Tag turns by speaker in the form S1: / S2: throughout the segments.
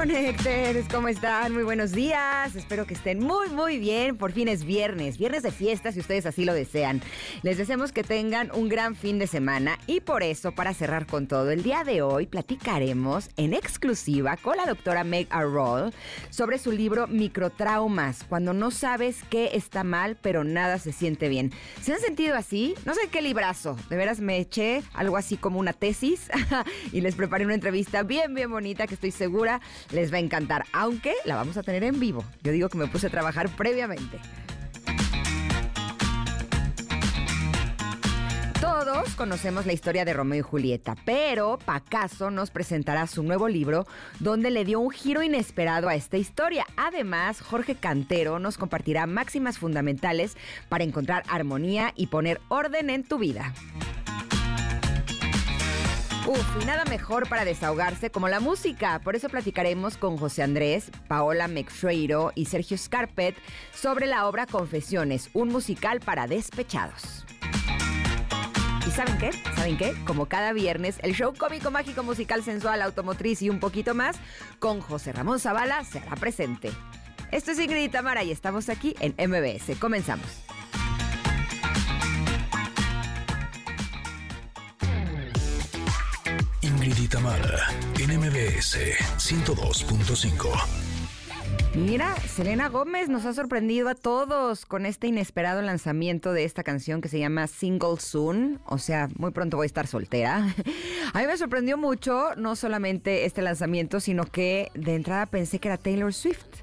S1: Connectors, ¿cómo están? Muy buenos días. Espero que estén muy, muy bien. Por fin es viernes, viernes de fiesta, si ustedes así lo desean. Les deseamos que tengan un gran fin de semana y por eso, para cerrar con todo, el día de hoy platicaremos en exclusiva con la doctora Meg Arroll sobre su libro Microtraumas, cuando no sabes qué está mal, pero nada se siente bien. ¿Se han sentido así? No sé qué librazo. De veras me eché algo así como una tesis y les preparé una entrevista bien, bien bonita que estoy segura les va a encantar, aunque la vamos a tener en vivo. Yo digo que me puse a trabajar previamente. Todos conocemos la historia de Romeo y Julieta, pero Pacaso nos presentará su nuevo libro donde le dio un giro inesperado a esta historia. Además, Jorge Cantero nos compartirá máximas fundamentales para encontrar armonía y poner orden en tu vida. Uf, y nada mejor para desahogarse como la música. Por eso platicaremos con José Andrés, Paola McFreiro y Sergio Scarpet sobre la obra Confesiones, un musical para despechados. ¿Y saben qué? ¿Saben qué? Como cada viernes, el show cómico, mágico, musical, sensual, automotriz y un poquito más, con José Ramón Zavala se hará presente. Esto es Ingrid Tamara y estamos aquí en MBS. Comenzamos.
S2: Ingrid y Tamara en MBS 102.5.
S1: Mira, Selena Gómez nos ha sorprendido a todos con este inesperado lanzamiento de esta canción que se llama Single Soon, o sea, muy pronto voy a estar soltera. A mí me sorprendió mucho no solamente este lanzamiento, sino que de entrada pensé que era Taylor Swift.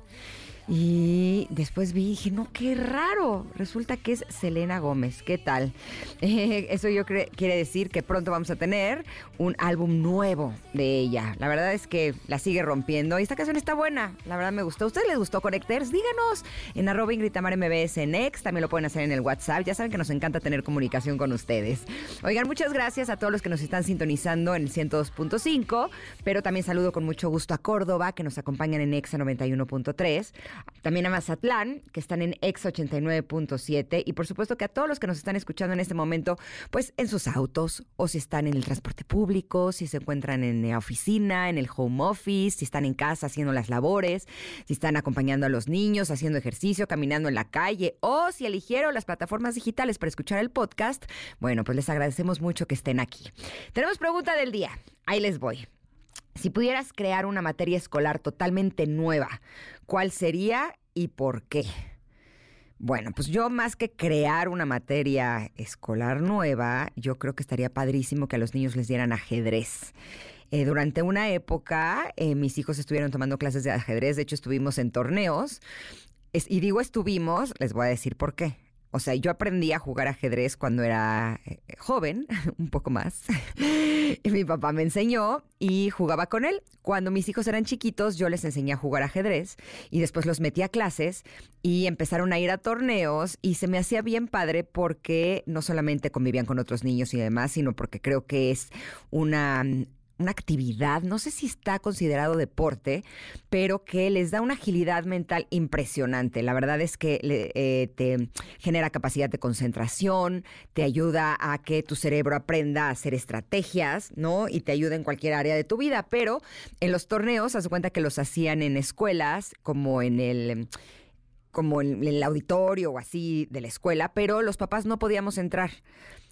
S1: Y después vi y dije, no, qué raro. Resulta que es Selena Gómez. ¿Qué tal? Eh, eso yo quiere decir que pronto vamos a tener un álbum nuevo de ella. La verdad es que la sigue rompiendo. Y esta canción está buena. La verdad me gustó. ¿A ustedes les gustó Connecters? Díganos en arroba Ingritamar MBS X. También lo pueden hacer en el WhatsApp. Ya saben que nos encanta tener comunicación con ustedes. Oigan, muchas gracias a todos los que nos están sintonizando en el 102.5. Pero también saludo con mucho gusto a Córdoba, que nos acompañan en Exa 91.3 también a Mazatlán, que están en Ex 89.7 y por supuesto que a todos los que nos están escuchando en este momento, pues en sus autos o si están en el transporte público, si se encuentran en la oficina, en el home office, si están en casa haciendo las labores, si están acompañando a los niños, haciendo ejercicio, caminando en la calle o si eligieron las plataformas digitales para escuchar el podcast, bueno, pues les agradecemos mucho que estén aquí. Tenemos pregunta del día. Ahí les voy. Si pudieras crear una materia escolar totalmente nueva, ¿cuál sería y por qué? Bueno, pues yo más que crear una materia escolar nueva, yo creo que estaría padrísimo que a los niños les dieran ajedrez. Eh, durante una época, eh, mis hijos estuvieron tomando clases de ajedrez, de hecho estuvimos en torneos. y digo estuvimos, les voy a decir por qué. O sea, yo aprendí a jugar ajedrez cuando era eh, joven, un poco más. y mi papá me enseñó y jugaba con él. Cuando mis hijos eran chiquitos, yo les enseñé a jugar ajedrez y después los metí a clases y empezaron a ir a torneos y se me hacía bien padre porque no solamente convivían con otros niños y demás, sino porque creo que es una una actividad, no sé si está considerado deporte, pero que les da una agilidad mental impresionante. La verdad es que eh, te genera capacidad de concentración, te ayuda a que tu cerebro aprenda a hacer estrategias, ¿no? Y te ayuda en cualquier área de tu vida. Pero en los torneos, haz cuenta que los hacían en escuelas, como en el como en el auditorio o así de la escuela, pero los papás no podíamos entrar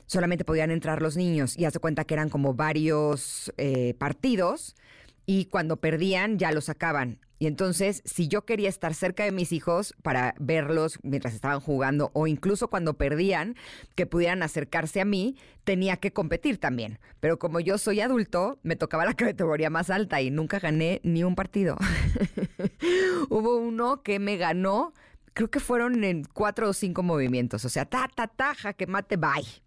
S1: solamente podían entrar los niños y hace cuenta que eran como varios eh, partidos y cuando perdían ya los sacaban. Y entonces, si yo quería estar cerca de mis hijos para verlos mientras estaban jugando o incluso cuando perdían, que pudieran acercarse a mí, tenía que competir también. Pero como yo soy adulto, me tocaba la categoría más alta y nunca gané ni un partido. Hubo uno que me ganó, creo que fueron en cuatro o cinco movimientos. O sea, ta, ta, ta, que mate, bye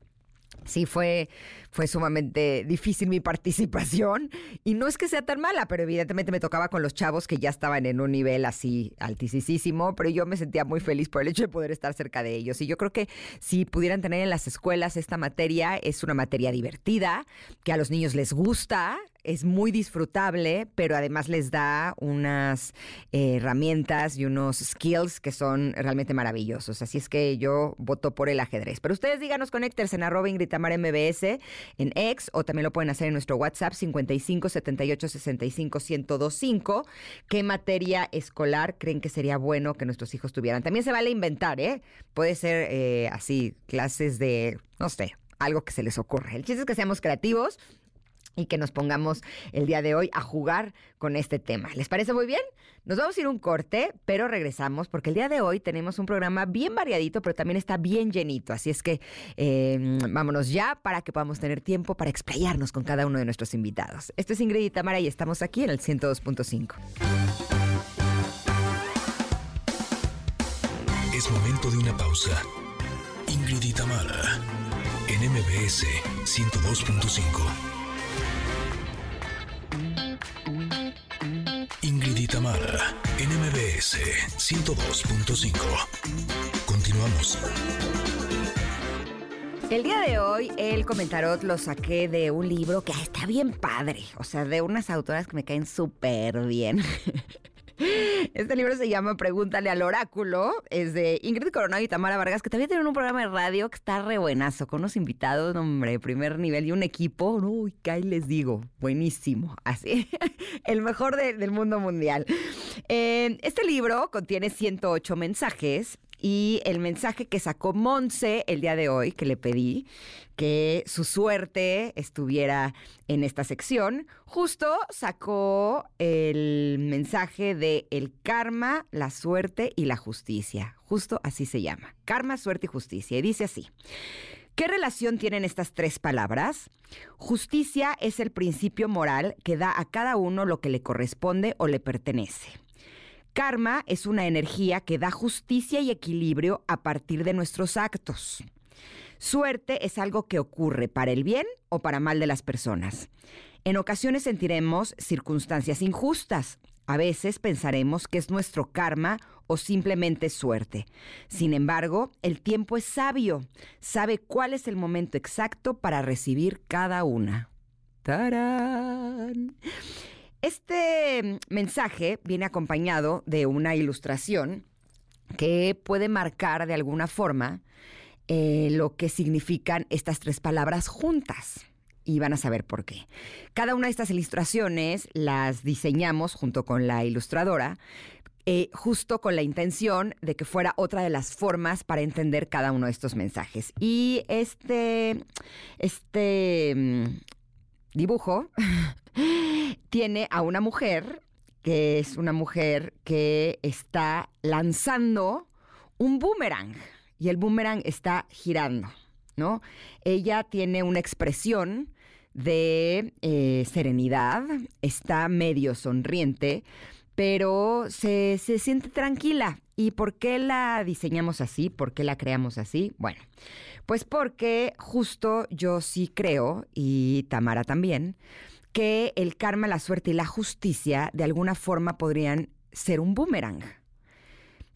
S1: sí fue, fue sumamente difícil mi participación. Y no es que sea tan mala, pero evidentemente me tocaba con los chavos que ya estaban en un nivel así altísimo, pero yo me sentía muy feliz por el hecho de poder estar cerca de ellos. Y yo creo que si pudieran tener en las escuelas esta materia, es una materia divertida, que a los niños les gusta, es muy disfrutable, pero además les da unas eh, herramientas y unos skills que son realmente maravillosos. Así es que yo voto por el ajedrez. Pero ustedes díganos, conéctense en arroba Ingrid MBS en X o también lo pueden hacer en nuestro WhatsApp 55 78 65 1025. ¿Qué materia escolar creen que sería bueno que nuestros hijos tuvieran? También se vale inventar, ¿eh? Puede ser eh, así, clases de, no sé, algo que se les ocurre. El chiste es que seamos creativos y que nos pongamos el día de hoy a jugar con este tema. ¿Les parece muy bien? Nos vamos a ir un corte, pero regresamos porque el día de hoy tenemos un programa bien variadito, pero también está bien llenito. Así es que em, vámonos ya para que podamos tener tiempo para explayarnos con cada uno de nuestros invitados. Esto es Ingrid y Tamara y estamos aquí en el 102.5.
S2: Es momento de una pausa. Ingrid y Tamara en MBS 102.5. Itamara, NMBS 102.5. Continuamos.
S1: El día de hoy el comentarot lo saqué de un libro que está bien padre, o sea, de unas autoras que me caen súper bien. Este libro se llama Pregúntale al oráculo. Es de Ingrid Coronado y Tamara Vargas, que también tienen un programa de radio que está re buenazo, con unos invitados, hombre, primer nivel y un equipo. Uy, ¿qué les digo? Buenísimo. Así, el mejor del mundo mundial. Eh, este libro contiene 108 mensajes y el mensaje que sacó Monse el día de hoy, que le pedí que su suerte estuviera en esta sección, justo sacó el mensaje de el karma, la suerte y la justicia. Justo así se llama. Karma, suerte y justicia. Y dice así. ¿Qué relación tienen estas tres palabras? Justicia es el principio moral que da a cada uno lo que le corresponde o le pertenece. Karma es una energía que da justicia y equilibrio a partir de nuestros actos. Suerte es algo que ocurre para el bien o para mal de las personas. En ocasiones sentiremos circunstancias injustas. A veces pensaremos que es nuestro karma o simplemente suerte. Sin embargo, el tiempo es sabio. Sabe cuál es el momento exacto para recibir cada una. ¡Tarán! Este mensaje viene acompañado de una ilustración que puede marcar de alguna forma eh, lo que significan estas tres palabras juntas. Y van a saber por qué. Cada una de estas ilustraciones las diseñamos junto con la ilustradora, eh, justo con la intención de que fuera otra de las formas para entender cada uno de estos mensajes. Y este, este mm, dibujo tiene a una mujer, que es una mujer que está lanzando un boomerang y el boomerang está girando, ¿no? Ella tiene una expresión de eh, serenidad, está medio sonriente, pero se, se siente tranquila. ¿Y por qué la diseñamos así? ¿Por qué la creamos así? Bueno, pues porque justo yo sí creo, y Tamara también, que el karma, la suerte y la justicia de alguna forma podrían ser un boomerang.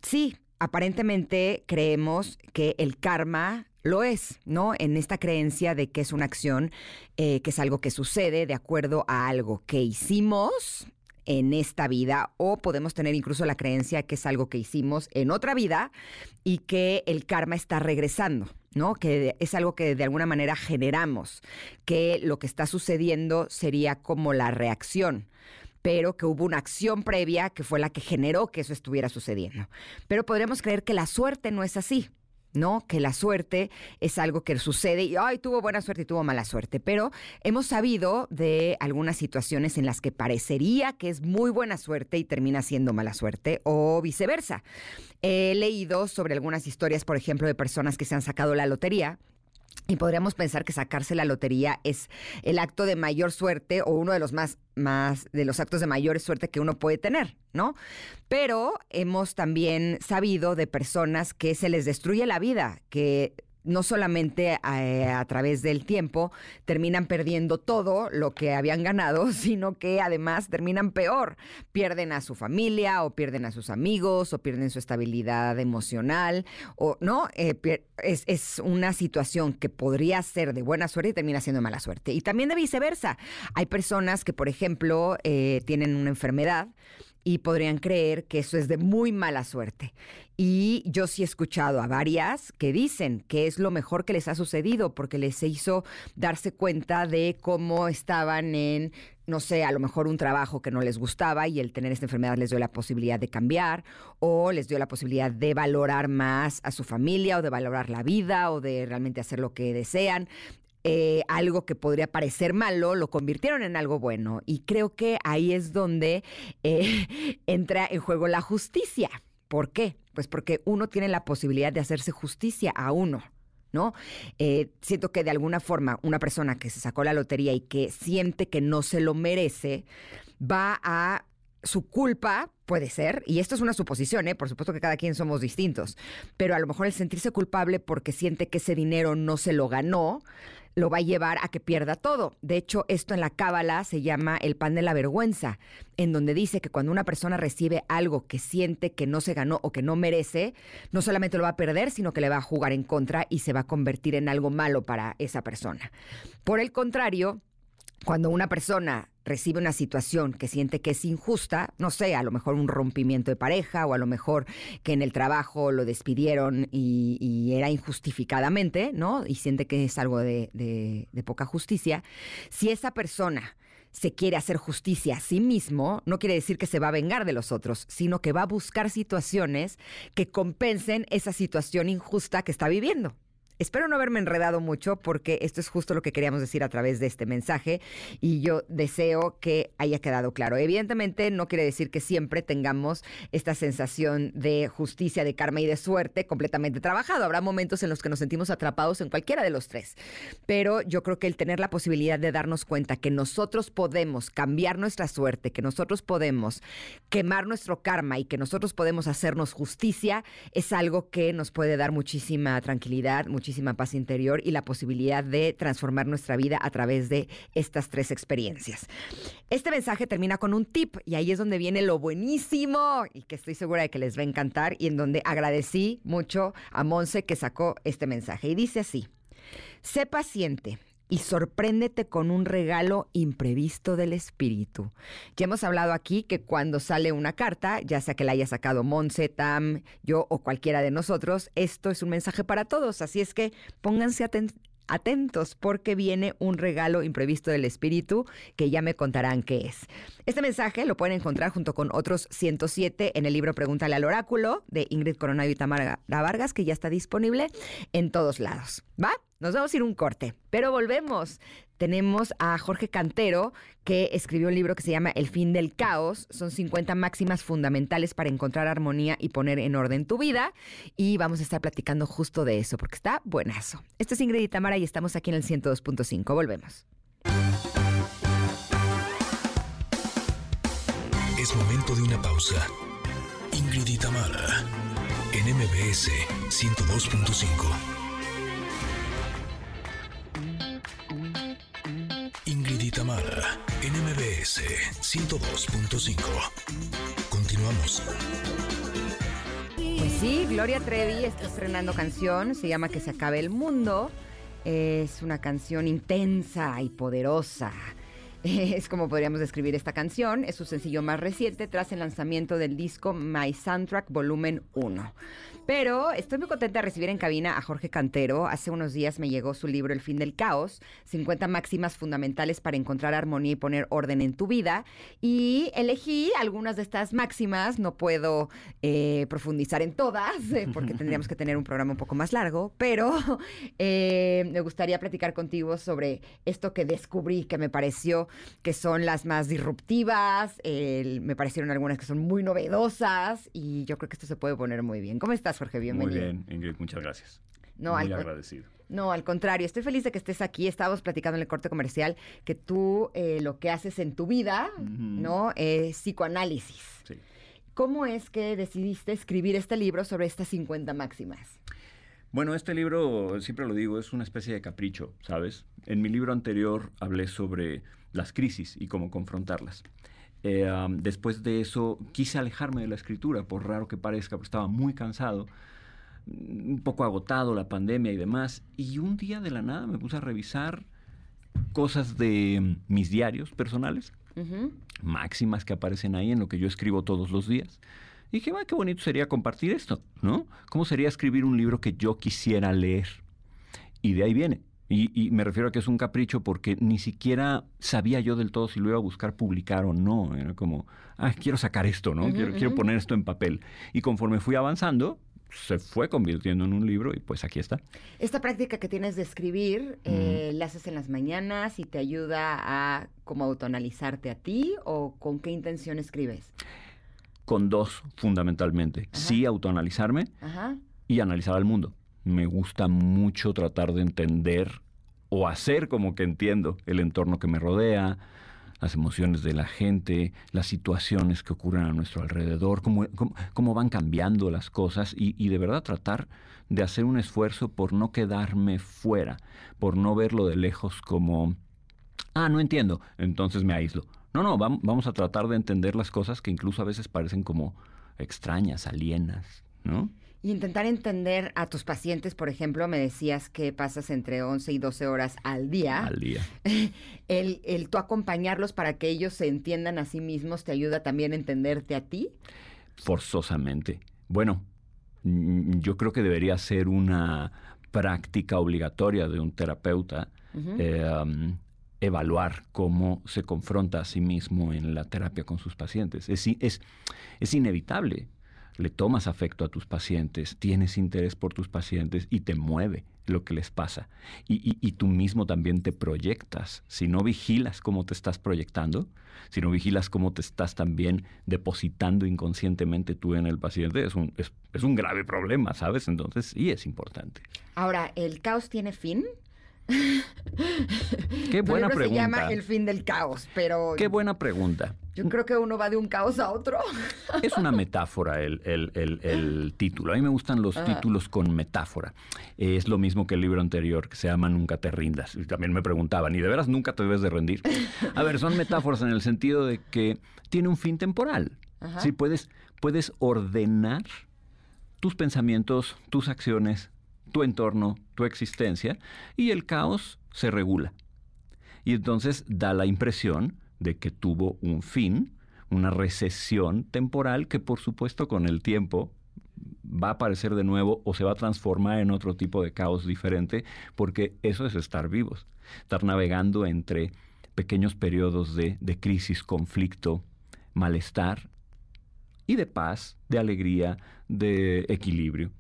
S1: Sí, aparentemente creemos que el karma lo es, ¿no? En esta creencia de que es una acción, eh, que es algo que sucede de acuerdo a algo que hicimos en esta vida o podemos tener incluso la creencia que es algo que hicimos en otra vida y que el karma está regresando. ¿No? Que es algo que de alguna manera generamos, que lo que está sucediendo sería como la reacción pero que hubo una acción previa que fue la que generó que eso estuviera sucediendo. Pero podríamos creer que la suerte no es así. ¿No? Que la suerte es algo que sucede y, ay, tuvo buena suerte y tuvo mala suerte. Pero hemos sabido de algunas situaciones en las que parecería que es muy buena suerte y termina siendo mala suerte o viceversa. He leído sobre algunas historias, por ejemplo, de personas que se han sacado la lotería y podríamos pensar que sacarse la lotería es el acto de mayor suerte o uno de los más, más de los actos de mayor suerte que uno puede tener, ¿no? Pero hemos también sabido de personas que se les destruye la vida, que no solamente eh, a, través del tiempo terminan perdiendo todo lo que habían ganado, sino que además terminan peor. Pierden a su familia o pierden a sus amigos o pierden su estabilidad emocional o no. Eh, es, una situación que podría ser de buena suerte y termina siendo de mala suerte. Y también de viceversa. Hay personas que, por ejemplo, eh, tienen una enfermedad y podrían creer que eso es de muy mala suerte. Y yo sí he escuchado a varias que dicen que es lo mejor que les ha sucedido porque les hizo darse cuenta de cómo estaban en, no sé, a lo mejor un trabajo que no les gustaba y el tener esta enfermedad les dio la posibilidad de cambiar o les dio la posibilidad de valorar más a su familia o de valorar la vida o de realmente hacer lo que desean. Eh, algo que podría parecer malo, lo convirtieron en algo bueno. Y creo que ahí es donde eh, entra en juego la justicia. ¿Por qué? Pues porque uno tiene la posibilidad de hacerse justicia a uno. ¿no? Eh, siento que de alguna forma una persona que se sacó la lotería y que siente que no se lo merece, va a su culpa puede ser, y esto es una suposición, ¿eh? por supuesto que cada quien somos distintos, pero a lo mejor el sentirse culpable porque siente que ese dinero no se lo ganó, lo va a llevar a que pierda todo. De hecho, esto en la Cábala se llama el pan de la vergüenza, en donde dice que cuando una persona recibe algo que siente que no se ganó o que no merece, no solamente lo va a perder, sino que le va a jugar en contra y se va a convertir en algo malo para esa persona. Por el contrario, cuando una persona recibe una situación que siente que es injusta, no sé, a lo mejor un rompimiento de pareja o a lo mejor que en el trabajo lo despidieron y, era injustificadamente, ¿no? Y siente que es algo de, de poca justicia, si esa persona se quiere hacer justicia a sí mismo, no quiere decir que se va a vengar de los otros, sino que va a buscar situaciones que compensen esa situación injusta que está viviendo. Espero no haberme enredado mucho porque esto es justo lo que queríamos decir a través de este mensaje y yo deseo que haya quedado claro. Evidentemente no quiere decir que siempre tengamos esta sensación de justicia, de karma y de suerte completamente trabajado. Habrá momentos en los que nos sentimos atrapados en cualquiera de los tres. Pero yo creo que el tener la posibilidad de darnos cuenta que nosotros podemos cambiar nuestra suerte, que nosotros podemos quemar nuestro karma y que nosotros podemos hacernos justicia es algo que nos puede dar muchísima tranquilidad, muchísima paz interior y la posibilidad de transformar nuestra vida a través de estas tres experiencias. Este mensaje termina con un tip y ahí es donde viene lo buenísimo y que estoy segura de que les va a encantar y en donde agradecí mucho a Monse que sacó este mensaje. Y dice así, sé paciente y sorpréndete con un regalo imprevisto del espíritu. Ya hemos hablado aquí que cuando sale una carta, ya sea que la haya sacado Monse, Tam, yo o cualquiera de nosotros, esto es un mensaje para todos. Así es que pónganse atentos porque viene un regalo imprevisto del espíritu que ya me contarán qué es. Este mensaje lo pueden encontrar junto con otros 107 en el libro Pregúntale al oráculo de Ingrid Coronado y Tamara Vargas que ya está disponible en todos lados. ¿Va? Nos vamos a ir un corte, pero volvemos. Tenemos a Jorge Cantero, que escribió un libro que se llama El fin del caos. Son 50 máximas fundamentales para encontrar armonía y poner en orden tu vida. Y vamos a estar platicando justo de eso, porque está buenazo. Esto es Ingrid y y estamos aquí en el 102.5. Volvemos.
S2: Es momento de una pausa. Ingrid y Tamara, en MBS 102.5. Tamara, NMBS 102.5. Continuamos.
S1: Pues sí, Gloria Trevi está estrenando canción, se llama Que se acabe el mundo. Es una canción intensa y poderosa. Es como podríamos describir esta canción. Es su sencillo más reciente tras el lanzamiento del disco My Soundtrack Volumen 1. Pero estoy muy contenta de recibir en cabina a Jorge Cantero. Hace unos días me llegó su libro El fin del caos, 50 máximas fundamentales para encontrar armonía y poner orden en tu vida. Y elegí algunas de estas máximas. No puedo eh, profundizar en todas eh, porque tendríamos que tener un programa un poco más largo, pero eh, me gustaría platicar contigo sobre esto que descubrí que me pareció que son las más disruptivas. me parecieron algunas que son muy novedosas y yo creo que esto se puede poner muy bien. ¿Cómo estás? Jorge? Bienvenido.
S3: Muy bien, Ingrid, muchas gracias. No, Muy agradecido.
S1: No, al contrario, estoy feliz de que estés aquí. Estábamos platicando en el corte comercial que tú eh, lo que haces en tu vida, ¿no? Es psicoanálisis. Sí. ¿Cómo es que decidiste escribir este libro sobre estas 50 máximas?
S3: Bueno, este libro, siempre lo digo, es una especie de capricho, ¿sabes? En mi libro anterior hablé sobre las crisis y cómo confrontarlas. Eh, después de eso quise alejarme de la escritura, por raro que parezca, porque estaba muy cansado, un poco agotado, la pandemia y demás. Y un día de la nada me puse a revisar cosas de mis diarios personales, máximas que aparecen ahí en lo que yo escribo todos los días. Y dije, qué bonito sería compartir esto, ¿no? ¿Cómo sería escribir un libro que yo quisiera leer? Y de ahí viene. Y, me refiero a que es un capricho porque ni siquiera sabía yo del todo si lo iba a buscar publicar o no. Era como, ah, quiero sacar esto, ¿no? quiero, quiero poner esto en papel. Y conforme fui avanzando, se fue convirtiendo en un libro y pues aquí está.
S1: Esta práctica que tienes de escribir, eh, ¿la haces en las mañanas y te ayuda a como autoanalizarte a ti o con qué intención escribes?
S3: Con dos, fundamentalmente. Sí, autoanalizarme y analizar al mundo me gusta mucho tratar de entender o hacer como que entiendo el entorno que me rodea, las emociones de la gente, las situaciones que ocurren a nuestro alrededor, cómo, cómo, van cambiando las cosas y, y, de verdad tratar de hacer un esfuerzo por no quedarme fuera, por no verlo de lejos como, ah, no entiendo, entonces me aíslo. No, no, vamos a tratar de entender las cosas que incluso a veces parecen como extrañas, alienas, ¿no?
S1: Y intentar entender a tus pacientes, por ejemplo, me decías que pasas entre 11 y 12 horas al día.
S3: Al día.
S1: El, el tú acompañarlos para que ellos se entiendan a sí mismos te ayuda también a entenderte a ti.
S3: Forzosamente. Bueno, yo creo que debería ser una práctica obligatoria de un terapeuta eh, um, evaluar cómo se confronta a sí mismo en la terapia con sus pacientes. Es, es, es inevitable le tomas afecto a tus pacientes, tienes interés por tus pacientes y te mueve lo que les pasa. Y, tú mismo también te proyectas. Si no vigilas cómo te estás proyectando, si no vigilas cómo te estás también depositando inconscientemente tú en el paciente, es un, es, un grave problema, ¿sabes? Entonces sí es importante.
S1: Ahora, ¿el caos tiene fin?
S3: Qué buena pregunta. Se
S1: llama El fin del caos, pero.
S3: Qué buena pregunta.
S1: Yo creo que uno va de un caos a otro.
S3: Es una metáfora el, título. A mí me gustan los títulos con metáfora. Es lo mismo que el libro anterior que se llama Nunca te rindas. Y también me preguntaban, ¿y de veras nunca te debes de rendir? A ver, son metáforas en el sentido de que tiene un fin temporal. Sí, puedes, puedes ordenar tus pensamientos, tus acciones, tu entorno, tu existencia, y el caos se regula. Y entonces da la impresión de que tuvo un fin, una recesión temporal que por supuesto con el tiempo va a aparecer de nuevo o se va a transformar en otro tipo de caos diferente, porque eso es estar vivos, estar navegando entre pequeños periodos de, de crisis, conflicto, malestar y de paz, de alegría, de equilibrio.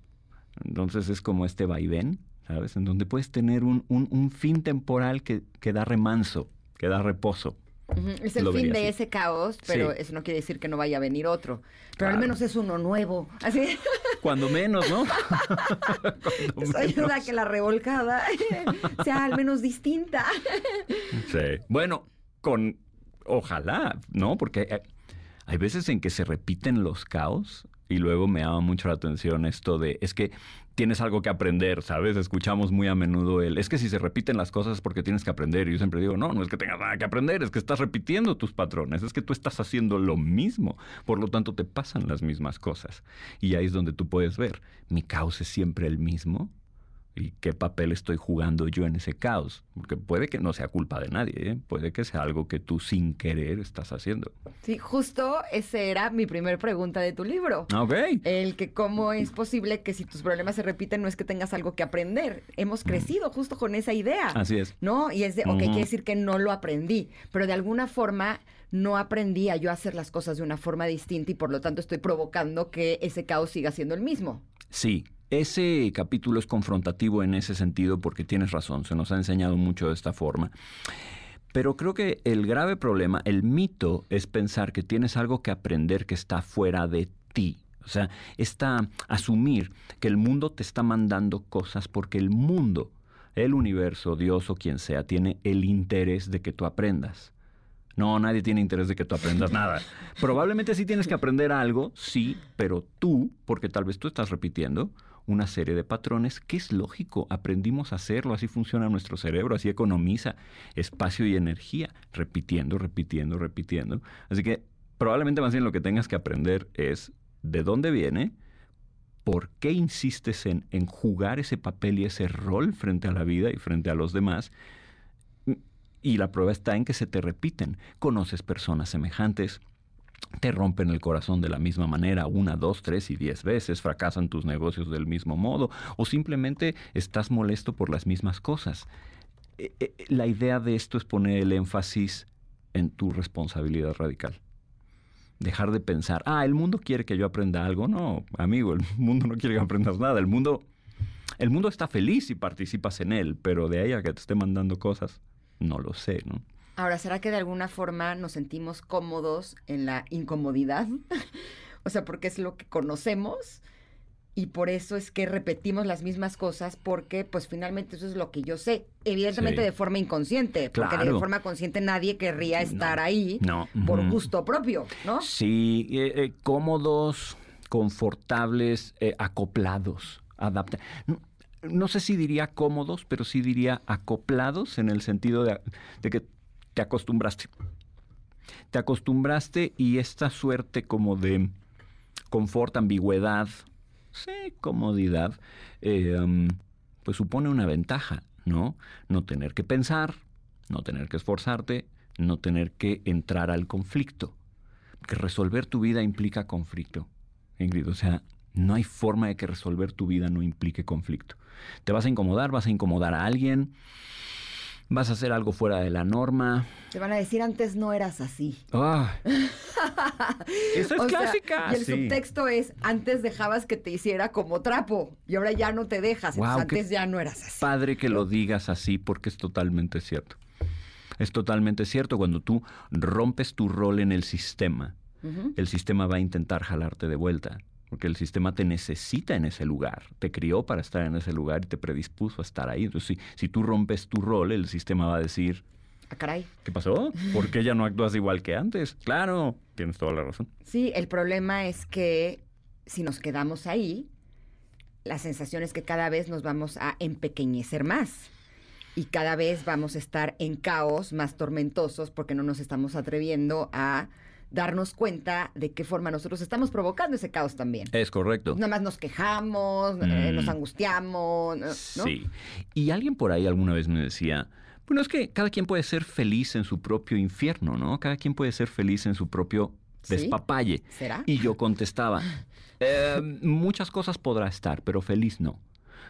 S3: Entonces es como este vaivén, ¿sabes? En donde puedes tener un, un, fin temporal que, que, da remanso, que da reposo.
S1: Es el fin de ese caos, pero eso no quiere decir que no vaya a venir otro. Pero al menos es uno nuevo. Así.
S3: Cuando menos, ¿no?
S1: eso ayuda a que la revolcada sea al menos distinta.
S3: sí. Bueno, con. Ojalá, ¿no? Porque eh, hay veces en que se repiten los caos y luego me llama mucho la atención esto de, es que tienes algo que aprender, ¿sabes? Escuchamos muy a menudo el, es que si se repiten las cosas porque tienes que aprender. Y yo siempre digo, no, no es que tengas nada que aprender, es que estás repitiendo tus patrones, es que tú estás haciendo lo mismo, por lo tanto te pasan las mismas cosas. Y ahí es donde tú puedes ver, mi caos es siempre el mismo, y qué papel estoy jugando yo en ese caos. Porque puede que no sea culpa de nadie, ¿eh? puede que sea algo que tú sin querer estás haciendo.
S1: Sí, justo esa era mi primer pregunta de tu libro.
S3: Ok.
S1: El que cómo es posible que si tus problemas se repiten no es que tengas algo que aprender. Hemos mm. crecido justo con esa idea.
S3: Así es.
S1: ¿No? Y es de, ok, quiere decir que no lo aprendí, pero de alguna forma no aprendí a yo hacer las cosas de una forma distinta y por lo tanto estoy provocando que ese caos siga siendo el mismo.
S3: Sí, ese capítulo es confrontativo en ese sentido porque tienes razón, se nos ha enseñado mucho de esta forma. Pero creo que el grave problema, el mito, es pensar que tienes algo que aprender que está fuera de ti. O sea, está asumir que el mundo te está mandando cosas porque el mundo, el universo, Dios o quien sea, tiene el interés de que tú aprendas. No, nadie tiene interés de que tú aprendas nada. Probablemente sí tienes que aprender algo, sí, pero tú, porque tal vez tú estás repitiendo, una serie de patrones que es lógico, aprendimos a hacerlo, así funciona nuestro cerebro, así economiza espacio y energía, repitiendo, repitiendo, repitiendo. Así que probablemente más bien lo que tengas que aprender es de dónde viene, por qué insistes en, en jugar ese papel y ese rol frente a la vida y frente a los demás. Y la prueba está en que se te repiten. Conoces personas semejantes, te rompen el corazón de la misma manera una, dos, tres y diez veces, fracasan tus negocios del mismo modo o simplemente estás molesto por las mismas cosas. Eh, eh, la idea de esto es poner el énfasis en tu responsabilidad radical. Dejar de pensar, ah, el mundo quiere que yo aprenda algo. No, amigo, el mundo no quiere que aprendas nada. El mundo, el mundo está feliz si participas en él, pero de ahí a que te esté mandando cosas, no lo sé, ¿no?
S1: Ahora, ¿será que de alguna forma nos sentimos cómodos en la incomodidad? o sea, porque es lo que conocemos y por eso es que repetimos las mismas cosas porque pues finalmente eso es lo que yo sé, evidentemente de forma inconsciente, porque de forma consciente nadie querría estar ahí por gusto propio, ¿no?
S3: Sí, eh, eh, cómodos, confortables, eh, acoplados, adaptados. No, sé si diría cómodos, pero sí diría acoplados en el sentido de que te acostumbraste. Te acostumbraste y esta suerte como de confort, ambigüedad, sí, comodidad, eh, pues supone una ventaja, ¿no? No tener que pensar, no tener que esforzarte, no tener que entrar al conflicto. Que resolver tu vida implica conflicto. O sea, no hay forma de que resolver tu vida no implique conflicto. Te vas a incomodar, vas a incomodar a alguien, vas a hacer algo fuera de la norma.
S1: Te van a decir antes no eras así.
S3: Ah. Eso es clásica.
S1: y el subtexto es antes dejabas que te hiciera como trapo y ahora ya no te dejas. antes ya no eras así.
S3: Padre que lo digas así porque es totalmente cierto. Es totalmente cierto. Cuando tú rompes tu rol en el sistema, el sistema va a intentar jalarte de vuelta porque el sistema te necesita en ese lugar, te crió para estar en ese lugar y te predispuso a estar ahí. Entonces, si, tú rompes tu rol, el sistema va a decir,
S1: ah, caray.
S3: ¿Qué pasó? ¿Por qué ya no actúas igual que antes? Claro, tienes toda la razón.
S1: Sí, el problema es que si nos quedamos ahí, la sensación es que cada vez nos vamos a empequeñecer más y cada vez vamos a estar en caos más tormentosos porque no nos estamos atreviendo a darnos cuenta de qué forma nosotros estamos provocando ese caos también.
S3: Es correcto.
S1: Nada más nos quejamos, eh, nos mm. angustiamos, ¿no?
S3: Sí. Y alguien por ahí alguna vez me decía, bueno, es que cada quien puede ser feliz en su propio infierno, ¿no? Cada quien puede ser feliz en su propio despapalle.
S1: ¿Será?
S3: Y yo contestaba, eh, muchas cosas podrá estar, pero feliz no.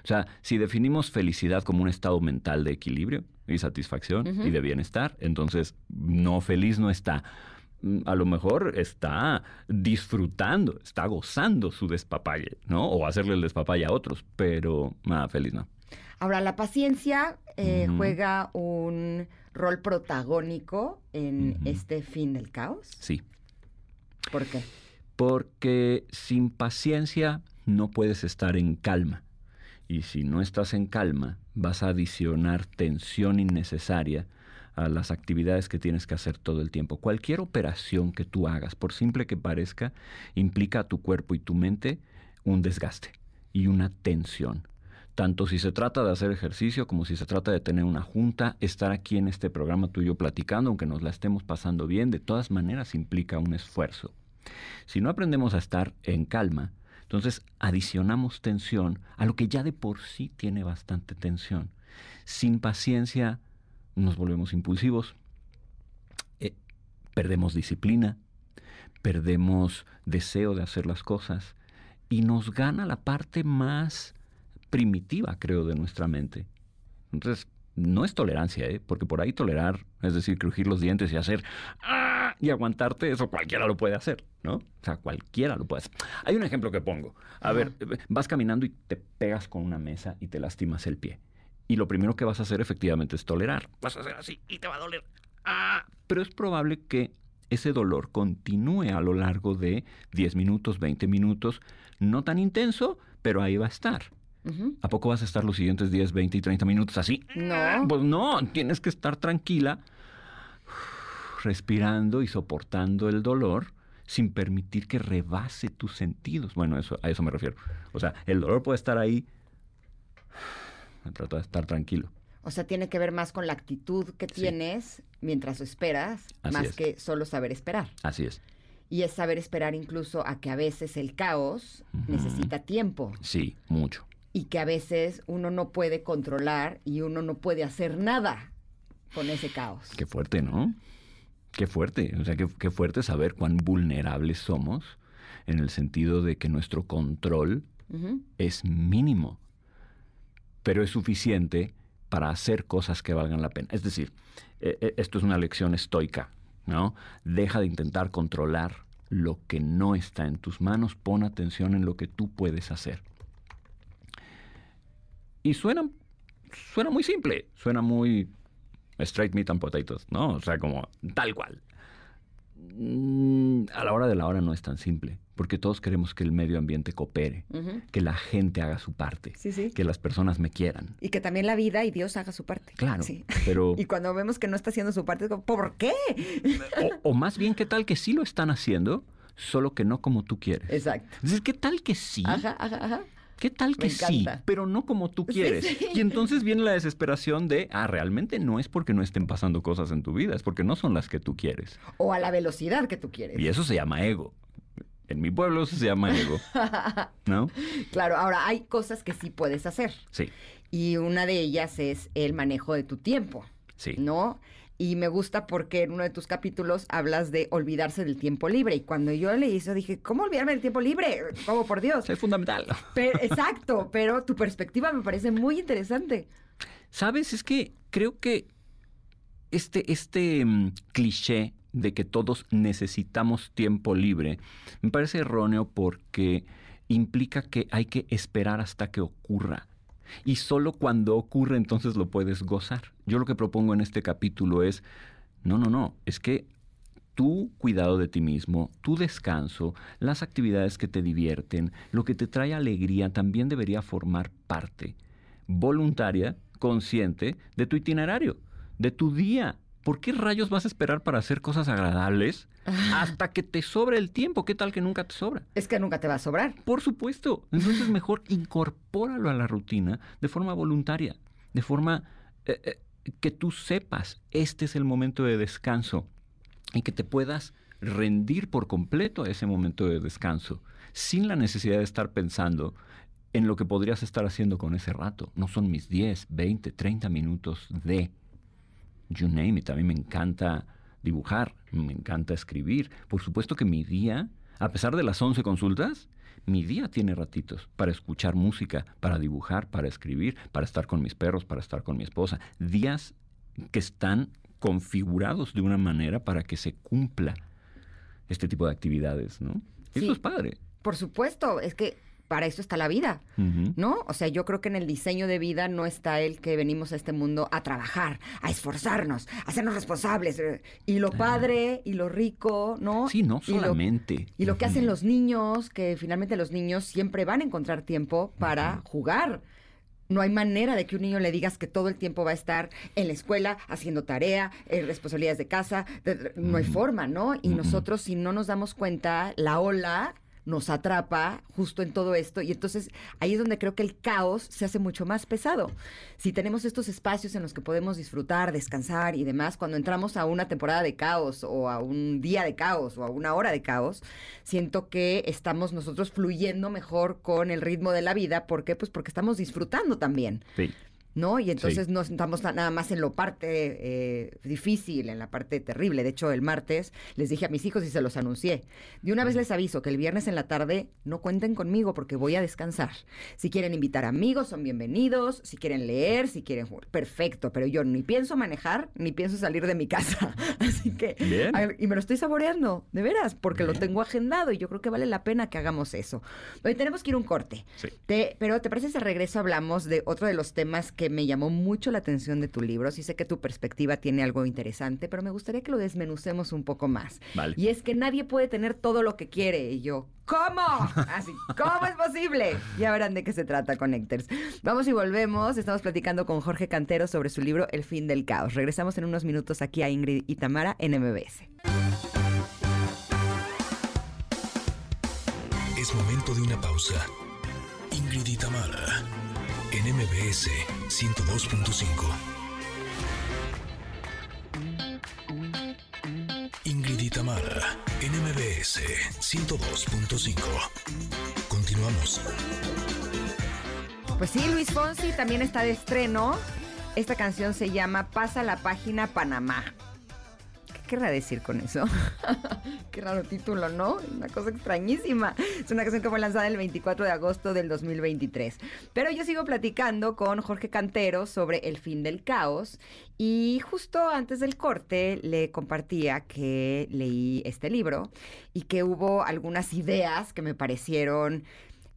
S3: O sea, si definimos felicidad como un estado mental de equilibrio y satisfacción y de bienestar, entonces no feliz no está. Mm, a lo mejor está disfrutando, está gozando su despapalle, ¿no? O hacerle el despapalle a otros, pero nada, feliz no.
S1: Ahora, la paciencia eh, juega un rol protagónico en este fin del caos.
S3: Sí.
S1: ¿Por qué?
S3: Porque sin paciencia no puedes estar en calma. Y si no estás en calma, vas a adicionar tensión innecesaria a las actividades que tienes que hacer todo el tiempo. Cualquier operación que tú hagas, por simple que parezca, implica a tu cuerpo y tu mente un desgaste y una tensión. Tanto si se trata de hacer ejercicio como si se trata de tener una junta, estar aquí en este programa tuyo platicando, aunque nos la estemos pasando bien, de todas maneras implica un esfuerzo. Si no aprendemos a estar en calma, entonces adicionamos tensión a lo que ya de por sí tiene bastante tensión. Sin paciencia nos volvemos impulsivos, eh, perdemos disciplina, perdemos deseo de hacer las cosas y nos gana la parte más primitiva, creo, de nuestra mente. Entonces, no es tolerancia, ¿eh? porque por ahí tolerar, es decir, crujir los dientes y hacer ¡ah! y aguantarte, eso cualquiera lo puede hacer, ¿no? O sea, cualquiera lo puede hacer. Hay un ejemplo que pongo. A ver, vas caminando y te pegas con una mesa y te lastimas el pie. Y lo primero que vas a hacer efectivamente es tolerar. Vas a hacer así y te va a doler. ¡Ah! Pero es probable que ese dolor continúe a lo largo de 10 minutos, 20 minutos, no tan intenso, pero ahí va a estar. ¿A poco vas a estar los siguientes 10, 20 y 30 minutos así?
S1: No.
S3: Pues no, tienes que estar tranquila, respirando y soportando el dolor sin permitir que rebase tus sentidos. Bueno, eso, a eso me refiero. O sea, el dolor puede estar ahí. Trata de estar tranquilo.
S1: O sea, tiene que ver más con la actitud que tienes mientras esperas, más que solo saber esperar.
S3: Así es.
S1: Y es saber esperar incluso a que a veces el caos necesita tiempo.
S3: Sí, mucho.
S1: Y que a veces uno no puede controlar y uno no puede hacer nada con ese caos.
S3: Qué fuerte, ¿no? Qué fuerte. O sea, qué, fuerte saber cuán vulnerables somos en el sentido de que nuestro control es mínimo, pero es suficiente para hacer cosas que valgan la pena. Es decir, e, e, esto es una lección estoica, ¿no? Deja de intentar controlar lo que no está en tus manos, pon atención en lo que tú puedes hacer. Y suena, suena muy simple, suena muy straight meat and potatoes, ¿no? O sea, como tal cual. Mm, a la hora de la hora no es tan simple, porque todos queremos que el medio ambiente coopere, que la gente haga su parte, que las personas me quieran.
S1: Y que también la vida y Dios haga su parte.
S3: Claro, pero...
S1: y cuando vemos que no está haciendo su parte, es como, ¿por qué?
S3: o, más bien, ¿qué tal que sí lo están haciendo, solo que no como tú quieres?
S1: Exacto.
S3: Entonces, ¿qué tal que sí?
S1: Ajá, ajá, ajá.
S3: ¿Qué tal que sí? Pero no como tú quieres. Y entonces viene la desesperación de, ah, realmente no es porque no estén pasando cosas en tu vida, es porque no son las que tú quieres.
S1: O a la velocidad que tú quieres.
S3: Y eso se llama ego. En mi pueblo eso se llama ego. ¿No?
S1: Claro, ahora hay cosas que sí puedes hacer.
S3: Sí.
S1: Y una de ellas es el manejo de tu tiempo.
S3: Sí.
S1: ¿No? Y me gusta porque en uno de tus capítulos hablas de olvidarse del tiempo libre. Y cuando yo leí eso dije, ¿cómo olvidarme del tiempo libre? ¿Cómo por Dios?
S3: Es fundamental.
S1: exacto, pero tu perspectiva me parece muy interesante.
S3: Sabes, es que creo que este, este mm, cliché de que todos necesitamos tiempo libre me parece erróneo porque implica que hay que esperar hasta que ocurra y solo cuando ocurre entonces lo puedes gozar. Yo lo que propongo en este capítulo es, no, no, no, es que tu cuidado de ti mismo, tu descanso, las actividades que te divierten, lo que te trae alegría también debería formar parte voluntaria, consciente de tu itinerario, de tu día, ¿por qué rayos vas a esperar para hacer cosas agradables hasta que te sobre el tiempo? ¿Qué tal que nunca te sobra?
S1: Es que nunca te va a sobrar.
S3: Por supuesto. Entonces mejor incorpóralo a la rutina de forma voluntaria, de forma eh, eh, que tú sepas, este es el momento de descanso y que te puedas rendir por completo a ese momento de descanso, sin la necesidad de estar pensando en lo que podrías estar haciendo con ese rato. No son mis 10, 20, 30 minutos de you name it. A mí me encanta dibujar, me encanta escribir. Por supuesto que mi día, a pesar de las 11 consultas, mi día tiene ratitos para escuchar música, para dibujar, para escribir, para estar con mis perros, para estar con mi esposa. Días que están configurados de una manera para que se cumpla este tipo de actividades, ¿no? Eso es padre.
S1: Por supuesto, es que para eso está la vida, ¿no? O sea, yo creo que en el diseño de vida no está el que venimos a este mundo a trabajar, a esforzarnos, a hacernos responsables. Eh, y lo padre y lo rico, ¿no?
S3: Sí, no solamente.
S1: Y lo, y lo que hacen los niños, que finalmente los niños siempre van a encontrar tiempo para jugar. No hay manera de que un niño le digas que todo el tiempo va a estar en la escuela haciendo tarea, eh, responsabilidades de casa. no hay forma, ¿no? Y nosotros, si no nos damos cuenta, la ola nos atrapa justo en todo esto y entonces ahí es donde creo que el caos se hace mucho más pesado. Si tenemos estos espacios en los que podemos disfrutar, descansar y demás, cuando entramos a una temporada de caos o a un día de caos o a una hora de caos, siento que estamos nosotros fluyendo mejor con el ritmo de la vida. ¿Por qué? Pues porque estamos disfrutando también.
S3: Sí.
S1: ¿No? Y entonces no estamos nada más en lo parte eh, difícil, en la parte terrible. De hecho, el martes les dije a mis hijos y se los anuncié. De una vez les aviso que el viernes en la tarde no cuenten conmigo porque voy a descansar. Si quieren invitar amigos, son bienvenidos. Si quieren leer, si quieren jugar, perfecto. Pero yo ni pienso manejar, ni pienso salir de mi casa. Así que... y me lo estoy saboreando, de veras, porque lo tengo agendado y yo creo que vale la pena que hagamos eso. Hoy tenemos que ir un corte. pero ¿te parece si al regreso hablamos de otro de los temas que que me llamó mucho la atención de tu libro. Sí sé que tu perspectiva tiene algo interesante, pero me gustaría que lo desmenucemos un poco más. Y es que nadie puede tener todo lo que quiere. Y yo, ¿cómo? Así, ¿cómo es posible? Ya verán de qué se trata, Connectors. Vamos y volvemos. Estamos platicando con Jorge Cantero sobre su libro El fin del caos. Regresamos en unos minutos aquí a Ingrid y Tamara en MBS.
S2: Es momento de una pausa. Ingrid y Tamara, en MBS 102.5. Ingrid y Tamara, en MBS 102.5. Continuamos.
S1: Pues sí, Luis Fonsi también está de estreno. Esta canción se llama Pasa la página Panamá. ¿Qué querrá decir con eso? Qué raro título, ¿no? Una cosa extrañísima. Es una canción que fue lanzada el 24 de agosto del 2023. Pero yo sigo platicando con Jorge Cantero sobre el fin del caos y justo antes del corte le compartía que leí este libro y que hubo algunas ideas que me parecieron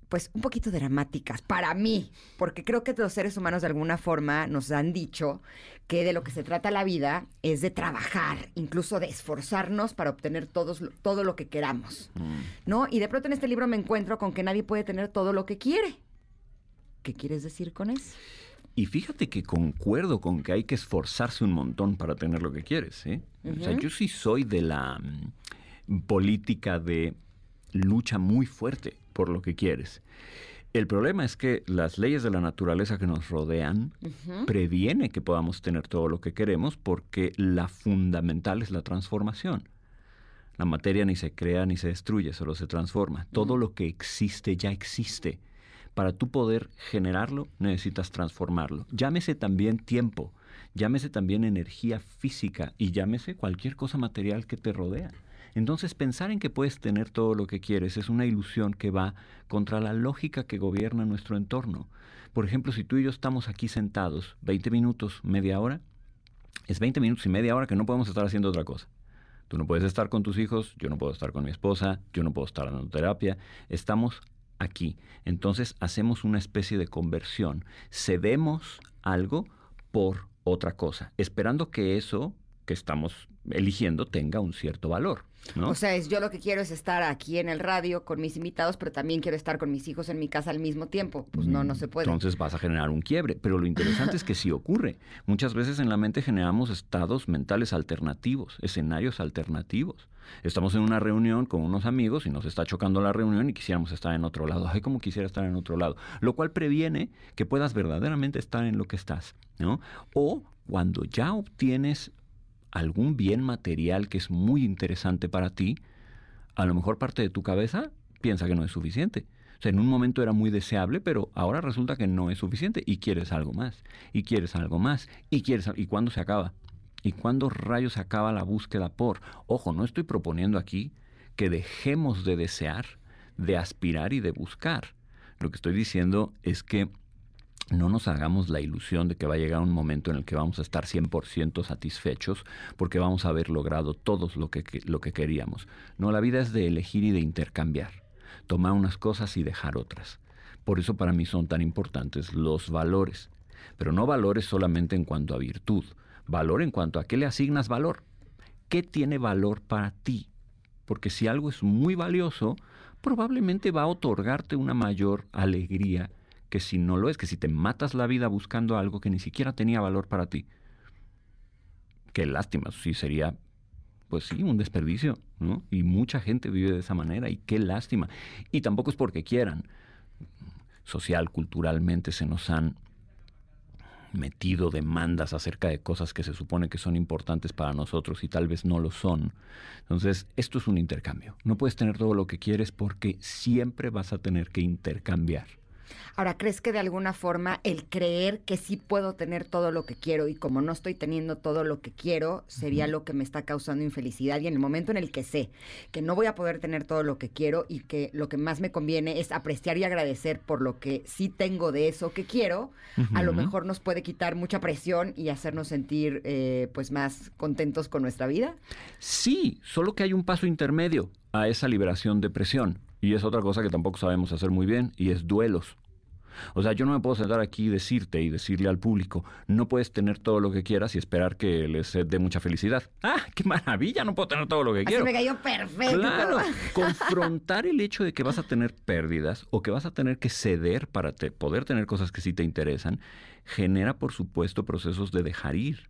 S1: pues un poquito dramáticas para mí, porque creo que los seres humanos de alguna forma nos han dicho que de lo que se trata la vida es de trabajar, incluso de esforzarnos para obtener todos, todo lo que queramos, ¿no? Y de pronto en este libro me encuentro con que nadie puede tener todo lo que quiere. ¿Qué quieres decir con eso?
S3: Y fíjate que concuerdo con que hay que esforzarse un montón para tener lo que quieres. ¿eh? O sea, yo sí soy de la mm, política de lucha muy fuerte por lo que quieres. El problema es que las leyes de la naturaleza que nos rodean previene que podamos tener todo lo que queremos porque la fundamental es la transformación. La materia ni se crea ni se destruye, solo se transforma. Todo lo que existe ya existe. Para tú poder generarlo, necesitas transformarlo. Llámese también tiempo, llámese también energía física y llámese cualquier cosa material que te rodea. Entonces pensar en que puedes tener todo lo que quieres es una ilusión que va contra la lógica que gobierna nuestro entorno. Por ejemplo, si tú y yo estamos aquí sentados 20 minutos, media hora, es 20 minutos y media hora que no podemos estar haciendo otra cosa. Tú no puedes estar con tus hijos, yo no puedo estar con mi esposa, yo no puedo estar dando terapia. Estamos aquí. Entonces hacemos una especie de conversión. Cedemos algo por otra cosa, esperando que eso que estamos eligiendo tenga un cierto valor.
S1: O sea, es, yo lo que quiero es estar aquí en el radio con mis invitados, pero también quiero estar con mis hijos en mi casa al mismo tiempo. Pues no, no se puede.
S3: Entonces vas a generar un quiebre. Pero lo interesante es que sí ocurre. Muchas veces en la mente generamos estados mentales alternativos, escenarios alternativos. Estamos en una reunión con unos amigos y nos está chocando la reunión y quisiéramos estar en otro lado. Ay, como quisiera estar en otro lado. Lo cual previene que puedas verdaderamente estar en lo que estás. ¿no? O cuando ya obtienes algún bien material que es muy interesante para ti, a lo mejor parte de tu cabeza piensa que no es suficiente. O sea, en un momento era muy deseable, pero ahora resulta que no es suficiente y quieres algo más, y quieres algo más, y quieres ¿Y cuándo se acaba? ¿Y cuándo rayos acaba la búsqueda por? Ojo, no estoy proponiendo aquí que dejemos de desear, de aspirar y de buscar. Lo que estoy diciendo es que no nos hagamos la ilusión de que va a llegar un momento en el que vamos a estar 100% satisfechos porque vamos a haber logrado todo lo que, lo que queríamos. No, la vida es de elegir y de intercambiar, tomar unas cosas y dejar otras. Por eso para mí son tan importantes los valores, pero no valores solamente en cuanto a virtud, valor en cuanto a qué le asignas valor. ¿Qué tiene valor para ti? Porque si algo es muy valioso, probablemente va a otorgarte una mayor alegría que si no lo es, que si te matas la vida buscando algo que ni siquiera tenía valor para ti, qué lástima, sí sería, pues sí, un desperdicio, ¿no? Y mucha gente vive de esa manera y qué lástima. Y tampoco es porque quieran. Social, culturalmente se nos han metido demandas acerca de cosas que se supone que son importantes para nosotros y tal vez no lo son. Entonces, esto es un intercambio. No puedes tener todo lo que quieres porque siempre vas a tener que intercambiar.
S1: Ahora, ¿crees que de alguna forma el creer que sí puedo tener todo lo que quiero y como no estoy teniendo todo lo que quiero, sería lo que me está causando infelicidad? Y en el momento en el que sé que no voy a poder tener todo lo que quiero y que lo que más me conviene es apreciar y agradecer por lo que sí tengo de eso que quiero, a lo mejor nos puede quitar mucha presión y hacernos sentir eh, pues más contentos con nuestra vida.
S3: Sí, solo que hay un paso intermedio a esa liberación de presión. Y es otra cosa que tampoco sabemos hacer muy bien, y es duelos. O sea, yo no me puedo sentar aquí y decirte y decirle al público, no puedes tener todo lo que quieras y esperar que les dé mucha felicidad. ¡Ah, qué maravilla! No puedo tener todo lo que
S1: Así
S3: quiero.
S1: me cayó perfecto.
S3: Claro, confrontar el hecho de que vas a tener pérdidas o que vas a tener que ceder para poder tener cosas que sí te interesan, genera, por supuesto, procesos de dejar ir.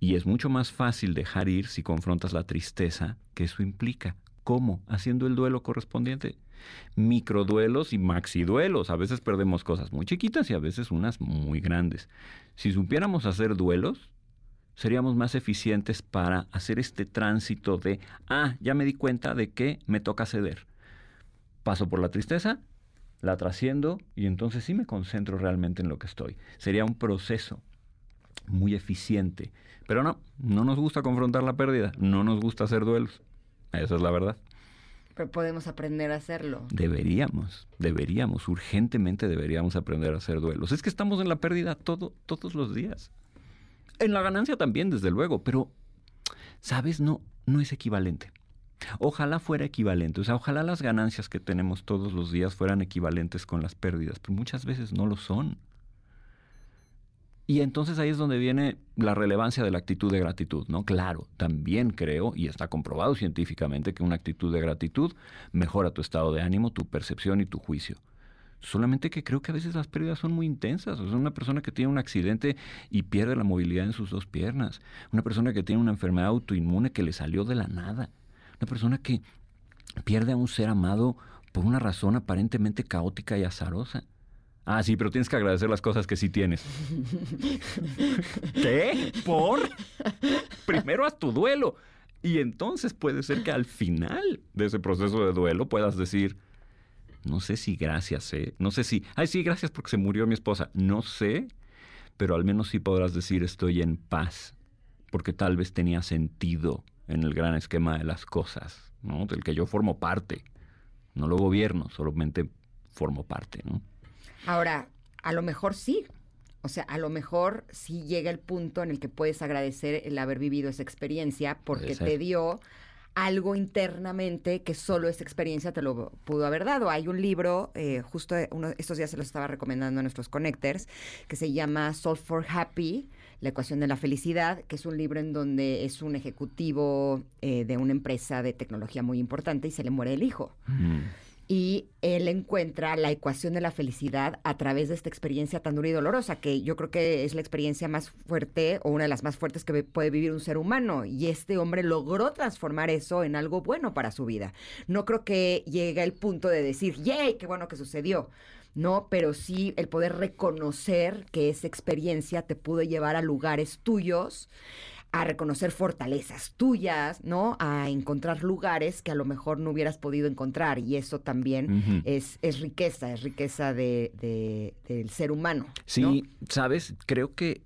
S3: Y es mucho más fácil dejar ir si confrontas la tristeza que eso implica. ¿Cómo? Haciendo el duelo correspondiente. microduelos y maxiduelos. A veces perdemos cosas muy chiquitas y a veces unas muy grandes. Si supiéramos hacer duelos, seríamos más eficientes para hacer este tránsito de, ah, ya me di cuenta de que me toca ceder. Paso por la tristeza, la trasciendo y entonces sí me concentro realmente en lo que estoy. Sería un proceso muy eficiente. Pero no, no nos gusta confrontar la pérdida, no nos gusta hacer duelos. Esa es la verdad.
S1: Pero podemos aprender a hacerlo.
S3: Deberíamos, deberíamos, urgentemente deberíamos aprender a hacer duelos. Es que estamos en la pérdida todo, todos los días. En la ganancia también, desde luego, pero, ¿sabes? No, no es equivalente. Ojalá fuera equivalente, o sea, ojalá las ganancias que tenemos todos los días fueran equivalentes con las pérdidas, pero muchas veces no lo son. Y entonces ahí es donde viene la relevancia de la actitud de gratitud, ¿no? Claro, también creo, y está comprobado científicamente, que una actitud de gratitud mejora tu estado de ánimo, tu percepción y tu juicio. Solamente que creo que a veces las pérdidas son muy intensas. Una persona que tiene un accidente y pierde la movilidad en sus dos piernas. Una persona que tiene una enfermedad autoinmune que le salió de la nada. Una persona que pierde a un ser amado por una razón aparentemente caótica y azarosa. Ah, sí, pero tienes que agradecer las cosas que sí tienes. ¿Qué? ¿Por? Primero haz tu duelo. Y entonces puede ser que al final de ese proceso de duelo puedas decir, no sé si gracias, ¿eh? No sé si, ay, sí, gracias porque se murió mi esposa. No sé, pero al menos sí podrás decir estoy en paz, porque tal vez tenía sentido en el gran esquema de las cosas, ¿no? Del que yo formo parte. No lo gobierno, solamente formo parte, ¿no?
S1: Ahora, a lo mejor sí. O sea, a lo mejor sí llega el punto en el que puedes agradecer el haber vivido esa experiencia porque te dio algo internamente que solo esa experiencia te lo pudo haber dado. Hay un libro, eh, justo uno, estos días se los estaba recomendando a nuestros connectors, que se llama Solve for Happy, la ecuación de la felicidad, que es un libro en donde es un ejecutivo eh, de una empresa de tecnología muy importante y se le muere el hijo. Mm y él encuentra la ecuación de la felicidad a través de esta experiencia tan dura y dolorosa, que yo creo que es la experiencia más fuerte o una de las más fuertes que puede vivir un ser humano. Y este hombre logró transformar eso en algo bueno para su vida. No creo que llegue el punto de decir, ¡yay! ¡Qué bueno que sucedió! ¿no? Pero sí el poder reconocer que esa experiencia te pudo llevar a lugares tuyos a reconocer fortalezas tuyas, ¿no? A encontrar lugares que a lo mejor no hubieras podido encontrar. Y eso también es, es, riqueza, es riqueza de, del ser humano.
S3: Sí, sabes, creo que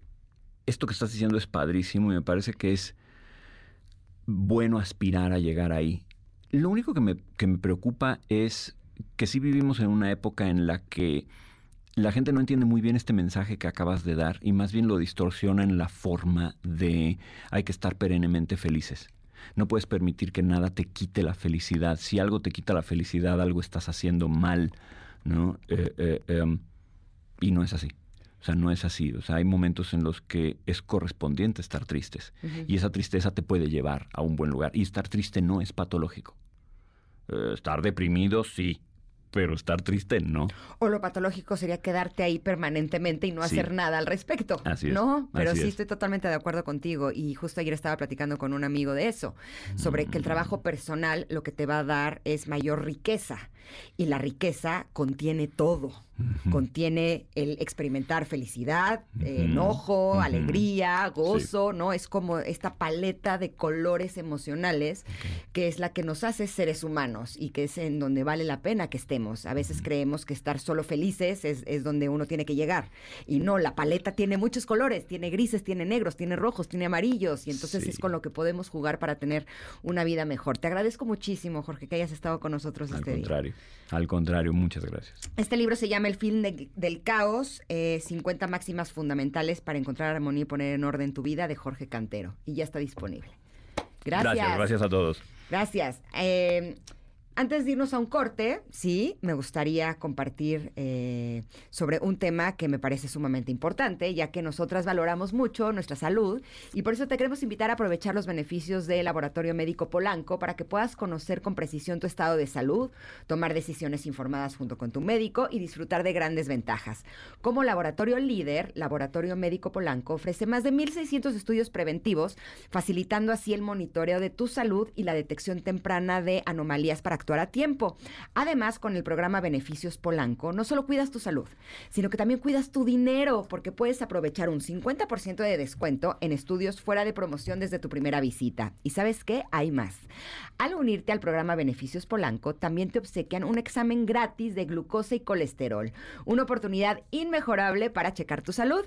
S3: esto que estás diciendo es padrísimo y me parece que es bueno aspirar a llegar ahí. Lo único que me, que me preocupa es que sí vivimos en una época en la que la gente no entiende muy bien este mensaje que acabas de dar y más bien lo distorsiona en la forma de hay que estar perennemente felices. No puedes permitir que nada te quite la felicidad. Si algo te quita la felicidad, algo estás haciendo mal, ¿no? Eh, eh, em, y no es así. O sea, no es así. O sea, hay momentos en los que es correspondiente estar tristes. Y esa tristeza te puede llevar a un buen lugar. Y estar triste no es patológico. Eh, estar deprimido, sí pero estar triste no.
S1: O lo patológico sería quedarte ahí permanentemente y no hacer nada al respecto. Así es. ¿No? Pero sí estoy totalmente de acuerdo contigo y justo ayer estaba platicando con un amigo de eso, sobre que el mm. trabajo personal lo que te va a dar es mayor riqueza y la riqueza contiene todo. Contiene el experimentar felicidad, enojo, alegría, gozo, ¿no? Es como esta paleta de colores emocionales que es la que nos hace seres humanos y que es en donde vale la pena que estemos. A veces creemos que estar solo felices es, donde uno tiene que llegar. Y no, la paleta tiene muchos colores, tiene grises, tiene negros, tiene rojos, tiene amarillos y entonces es con lo que podemos jugar para tener una vida mejor. Te agradezco muchísimo, Jorge, que hayas estado con nosotros
S3: Al
S1: este
S3: contrario. Al contrario, muchas gracias.
S1: Este libro se llama El film del caos, 50 eh, máximas fundamentales para encontrar armonía y poner en orden tu vida de Jorge Cantero. Y ya está disponible. Gracias.
S3: Gracias, gracias a todos.
S1: Gracias. Eh, antes de irnos a un corte, sí, me gustaría compartir eh, sobre un tema que me parece sumamente importante, ya que nosotras valoramos mucho nuestra salud y por eso te queremos invitar a aprovechar los beneficios del Laboratorio Médico Polanco para que puedas conocer con precisión tu estado de salud, tomar decisiones informadas junto con tu médico y disfrutar de grandes ventajas. Como laboratorio líder, Laboratorio Médico Polanco ofrece más de 1.600 estudios preventivos, facilitando así el monitoreo de tu salud y la detección temprana de anomalías para actuar a tiempo. Además, con el programa Beneficios Polanco, no solo cuidas tu salud, sino que también cuidas tu dinero, porque puedes aprovechar un 50% de descuento en estudios fuera de promoción desde tu primera visita. ¿Y sabes qué? Hay más. Al unirte al programa Beneficios Polanco, también te obsequian un examen gratis de glucosa y colesterol, una oportunidad inmejorable para checar tu salud.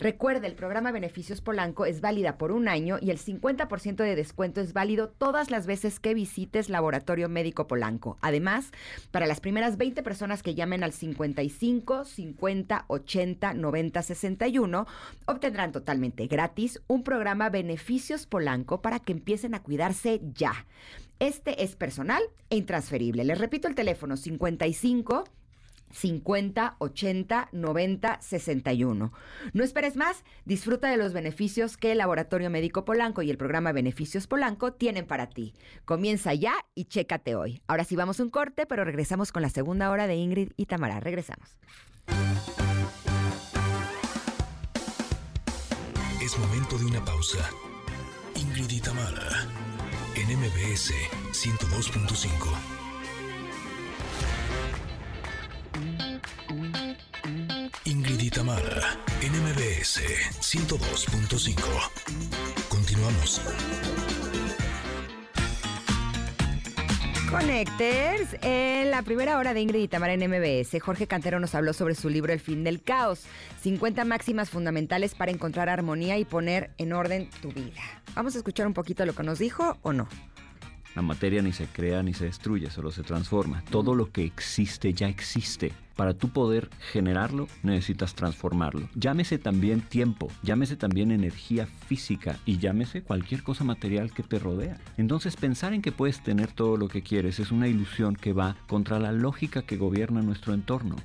S1: Recuerda, el programa Beneficios Polanco es válida por un año y el 50% de descuento es válido todas las veces que visites Laboratorio Médico Polanco. Además, para las primeras 20 personas que llamen al 55 50 80 90 61, obtendrán totalmente gratis un programa Beneficios Polanco para que empiecen a cuidarse ya. Este es personal e intransferible. Les repito el teléfono 55 50, 80, 90, 61. No esperes más, disfruta de los beneficios que el Laboratorio Médico Polanco y el programa Beneficios Polanco tienen para ti. Comienza ya y chécate hoy. Ahora sí vamos un corte, pero regresamos con la segunda hora de Ingrid y Tamara. Regresamos.
S2: Es momento de una pausa. Ingrid y Tamara, en MBS 102.5. Ingrid y Tamara, NMBS 102.5. Continuamos.
S1: Connectors, en la primera hora de Ingrid y en MBS, Jorge Cantero nos habló sobre su libro El fin del caos, 50 máximas fundamentales para encontrar armonía y poner en orden tu vida. Vamos a escuchar un poquito lo que nos dijo o no.
S3: La materia ni se crea ni se destruye, solo se transforma. Todo lo que existe ya existe. Para tú poder generarlo, necesitas transformarlo. Llámese también tiempo, llámese también energía física y llámese cualquier cosa material que te rodea. Entonces pensar en que puedes tener todo lo que quieres es una ilusión que va contra la lógica que gobierna nuestro entorno.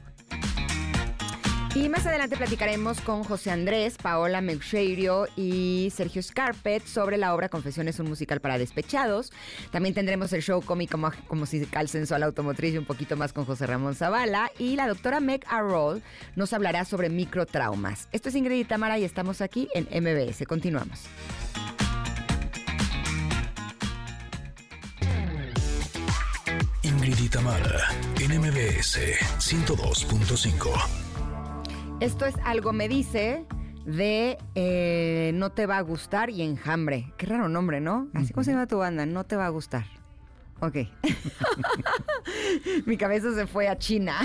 S1: Y más adelante platicaremos con José Andrés, Paola Meucheiro y Sergio Scarpet sobre la obra Confesiones, un musical para despechados. También tendremos el show cómico como musical sensual automotriz y un poquito más con José Ramón Zavala. Y la doctora Meg Arroll nos hablará sobre microtraumas. Esto es Ingrid y Tamara y estamos aquí en MBS. Continuamos.
S2: Ingrid y Tamara, en MBS 102.5.
S1: Esto es algo me dice de eh, No te va a gustar y Enjambre. Qué raro nombre, ¿no? Así como se llama tu banda, No te va a gustar. Ok. Mi cabeza se fue a China.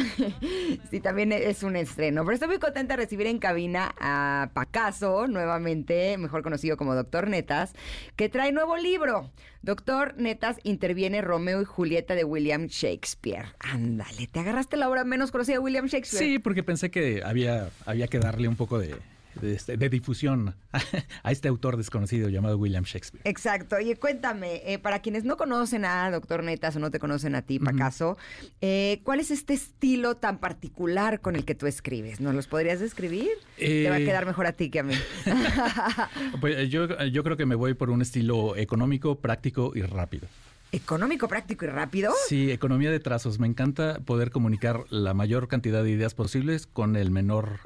S1: sí, también es un estreno. Pero estoy muy contenta de recibir en cabina a Pacaso, nuevamente, mejor conocido como Doctor Netas, que trae nuevo libro. Doctor Netas interviene Romeo y Julieta de William Shakespeare. Ándale, ¿te agarraste la obra menos conocida de William Shakespeare?
S4: Sí, porque pensé que había, había que darle un poco de, este, de, difusión a este autor desconocido llamado William Shakespeare.
S1: Exacto. Oye, cuéntame, eh, para quienes no conocen a Doctor Netas o no te conocen a ti, Pacaso, eh, ¿cuál es este estilo tan particular con el que tú escribes? ¿Nos los podrías describir? te va a eh, quedar mejor a ti que a mí.
S4: pues yo, yo creo que me voy por un estilo económico, práctico y rápido.
S1: Económico, práctico y rápido.
S4: Sí, economía de trazos. Me encanta poder comunicar la mayor cantidad de ideas posibles con el menor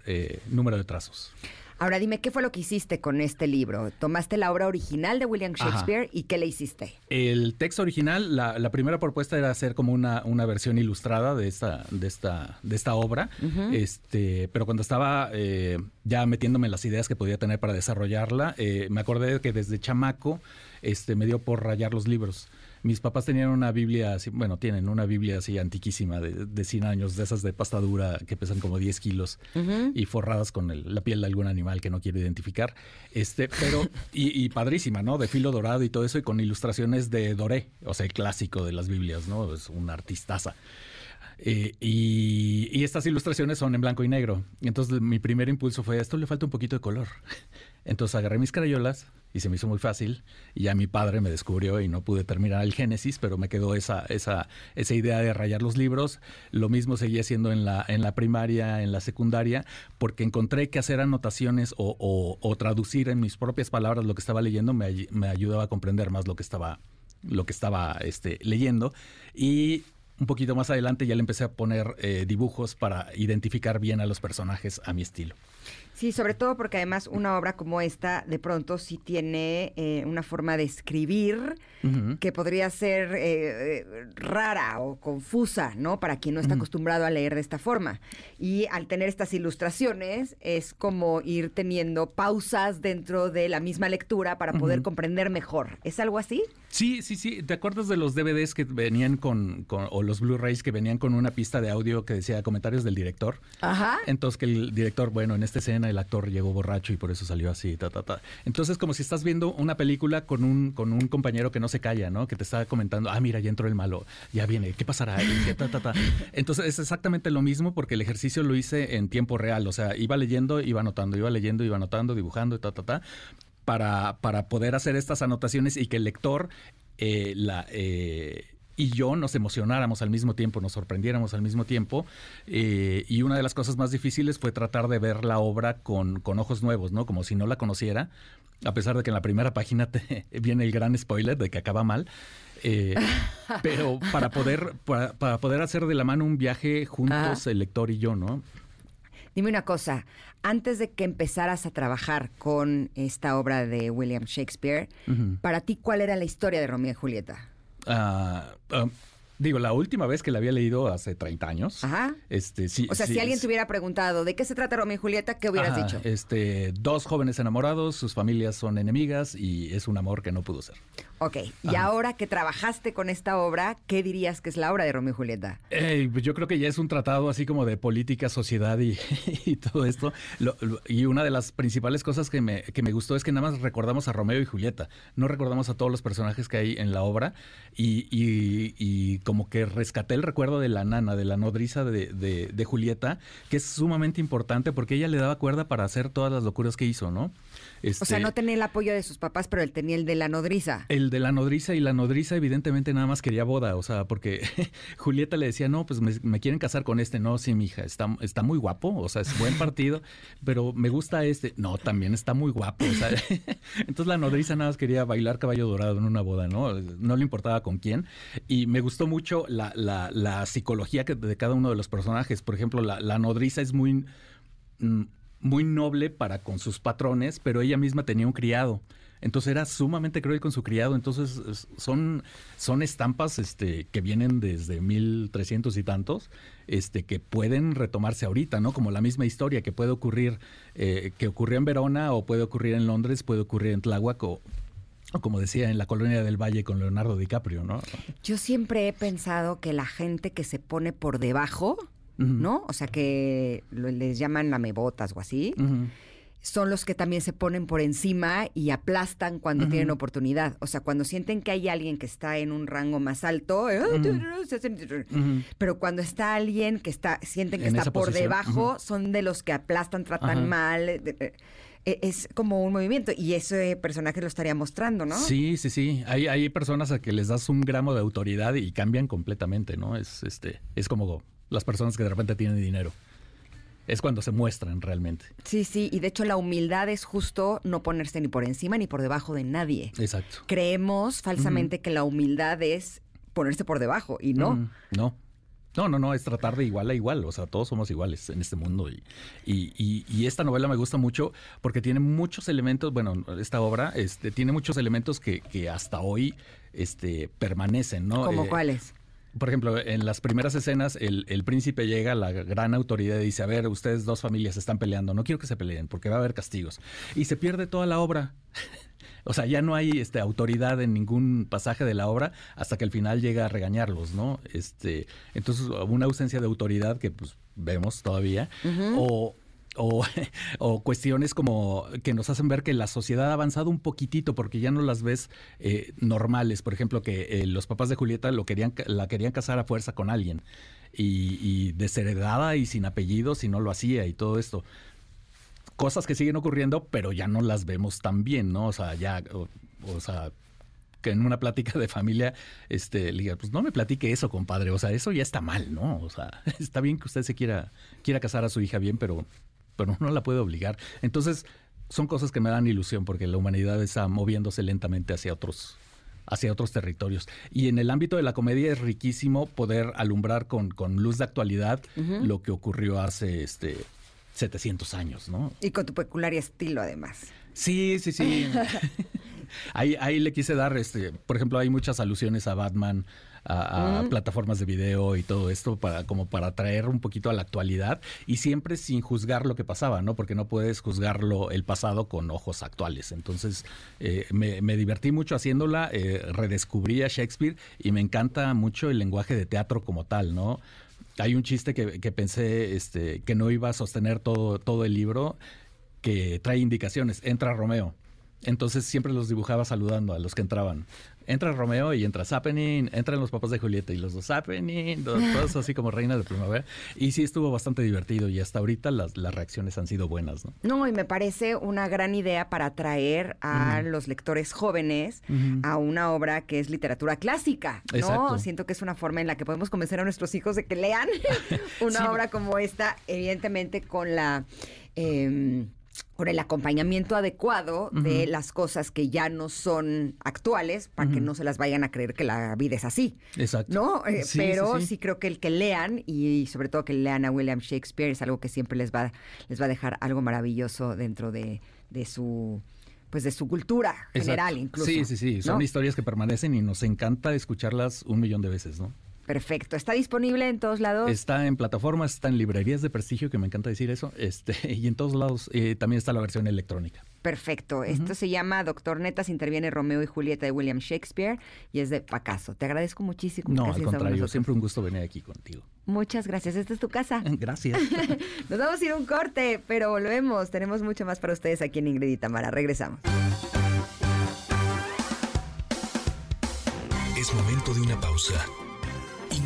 S4: número de trazos.
S1: Ahora dime, ¿qué fue lo que hiciste con este libro? ¿Tomaste la obra original de William Shakespeare y qué le hiciste?
S4: El texto original, la, primera propuesta era hacer como una, una versión ilustrada de esta, de esta, de esta obra. este, pero cuando estaba eh, ya metiéndome las ideas que podía tener para desarrollarla, eh, me acordé que desde chamaco este, me dio por rayar los libros. Mis papás tenían una Biblia, así, bueno, tienen una Biblia así antiquísima de, de 100 años, de esas de pasta dura que pesan como 10 kilos y forradas con la piel de algún animal que no quiero identificar. Este, pero, y, padrísima, ¿no? De filo dorado y todo eso, y con ilustraciones de Doré, o sea, el clásico de las Biblias, ¿no? Es una artistaza. Eh, y, y, estas ilustraciones son en blanco y negro. Entonces mi primer impulso fue, esto le falta un poquito de color. Entonces agarré mis crayolas y se me hizo muy fácil. Y ya mi padre me descubrió y no pude terminar el Génesis, pero me quedó esa, esa, esa idea de rayar los libros. Lo mismo seguía haciendo en la, en la primaria, en la secundaria, porque encontré que hacer anotaciones o, o, traducir en mis propias palabras lo que estaba leyendo me, me ayudaba a comprender más lo que estaba, lo que estaba este, leyendo. Y un poquito más adelante ya le empecé a poner eh, dibujos para identificar bien a los personajes a mi estilo.
S1: Sí, sobre todo porque además una obra como esta de pronto sí tiene eh, una forma de escribir que podría ser eh, eh, rara o confusa, ¿no? Para quien no está acostumbrado a leer de esta forma. Y al tener estas ilustraciones es como ir teniendo pausas dentro de la misma lectura para poder comprender mejor. ¿Es algo así?
S4: Sí, sí, sí. ¿Te acuerdas de los DVDs que venían con, con o los Blu-rays que venían con una pista de audio que decía comentarios del director?
S1: Ajá.
S4: Entonces que el director, bueno, en esta escena el actor llegó borracho y por eso salió así, ta, ta, ta. Entonces como si estás viendo una película con un, con un compañero que no se calla, ¿no? Que te está comentando, ah, mira, ya entró el malo, ya viene, ¿qué pasará? Entonces es exactamente lo mismo porque el ejercicio lo hice en tiempo real, o sea, iba leyendo, iba anotando, iba leyendo, iba anotando, dibujando, ta, ta, ta. Para, para poder hacer estas anotaciones y que el lector eh, la, eh, y yo nos emocionáramos al mismo tiempo, nos sorprendiéramos al mismo tiempo. Eh, y una de las cosas más difíciles fue tratar de ver la obra con, con, ojos nuevos, ¿no? Como si no la conociera, a pesar de que en la primera página te viene el gran spoiler de que acaba mal. pero para poder, para, para, poder hacer de la mano un viaje juntos, ah. el lector y yo, ¿no?
S1: Dime una cosa, antes de que empezaras a trabajar con esta obra de William Shakespeare, para ti, ¿cuál era la historia de Romeo y Julieta?
S4: Uh, Digo, la última vez que la había leído hace 30 años.
S1: Ajá.
S4: Este, sí,
S1: o sea, si alguien te hubiera preguntado de qué se trata Romeo y Julieta, ¿qué hubieras dicho?
S4: Este, dos jóvenes enamorados, sus familias son enemigas y es un amor que no pudo ser.
S1: Ok, y ahora que trabajaste con esta obra, ¿qué dirías que es la obra de Romeo y Julieta?
S4: Eh, yo creo que ya es un tratado así como de política, sociedad y, todo esto. y una de las principales cosas que me, que me gustó es que nada más recordamos a Romeo y Julieta, no recordamos a todos los personajes que hay en la obra y, y como que rescaté el recuerdo de la nana, de la nodriza de, de, Julieta, que es sumamente importante porque ella le daba cuerda para hacer todas las locuras que hizo, ¿no?
S1: O sea, no este tenía el apoyo de sus papás, pero él tenía el de la nodriza.
S4: El de la nodriza y la nodriza evidentemente nada más quería boda, o sea, porque Julieta le decía, no, pues me, quieren casar con este, no, sí, mi hija, está, está muy guapo, o sea, es buen partido, pero me gusta este, no, también está muy guapo, o sea, entonces la nodriza nada más quería bailar caballo dorado en una boda, ¿no? No le importaba con quién, y me gustó mucho la, la, psicología de cada uno de los personajes, por ejemplo, la, la nodriza es muy... Mm, muy noble para con sus patrones, pero ella misma tenía un criado. Entonces era sumamente cruel con su criado. Entonces son, son estampas este, que vienen desde 1300 y tantos, este, que pueden retomarse ahorita, ¿no? Como la misma historia que puede ocurrir, eh, que ocurrió en Verona o puede ocurrir en Londres, puede ocurrir en Tláhuac o, como decía, en la colonia del Valle con Leonardo DiCaprio, ¿no?
S1: Yo siempre he pensado que la gente que se pone por debajo ¿no? O sea, que les llaman lamebotas o así. Son los que también se ponen por encima y aplastan cuando tienen oportunidad. O sea, cuando sienten que hay alguien que está en un rango más alto, eh, pero cuando está alguien que está, sienten que está por debajo, son de los que aplastan, tratan mal. E, es como un movimiento y ese personaje lo estaría mostrando, ¿no?
S4: Sí, sí, sí. Hay, hay personas a que les das un gramo de autoridad y cambian completamente, ¿no? Es este, es como las personas que de repente tienen dinero. Es cuando se muestran realmente.
S1: Sí, sí, y de hecho la humildad es justo no ponerse ni por encima ni por debajo de nadie.
S4: Exacto.
S1: Creemos falsamente que la humildad es ponerse por debajo y no.
S4: No. No, no, no, es tratar de igual a igual, o sea, todos somos iguales en este mundo y, y, y, esta novela me gusta mucho porque tiene muchos elementos, bueno, esta obra este, tiene muchos elementos que, que hasta hoy este, permanecen, ¿no?
S1: ¿Como eh, cuáles?
S4: Por ejemplo, en las primeras escenas, el, príncipe llega a la gran autoridad y dice, a ver, ustedes dos familias están peleando, no quiero que se peleen porque va a haber castigos. Y se pierde toda la obra. o sea, ya no hay este, autoridad en ningún pasaje de la obra hasta que al final llega a regañarlos, ¿no? Este, entonces, una ausencia de autoridad que pues vemos todavía. O o, cuestiones como que nos hacen ver que la sociedad ha avanzado un poquitito porque ya no las ves eh, normales. Por ejemplo, que eh, los papás de Julieta lo querían, la querían casar a fuerza con alguien y, desheredada y sin apellido si no lo hacía y todo esto. Cosas que siguen ocurriendo, pero ya no las vemos tan bien, ¿no? O sea, ya, o, sea, que en una plática de familia, este, le diga, pues no me platique eso, compadre, o sea, eso ya está mal, ¿no? O sea, está bien que usted se quiera, quiera casar a su hija bien, pero pero no la puede obligar. Entonces, son cosas que me dan ilusión porque la humanidad está moviéndose lentamente hacia otros hacia otros territorios. Y en el ámbito de la comedia es riquísimo poder alumbrar con, con luz de actualidad lo que ocurrió hace este 700 años, ¿no?
S1: Y con tu peculiar estilo, además.
S4: Sí, sí, sí. ahí, ahí le quise dar, este, por ejemplo, hay muchas alusiones a Batman, a, plataformas de video y todo esto para como para traer un poquito a la actualidad y siempre sin juzgar lo que pasaba, ¿no? Porque no puedes juzgarlo el pasado con ojos actuales. Entonces eh, me, divertí mucho haciéndola, eh, redescubrí a Shakespeare y me encanta mucho el lenguaje de teatro como tal, ¿no? Hay un chiste que, que pensé este, que no iba a sostener todo, todo el libro, que trae indicaciones. Entra Romeo. Entonces siempre los dibujaba saludando a los que entraban entra Romeo y entra Zappening, entran los papás de Julieta y los dos Zappening, todos así como reina de primavera. Y sí estuvo bastante divertido y hasta ahorita las, las reacciones han sido buenas, ¿no?
S1: No, y me parece una gran idea para atraer a los lectores jóvenes a una obra que es literatura clásica, ¿no? Siento que es una forma en la que podemos convencer a nuestros hijos de que lean una obra como esta, evidentemente con la... Em, por el acompañamiento adecuado de las cosas que ya no son actuales para que no se las vayan a creer que la vida es así.
S4: Exacto.
S1: ¿No? Eh, pero sí, creo que el que lean y sobre todo que lean a William Shakespeare es algo que siempre les va, les va a dejar algo maravilloso dentro de, su pues de su cultura general incluso.
S4: Sí, sí, sí, son historias que permanecen y nos encanta escucharlas un millón de veces, ¿no?
S1: Perfecto. ¿Está disponible en todos lados?
S4: Está en plataformas, está en librerías de prestigio, que me encanta decir eso, este, y en todos lados eh, también está la versión electrónica.
S1: Perfecto. Esto se llama Doctor Netas, interviene Romeo y Julieta de William Shakespeare y es de Pacaso. Te agradezco muchísimo.
S4: No, al contrario, siempre un gusto venir aquí contigo.
S1: Muchas gracias. Esta es tu casa.
S4: Gracias.
S1: Nos vamos a ir a un corte, pero volvemos. Tenemos mucho más para ustedes aquí en Ingrid y Tamara. Regresamos.
S2: Es momento de una pausa.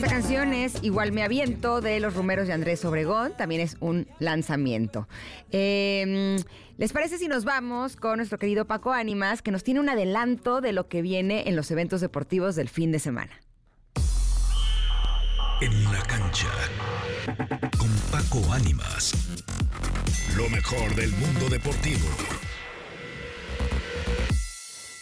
S1: Esta canción es Igual me aviento de los rumeros de Andrés Obregón, también es un lanzamiento. Em, ¿Les parece si nos vamos con nuestro querido Paco Ánimas, que nos tiene un adelanto de lo que viene en los eventos deportivos del fin de semana?
S2: En la cancha, con Paco Ánimas, lo mejor del mundo deportivo.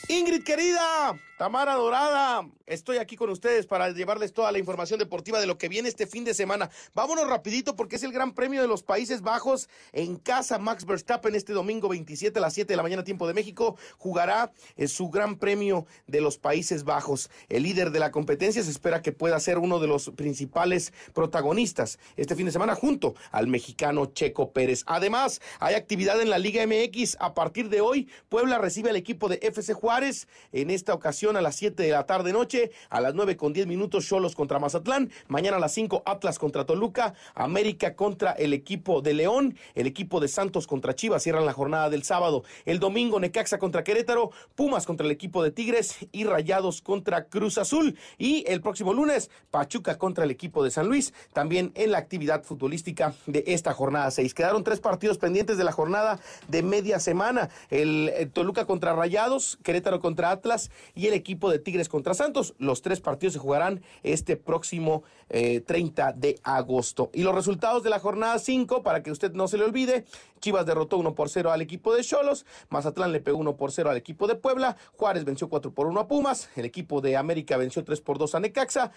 S5: Ingrid querida, Tamara Dorada, estoy aquí con ustedes para llevarles toda la información deportiva de lo que viene este fin de semana. Vámonos rapidito porque es el Gran Premio de los Países Bajos en casa. Max Verstappen este domingo 27 a las 7 de la mañana tiempo de México jugará eh, su Gran Premio de los Países Bajos. El líder de la competencia se espera que pueda ser uno de los principales protagonistas este fin de semana junto al mexicano Checo Pérez. Además, hay actividad en la Liga MX. A partir de hoy, Puebla recibe al equipo de FC Juárez. En esta ocasión a las 7 de la tarde noche, a las 9 con 10 minutos Cholos contra Mazatlán, mañana a las 5 Atlas contra Toluca, América contra el equipo de León, el equipo de Santos contra Chivas cierran la jornada del sábado, el domingo Necaxa contra Querétaro, Pumas contra el equipo de Tigres y Rayados contra Cruz Azul. Y el próximo lunes Pachuca contra el equipo de San Luis, también en la actividad futbolística de esta jornada 6. Quedaron tres partidos pendientes de la jornada de media semana, el, el Toluca contra Rayados, Querétaro contra Atlas y el equipo de Tigres contra Santos. Los tres partidos se jugarán este próximo 30 eh, de agosto. Y los resultados de la jornada 5, para que usted no se le olvide, Chivas derrotó 1 por 0 al equipo de Cholos, Mazatlán le pegó 1 por 0 al equipo de Puebla, Juárez venció 4 por 1 a Pumas, el equipo de América venció 3 por 2 a Necaxa,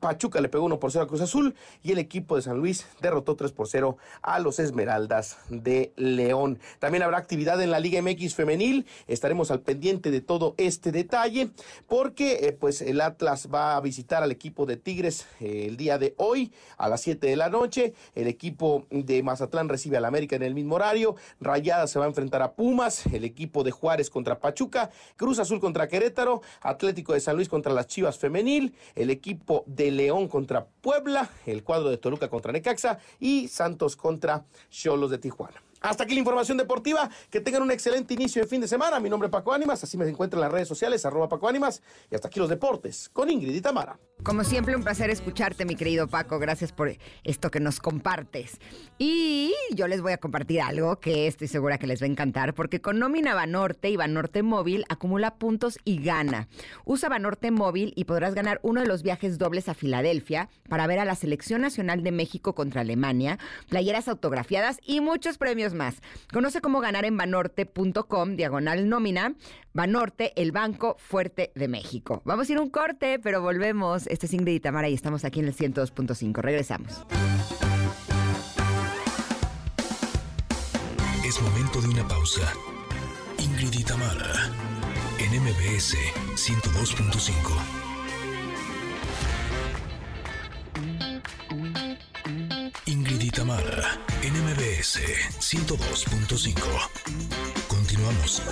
S5: Pachuca le pegó 1 por 0 a Cruz Azul y el equipo de San Luis derrotó 3 por 0 a los Esmeraldas de León. También habrá actividad en la Liga MX femenil, estaremos al pendiente de todo este detalle porque eh, pues el Atlas va a visitar al equipo de Tigres eh, el día de hoy a las 7 de la noche, el equipo de Mazatlán recibe al América en el mismo horario, Rayada se va a enfrentar a Pumas, el equipo de Juárez contra Pachuca, Cruz Azul contra Querétaro, Atlético de San Luis contra las Chivas Femenil, el equipo de León contra Puebla, el cuadro de Toluca contra Necaxa y Santos contra Cholos de Tijuana. Hasta aquí la información deportiva. Que tengan un excelente inicio de fin de semana. Mi nombre es Paco Ánimas. Así me encuentran en las redes sociales, arroba Paco Ánimas. Y hasta aquí los deportes con Ingrid y Tamara.
S1: Como siempre, un placer escucharte, mi querido Paco. Gracias por esto que nos compartes. Y yo les voy a compartir algo que estoy segura que les va a encantar, porque con nómina Banorte y Banorte Móvil acumula puntos y gana. Usa Banorte Móvil y podrás ganar uno de los viajes dobles a Filadelfia para ver a la Selección Nacional de México contra Alemania, playeras autografiadas y muchos premios más. Conoce cómo ganar en banorte.com, diagonal nómina. Banorte, el banco fuerte de México. Vamos a ir un corte, pero volvemos. Este es Ingrid y y estamos aquí en el 102.5. Regresamos.
S2: Es momento de una pausa. Ingrid y Tamara, en MBS 102.5. Ingrid y Tamara, en MBS 102.5. Continuamos.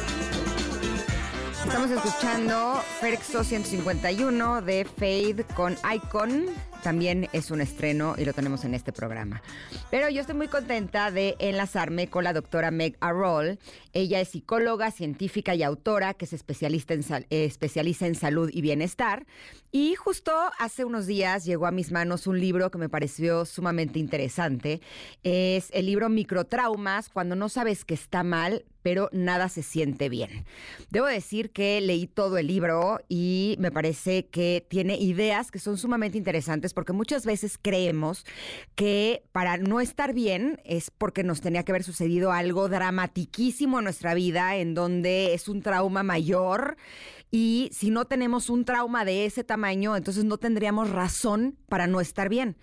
S1: Estamos escuchando Ferxo 151 de Fade con Icon. También es un estreno y lo tenemos en este programa. Pero yo estoy muy contenta de enlazarme con la doctora Meg Arroll. Ella es psicóloga, científica y autora que se eh, especializa en salud y bienestar. Y justo hace unos días llegó a mis manos un libro que me pareció sumamente interesante. Es el libro Microtraumas, cuando no sabes que está mal, pero nada se siente bien. Debo decir que leí todo el libro y me parece que tiene ideas que son sumamente interesantes porque muchas veces creemos que para no estar bien es porque nos tenía que haber sucedido algo dramatiquísimo en nuestra vida en donde es un trauma mayor y si no tenemos un trauma de ese tamaño, entonces no tendríamos razón para no estar bien.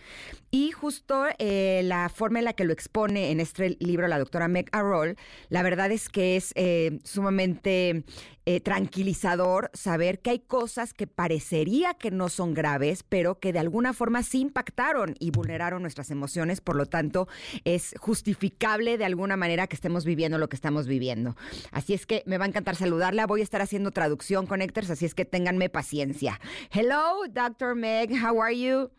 S1: Y justo eh, la forma en la que lo expone en este libro la doctora Meg Arroll, la verdad es que es eh, sumamente eh, tranquilizador saber que hay cosas que parecería que no son graves, pero que de alguna forma sí impactaron y vulneraron nuestras emociones. Por lo tanto, es justificable de alguna manera que estemos viviendo lo que estamos viviendo. Así es que me va a encantar saludarla. Voy a estar haciendo traducción, Connectors, así es que ténganme paciencia. Hello, Dr. Meg. How are you?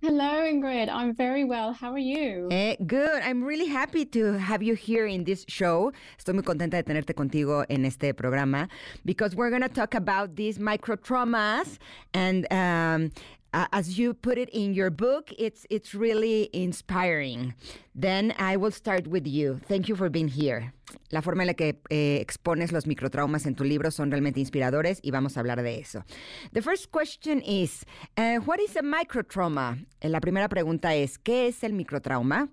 S6: Hello, Ingrid. I'm very well. How are you?
S1: Eh, good. I'm really happy to have you here in this show. Estoy muy contenta de tenerte contigo en este programa because we're going to talk about these micro traumas and um, uh, as you put it in your book, it's it's really inspiring. Then I will start with you. Thank you for being here. La forma en la que eh, expones los microtraumas en tu libro son realmente inspiradores y vamos a hablar de eso. The first question is, uh, what is a microtrauma? Eh, La primera pregunta es, ¿qué es el microtrauma?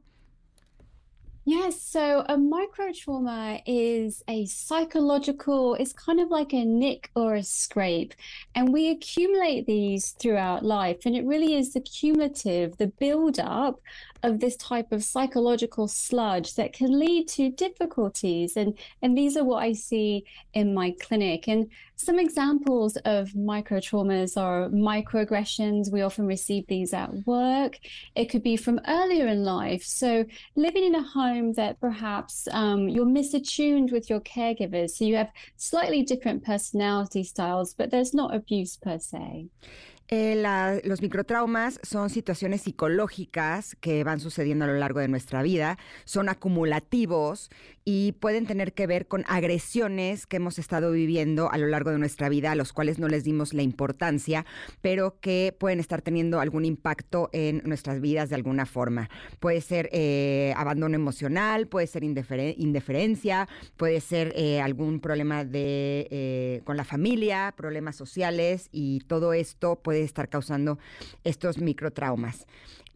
S6: Yes, so a microtrauma is a psychological, it's kind of like a nick or a scrape. And we accumulate these throughout life. And it really is the cumulative, the build-up of this type of psychological sludge that can lead to difficulties. And and these are what I see in my clinic. And some examples of microtraumas are microaggressions. We often receive these at work. It could be from earlier in life. So living in a home that perhaps um, you're misattuned with your caregivers. So you have slightly different personality styles, but there's not abuse per se.
S1: Eh, los microtraumas son situaciones psicológicas que van sucediendo a lo largo de nuestra vida, son acumulativos y pueden tener que ver con agresiones que hemos estado viviendo a lo largo de nuestra vida, a los cuales no les dimos la importancia, pero que pueden estar teniendo algún impacto en nuestras vidas de alguna forma. Puede ser eh, abandono emocional, puede ser indiferencia, puede ser eh, algún problema de, eh, con la familia, problemas sociales y todo esto puede estar causando estos microtraumas.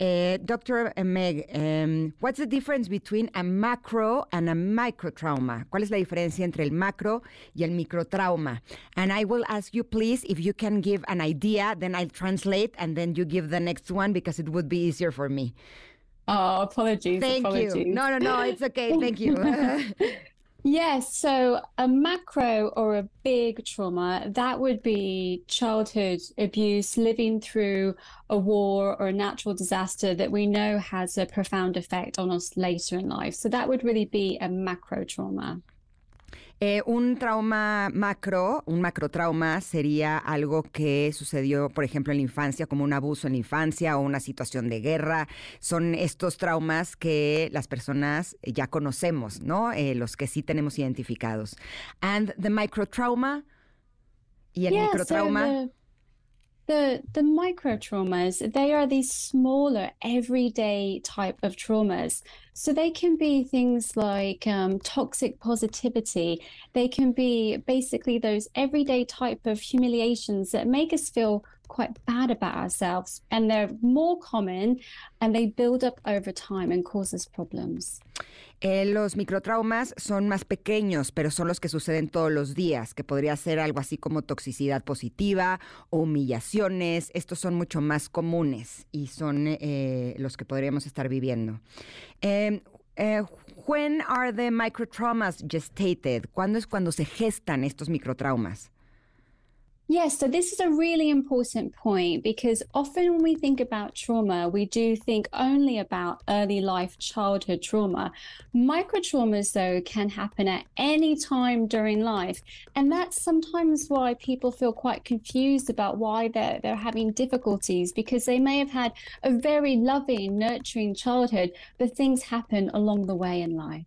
S1: Eh, Dr. Meg, um, what's the difference between a macro and a microtrauma? ¿Cuál es la diferencia entre el macro y el microtrauma? And I will ask you, please, if you can give an idea, then I'll translate, and then you give the next one because it would be easier for me.
S6: Oh, apologies.
S1: Thank
S6: apologies.
S1: you. No, no, no, it's okay. Thank you.
S6: Yes, so a macro or a big trauma, that would be childhood abuse, living through a war or a natural disaster that we know has a profound effect on us later in life. So that would really be a macro trauma.
S1: Eh, un trauma macro, un macrotrauma sería algo que sucedió, por ejemplo, en la infancia, como un abuso en la infancia o una situación de guerra. Son estos traumas que las personas ya conocemos, ¿no? Eh, los que sí tenemos identificados. And the microtrauma y el
S6: Yeah, so
S1: microtrauma.
S6: the, the the micro traumas they are these smaller everyday type of traumas. So they can be things like um, toxic positivity. They can be basically those everyday type of humiliations that make us feel quite bad about ourselves and they're more common and they build up over time and cause us problems
S1: Eh, los microtraumas son más pequeños, pero son los que suceden todos los días, que podría ser algo así como toxicidad positiva o humillaciones. Estos son mucho más comunes y son eh, los que podríamos estar viviendo. Eh, eh, when are the microtraumas gestated? ¿Cuándo es cuando se gestan estos microtraumas?
S6: Yes, so this is a really important point because often when we think about trauma, we do think only about early life childhood trauma. Micro traumas, though, can happen at any time during life. And that's sometimes why people feel quite confused about why they're, they're having difficulties because they may have had a very loving, nurturing childhood, but things happen along the way in life.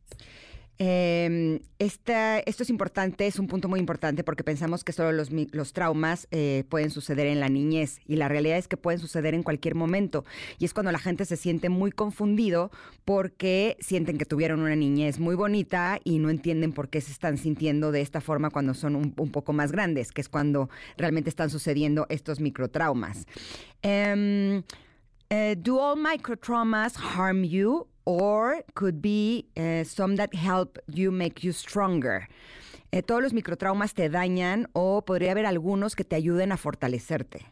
S1: Esta, esto es importante, es un punto muy importante porque pensamos que solo los, traumas eh, pueden suceder en la niñez y la realidad es que pueden suceder en cualquier momento y es cuando la gente se siente muy confundido porque sienten que tuvieron una niñez muy bonita y no entienden por qué se están sintiendo de esta forma cuando son un, un poco más grandes, que es cuando realmente están sucediendo estos microtraumas. Um, uh, do all microtraumas harm you or could be uh, some that help you make you stronger. Eh, todos los microtraumas te dañan o podría haber algunos que te ayuden a fortalecerte.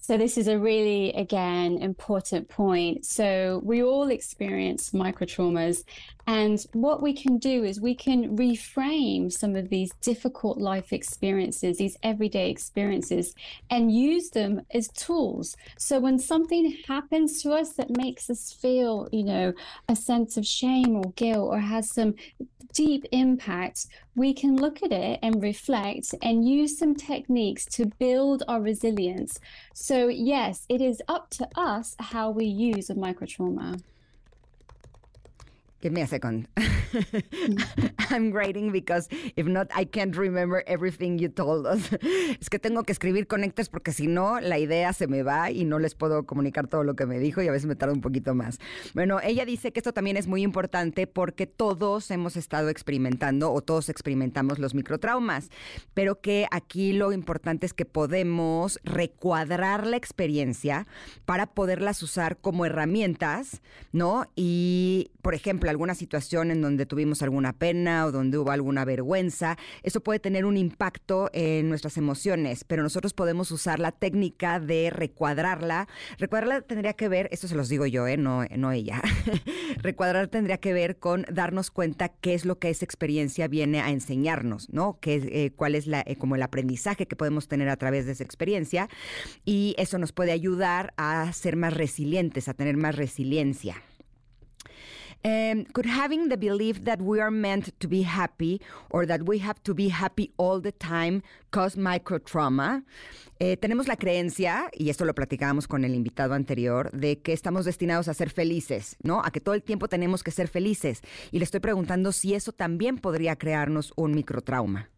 S6: So this is a really, again, important point. So we all experience microtraumas, and what we can do is we can reframe some of these difficult life experiences, these everyday experiences, and use them as tools. So when something happens to us that makes us feel, you know, a sense of shame or guilt or has some deep impact, we can look at it and reflect and use some techniques to build our resilience. So, yes, it is up to us how we use a microtrauma.
S1: Give me a second. I'm writing because if not, I can't remember everything you told us. es que tengo que escribir conectes porque si no, la idea se me va y no les puedo comunicar todo lo que me dijo y a veces me tarda un poquito más. Bueno, ella dice que esto también es muy importante porque todos hemos estado experimentando o todos experimentamos los microtraumas, pero que aquí lo importante es que podemos recuadrar la experiencia para poderlas usar como herramientas, ¿no? Y, por ejemplo, alguna situación en donde tuvimos alguna pena o donde hubo alguna vergüenza, eso puede tener un impacto en nuestras emociones, pero nosotros podemos usar la técnica de recuadrarla. Recuadrarla tendría que ver, esto se los digo yo, ¿eh? no, no ella. Recuadrar tendría que ver con darnos cuenta qué es lo que esa experiencia viene a enseñarnos, ¿no? ¿Qué, eh, cuál es eh, como el aprendizaje que podemos tener a través de esa experiencia y eso nos puede ayudar a ser más resilientes, a tener más resiliencia. Um, could having the belief that we are meant to be happy or that we have to be happy all the time cause microtrauma? Eh, tenemos la creencia, y esto lo platicábamos con el invitado anterior, de que estamos destinados a ser felices, ¿no? A que todo el tiempo tenemos que ser felices. Y le estoy preguntando si eso también podría crearnos un microtrauma.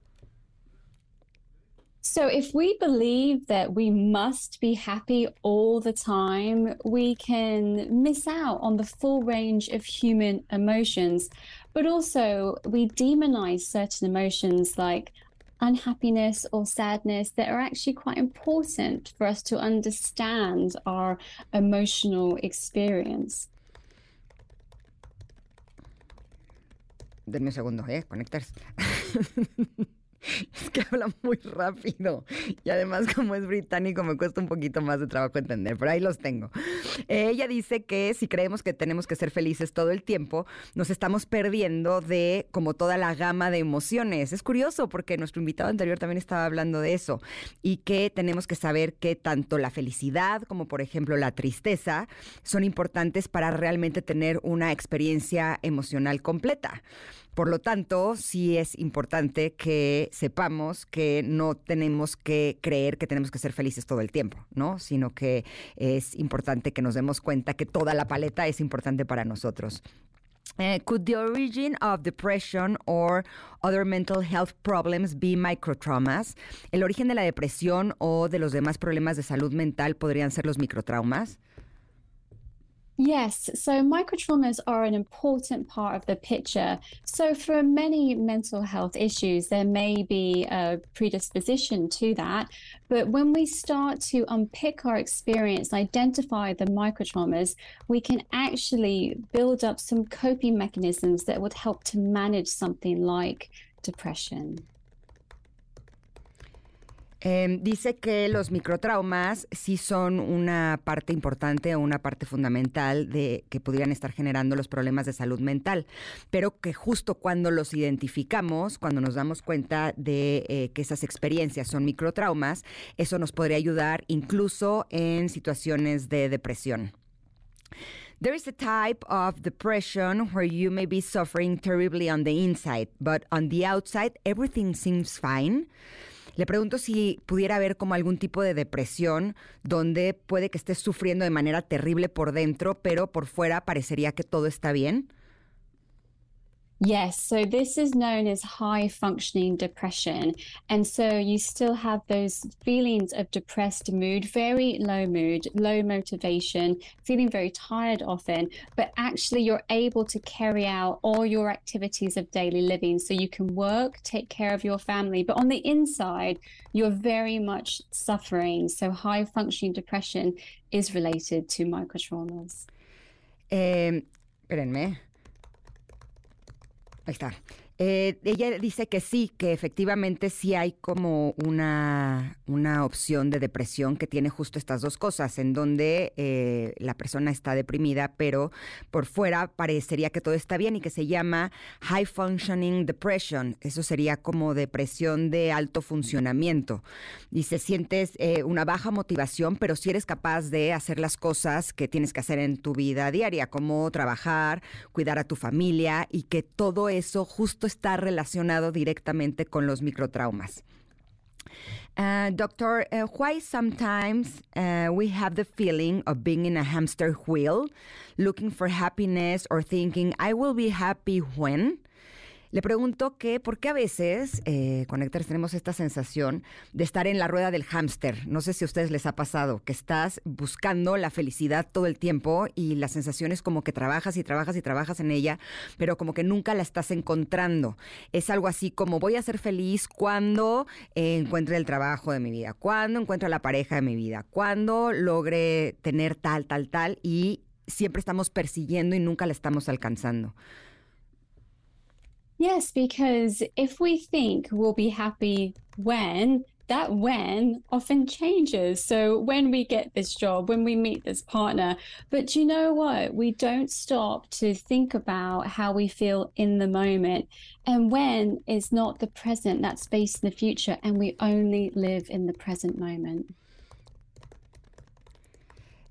S6: So, if we believe that we must be happy all the time, we can miss out on the full range of human emotions. But also, we demonize certain emotions like unhappiness or sadness that are actually quite important for us to understand our emotional experience.
S1: Denme un segundo, ¿eh? Conectarse. Es que habla muy rápido y además como es británico me cuesta un poquito más de trabajo entender, pero ahí los tengo. Eh, ella dice que si creemos que tenemos que ser felices todo el tiempo, nos estamos perdiendo de como toda la gama de emociones. Es curioso porque nuestro invitado anterior también estaba hablando de eso y que tenemos que saber que tanto la felicidad como por ejemplo la tristeza son importantes para realmente tener una experiencia emocional completa. Por lo tanto, sí es importante que sepamos que no tenemos que creer que tenemos que ser felices todo el tiempo, ¿no? Sino que es importante que nos demos cuenta que toda la paleta es importante para nosotros. Uh, could the origin of depression or other mental health problems be microtraumas? ¿El origen de la depresión o de los demás problemas de salud mental podrían ser los microtraumas?
S6: Yes, so microtraumas are an important part of the picture. So, for many mental health issues, there may be a predisposition to that. But when we start to unpick our experience, identify the microtraumas, we can actually build up some coping mechanisms that would help to manage something like depression.
S1: Eh, dice que los microtraumas sí son una parte importante o una parte fundamental de que podrían estar generando los problemas de salud mental, pero que justo cuando los identificamos, cuando nos damos cuenta de eh, que esas experiencias son microtraumas, eso nos podría ayudar incluso en situaciones de depresión. There is a type of depression where you may be suffering terribly on the inside, but on the outside everything seems fine. Le pregunto si pudiera haber como algún tipo de depresión donde puede que estés sufriendo de manera terrible por dentro, pero por fuera parecería que todo está bien.
S6: Yes, so this is known as high functioning depression. And so you still have those feelings of depressed mood, very low mood, low motivation, feeling very tired often, but actually you're able to carry out all your activities of daily living. So you can work, take care of your family, but on the inside, you're very much suffering. So high functioning depression is related to microtraumas.
S1: Eh, espérenme. Ahí está. Eh, ella dice que sí, que efectivamente sí hay como una, una opción de depresión que tiene justo estas dos cosas, en donde eh, la persona está deprimida, pero por fuera parecería que todo está bien y que se llama High Functioning Depression. Eso sería como depresión de alto funcionamiento. Dice, sientes eh, una baja motivación, pero si eres capaz de hacer las cosas que tienes que hacer en tu vida diaria, como trabajar, cuidar a tu familia y que todo eso justo está relacionado directamente con los microtraumas. Uh, doctor, uh, why sometimes uh, we have the feeling of being in a hamster wheel, looking for happiness or thinking, I will be happy when? Le pregunto que, ¿por qué a veces, eh, Connectors, tenemos esta sensación de estar en la rueda del hámster? No sé si a ustedes les ha pasado, que estás buscando la felicidad todo el tiempo y la sensación es como que trabajas y trabajas y trabajas en ella, pero como que nunca la estás encontrando. Es algo así como voy a ser feliz cuando encuentre el trabajo de mi vida, cuando encuentre la pareja de mi vida, cuando logre tener tal, tal, tal y siempre estamos persiguiendo y nunca la estamos alcanzando.
S6: Yes, because if we think we'll be happy when, that when often changes. So when we get this job, when we meet this partner, but you know what? We don't stop to think about how we feel in the moment. And when is not the present, that's based in the future, and we only live in the present moment.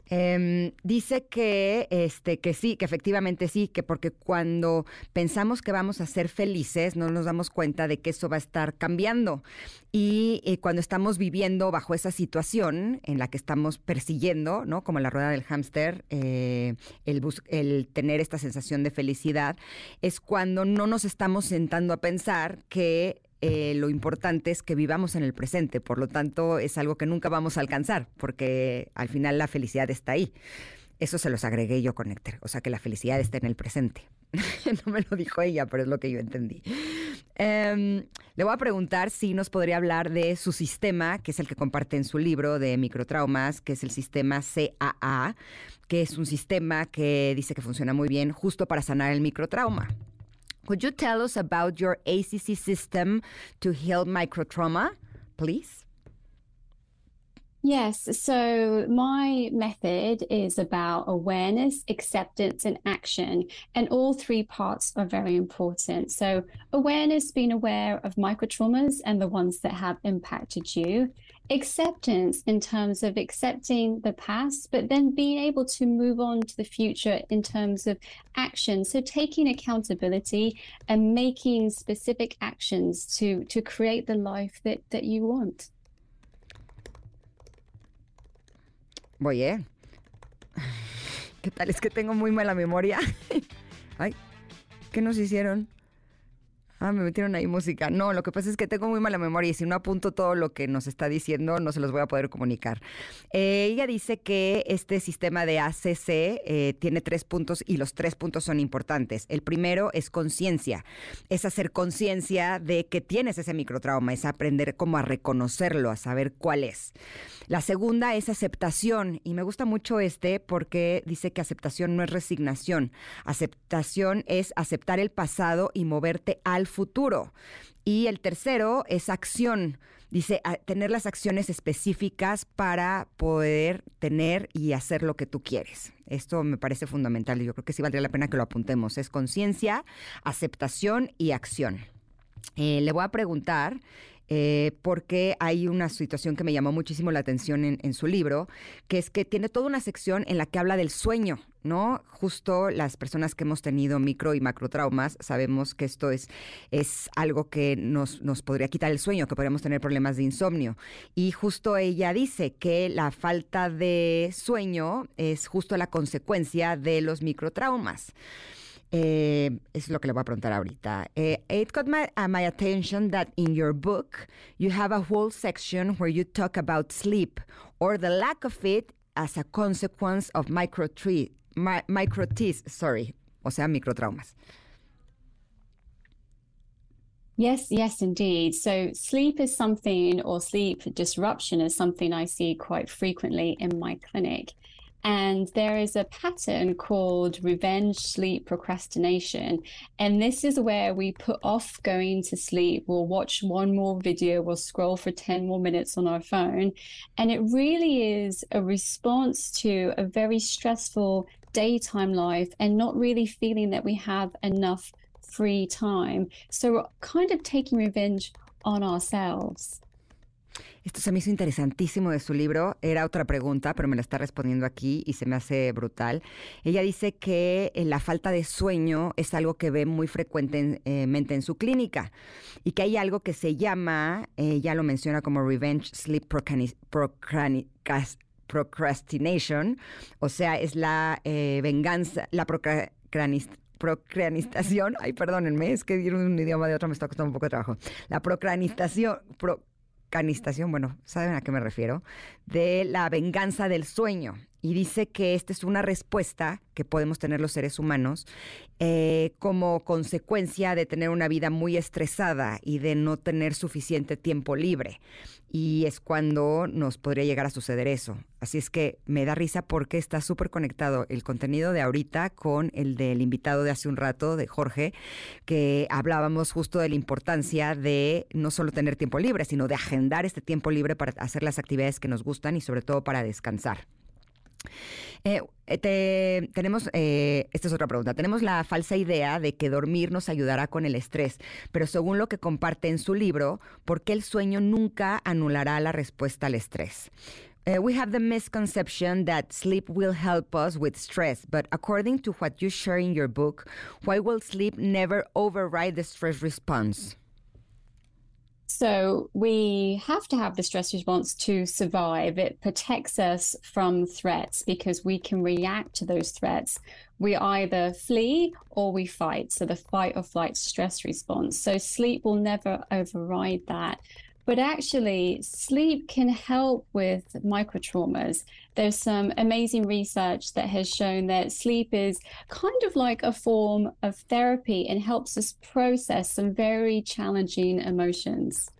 S1: Eh, dice que, este, que sí, que efectivamente sí, que porque cuando pensamos que vamos a ser felices, no nos damos cuenta de que eso va a estar cambiando. Y eh, cuando estamos viviendo bajo esa situación en la que estamos persiguiendo, ¿no? Como la rueda del hámster, eh, el, el tener esta sensación de felicidad, es cuando no nos estamos sentando a pensar que eh, lo importante es que vivamos en el presente, por lo tanto es algo que nunca vamos a alcanzar, porque al final la felicidad está ahí. Eso se los agregué yo con Néctar, o sea que la felicidad está en el presente. no me lo dijo ella, pero es lo que yo entendí. Um, le voy a preguntar si nos podría hablar de su sistema, que es el que comparte en su libro de microtraumas, que es el sistema CAA, que es un sistema que dice que funciona muy bien justo para sanar el microtrauma. Could you tell us about your ACC system to heal microtrauma, please?
S6: Yes, so my method is about awareness, acceptance, and action. And all three parts are very important. So, awareness, being aware of microtraumas and the ones that have impacted you, acceptance in terms of accepting the past, but then being able to move on to the future in terms of action. So, taking accountability and making specific actions to, to create the life that, that you want.
S1: Voy, ¿eh? ¿Qué tal? Es que tengo muy mala memoria. Ay, ¿Qué nos hicieron? Ah, me metieron ahí música. No, lo que pasa es que tengo muy mala memoria y si no apunto todo lo que nos está diciendo, no se los voy a poder comunicar. Eh, ella dice que este sistema de ACC eh, tiene tres puntos y los tres puntos son importantes. El primero es conciencia. Es hacer conciencia de que tienes ese microtrauma, es aprender cómo a reconocerlo, a saber cuál es. La segunda es aceptación y me gusta mucho este porque dice que aceptación no es resignación. Aceptación es aceptar el pasado y moverte al. Y el tercero es acción. Dice, tener las acciones específicas para poder tener y hacer lo que tú quieres. Esto me parece fundamental y yo creo que sí valdría la pena que lo apuntemos. Es conciencia, aceptación y acción. Eh, le voy a preguntar eh, porque hay una situación que me llamó muchísimo la atención en, su libro, que es que tiene toda una sección en la que habla del sueño, ¿no? Justo las personas que hemos tenido micro y macro traumas sabemos que esto es, es algo que nos, nos podría quitar el sueño, que podríamos tener problemas de insomnio. Y justo ella dice que la falta de sueño es justo la consecuencia de los microtraumas. Eh, es lo que le voy a preguntar ahorita. Eh, it got my, uh, my attention that in your book you have a whole section where you talk about sleep or the lack of it as a consequence of micro mi microtis, sorry, o sea, microtraumas.
S6: Yes, yes, indeed. So, sleep is something, or sleep disruption is something I see quite frequently in my clinic. And there is a pattern called revenge sleep procrastination. And this is where we put off going to sleep. We'll watch one more video, we'll scroll for 10 more minutes on our phone. And it really is a response to a very stressful daytime life and not really feeling that we have enough free time. So we're kind of taking revenge on ourselves.
S1: Esto se me hizo interesantísimo de su libro. Era otra pregunta, pero me la está respondiendo aquí y se me hace brutal. Ella dice que eh, la falta de sueño es algo que ve muy frecuentemente en su clínica y que hay algo que se llama, ella lo menciona como revenge sleep procrastination, o sea, es la eh, venganza, la procrastinación, ay, perdónenme, es que ir un idioma de otro me está costando un poco de trabajo. La procrastinación, canistación, bueno, ¿saben a qué me refiero? De la venganza del sueño. Y dice que esta es una respuesta que podemos tener los seres humanos eh, como consecuencia de tener una vida muy estresada y de no tener suficiente tiempo libre y es cuando nos podría llegar a suceder eso. Así es que me da risa porque está súper conectado el contenido de ahorita con el del invitado de hace un rato, de Jorge, que hablábamos justo de la importancia de no solo tener tiempo libre, sino de agendar este tiempo libre para hacer las actividades que nos gustan y sobre todo para descansar. Eh, eh, tenemos, eh, esta es otra pregunta, tenemos la falsa idea de que dormir nos ayudará con el estrés, pero según lo que comparte en su libro, ¿por qué el sueño nunca anulará la respuesta al estrés? we have the misconception that sleep will help us with stress, but according to what you share in your book, why will sleep never override the stress response?
S6: So we have to have the stress response to survive. It protects us from threats because we can react to those threats. We either flee or we fight. So the fight or flight stress response. So sleep will never override that. But actually, sleep can help with microtraumas. There's some amazing research that has shown that sleep is kind of like a form of therapy and helps us process some very challenging emotions.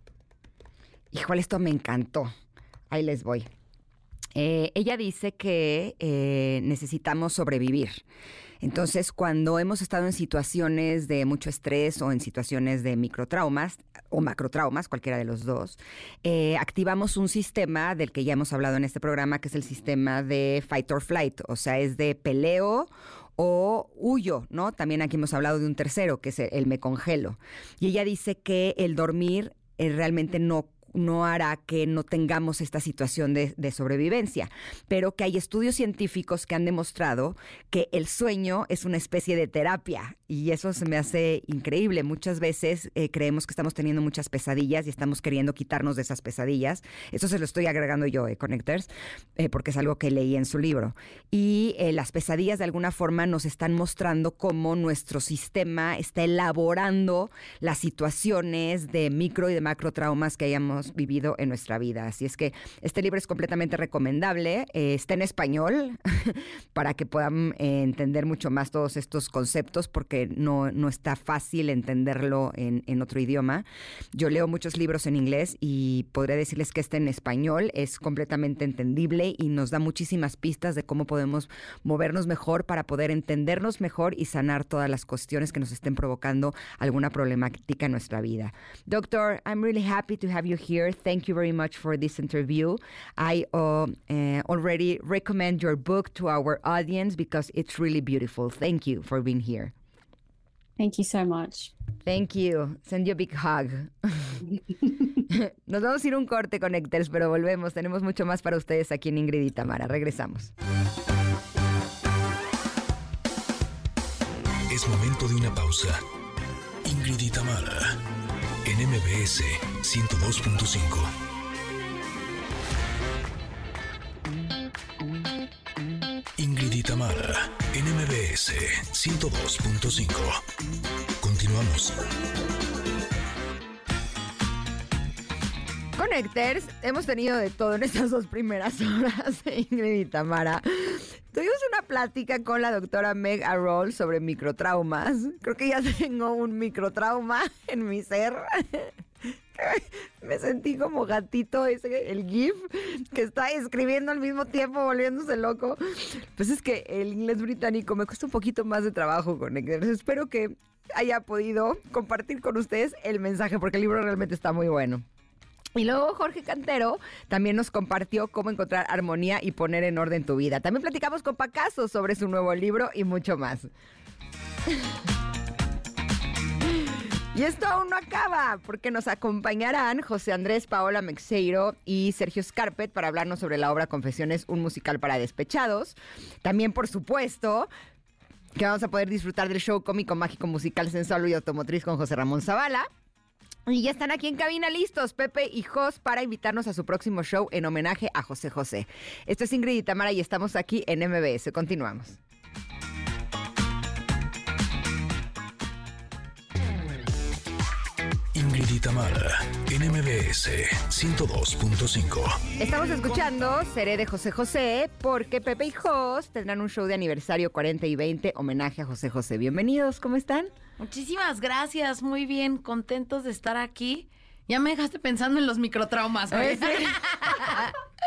S1: Híjole, esto me encantó. Ahí les voy. Eh, ella dice que eh, necesitamos sobrevivir. Entonces, cuando hemos estado en situaciones de mucho estrés o en situaciones de microtraumas o macrotraumas, cualquiera de los dos, eh, activamos un sistema del que ya hemos hablado en este programa, que es el sistema de fight or flight, o sea, es de peleo o huyo, ¿no? También aquí hemos hablado de un tercero, que es el, me congelo. Y ella dice que el dormir eh, realmente no no hará que no tengamos esta situación de, de sobrevivencia, pero que hay estudios científicos que han demostrado que el sueño es una especie de terapia y eso se me hace increíble. Muchas veces eh, creemos que estamos teniendo muchas pesadillas y estamos queriendo quitarnos de esas pesadillas. Eso se lo estoy agregando yo, eh, Connectors, eh, porque es algo que leí en su libro. Y eh, las pesadillas de alguna forma nos están mostrando cómo nuestro sistema está elaborando las situaciones de micro y de macro traumas que hayamos vivido en nuestra vida. Así es que este libro es completamente recomendable. Eh, está en español para que puedan eh, entender mucho más todos estos conceptos porque no, está fácil entenderlo en, otro idioma. Yo leo muchos libros en inglés y podría decirles que este en español es completamente entendible y nos da muchísimas pistas de cómo podemos movernos mejor para poder entendernos mejor y sanar todas las cuestiones que nos estén provocando alguna problemática en nuestra vida. Doctor, I'm really happy to have you here. Thank you very much for this interview. I uh, uh, already recommend your book to our audience because it's really beautiful. Thank you for being here.
S6: Thank you so much.
S1: Thank you. Send you a big hug. Nos vamos a ir un corte, Connectors, pero volvemos. Tenemos mucho más para ustedes aquí en Ingrid y Tamara. Regresamos.
S2: Es momento de una pausa. Ingrid y Tamara, en MBS 102.5. Y Tamara, en MBS 102.5. Continuamos.
S1: Connectors, hemos tenido de todo en estas dos primeras horas, Ingrid y Tamara. Tuvimos una plática con la doctora Meg Arroll sobre microtraumas. Creo que ya tengo un microtrauma en mi ser. Me sentí como gatito ese, el GIF, que está escribiendo al mismo tiempo, volviéndose loco. Pues es que el inglés británico me cuesta un poquito más de trabajo, Connectors. Espero que haya podido compartir con ustedes el mensaje, porque el libro realmente está muy bueno. Y luego Jorge Cantero también nos compartió cómo encontrar armonía y poner en orden tu vida. También platicamos con Pacaso sobre su nuevo libro y mucho más. Y esto aún no acaba, porque nos acompañarán José Andrés Paola Mexeiro y Sergio Scarpet para hablarnos sobre la obra Confesiones, un musical para despechados. También, por supuesto, que vamos a poder disfrutar del show cómico, mágico, musical, sensual y automotriz con José Ramón Zavala. Y ya están aquí en cabina listos, Pepe y Jos, para invitarnos a su próximo show en homenaje a José José. Esto es Ingrid y Tamara y estamos aquí en MBS. Continuamos.
S2: Y Tamara, en MBS 102.5.
S1: Estamos escuchando Seré de José José porque Pepe y Jos tendrán un show de aniversario 40 y 20 homenaje a José José. Bienvenidos, ¿cómo están?
S7: Muchísimas gracias, muy bien, contentos de estar aquí. Ya me dejaste pensando en los microtraumas. güey.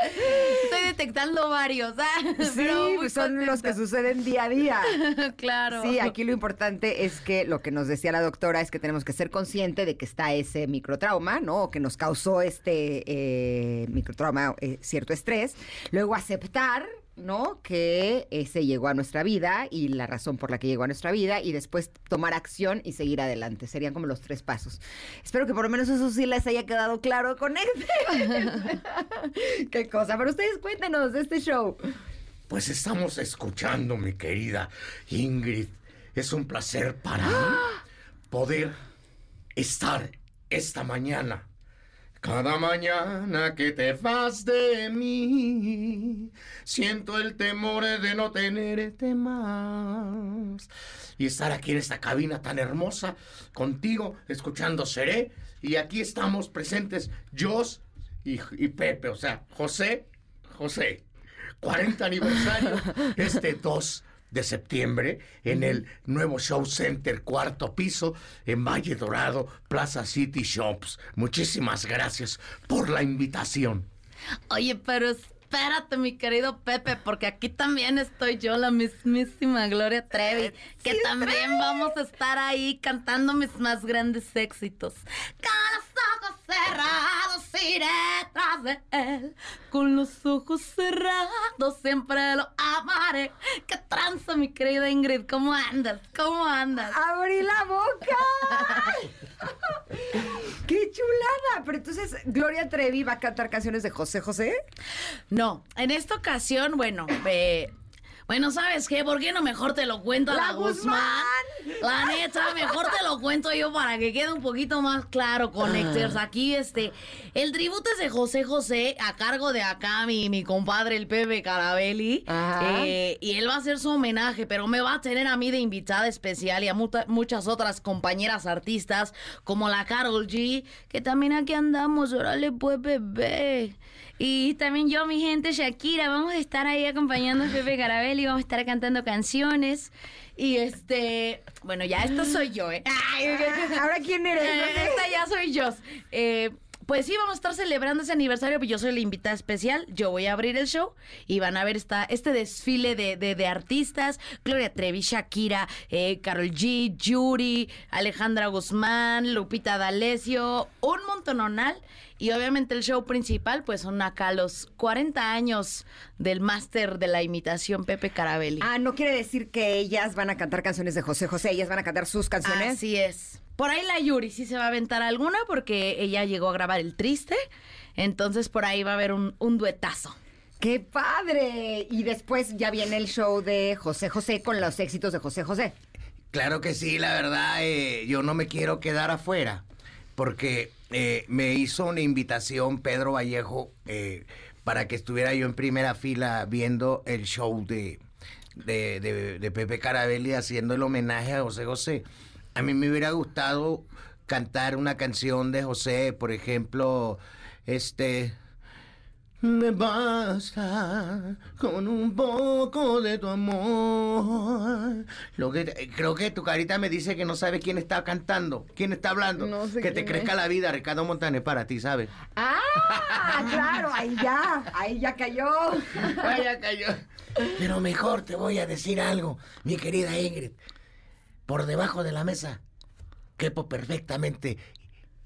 S7: Estoy detectando varios. ah,
S1: Sí, pues son los que suceden día a día.
S7: claro.
S1: Sí, aquí lo importante es que lo que nos decía la doctora es que tenemos que ser consciente de que está ese microtrauma, ¿no? O que nos causó este eh, microtrauma, eh, cierto estrés. Luego aceptar, ¿no? Que ese llegó a nuestra vida y la razón por la que llegó a nuestra vida y después tomar acción y seguir adelante. Serían como los tres pasos. Espero que por lo menos eso sí les haya quedado claro con este. Qué cosa. Pero ustedes cuéntenos de este show.
S8: Pues estamos escuchando, mi querida Ingrid. Es un placer para mí poder estar esta mañana. Cada mañana que te vas de mí, siento el temor de no tenerte más. Y estar aquí en esta cabina tan hermosa, contigo, escuchando Seré. Y aquí estamos presentes, Jos y, y Pepe, o sea, José, José. 40 aniversario este 2 de septiembre en el nuevo Show Center, cuarto piso, en Valle Dorado, Plaza City Shops. Muchísimas gracias por la invitación.
S7: Oye, pero espérate, mi querido Pepe, porque aquí también estoy yo, la mismísima Gloria Trevi, que también vamos a estar ahí cantando mis más grandes éxitos. Ojos cerrados iré tras de él. Con los ojos cerrados siempre lo amaré. ¿Qué tranza, mi querida Ingrid? ¿Cómo andas? ¿Cómo andas?
S1: ¡Abrí la boca! ¡Qué chulada! Pero entonces, ¿Gloria Trevi va a cantar canciones de José José?
S7: No, en esta ocasión, bueno, eh, bueno, ¿sabes qué? ¿Por qué no mejor te lo cuento a
S1: ¡La
S7: la, Guzmán? La neta, mejor te lo cuento yo para que quede un poquito más claro, Connectors. Aquí, este, el tributo es de José José, a cargo de acá mi, mi compadre, el Pepe Carabelli. Eh, y él va a hacer su homenaje, pero me va a tener a mí de invitada especial y a muta- muchas otras compañeras artistas, como la Carol G, que también aquí andamos, órale pues, bebé. Y también yo, mi gente, Shakira, vamos a estar ahí acompañando a Pepe Carabelli, vamos a estar cantando canciones. Y este, bueno, ya esta soy yo, ¿eh? Ay,
S1: ¿Ahora quién eres?
S7: eh, Esta ya soy yo. Eh, pues sí, vamos a estar celebrando ese aniversario, pero yo soy la invitada especial. Yo voy a abrir el show y van a ver esta, este desfile de, de- de artistas. Gloria Trevi, Shakira, eh, Carol G, Yuri, Alejandra Guzmán, Lupita D'Alessio, un montononal. Y obviamente el show principal, pues son acá los 40 años del máster de la imitación Pepe Carabelli.
S1: Ah, no quiere decir que ellas van a cantar canciones de José José, ellas van a cantar sus canciones.
S7: Así es. Por ahí la Yuri sí se va a aventar alguna porque ella llegó a grabar El Triste. Entonces por ahí va a haber un, un duetazo.
S1: ¡Qué padre! Y después ya viene el show de José José con los éxitos de José José.
S8: Claro que sí, la verdad, eh, yo no me quiero quedar afuera, porque eh, me hizo una invitación Pedro Vallejo eh, para que estuviera yo en primera fila viendo el show de, de, de- de Pepe Carabelli haciendo el homenaje a José José. A mí me hubiera gustado cantar una canción de José, por ejemplo, este... Me basta con un poco de tu amor. Lo que creo que tu carita me dice que no sabe quién está cantando, quién está hablando.
S1: No sé
S8: que te crezca
S1: es.
S8: la vida, Ricardo Montaner para ti, ¿sabes?
S1: ¡Ah! claro, ahí ya, ahí ya cayó.
S8: Vaya cayó. Pero mejor te voy a decir algo, mi querida Ingrid. Por debajo de la mesa quepo perfectamente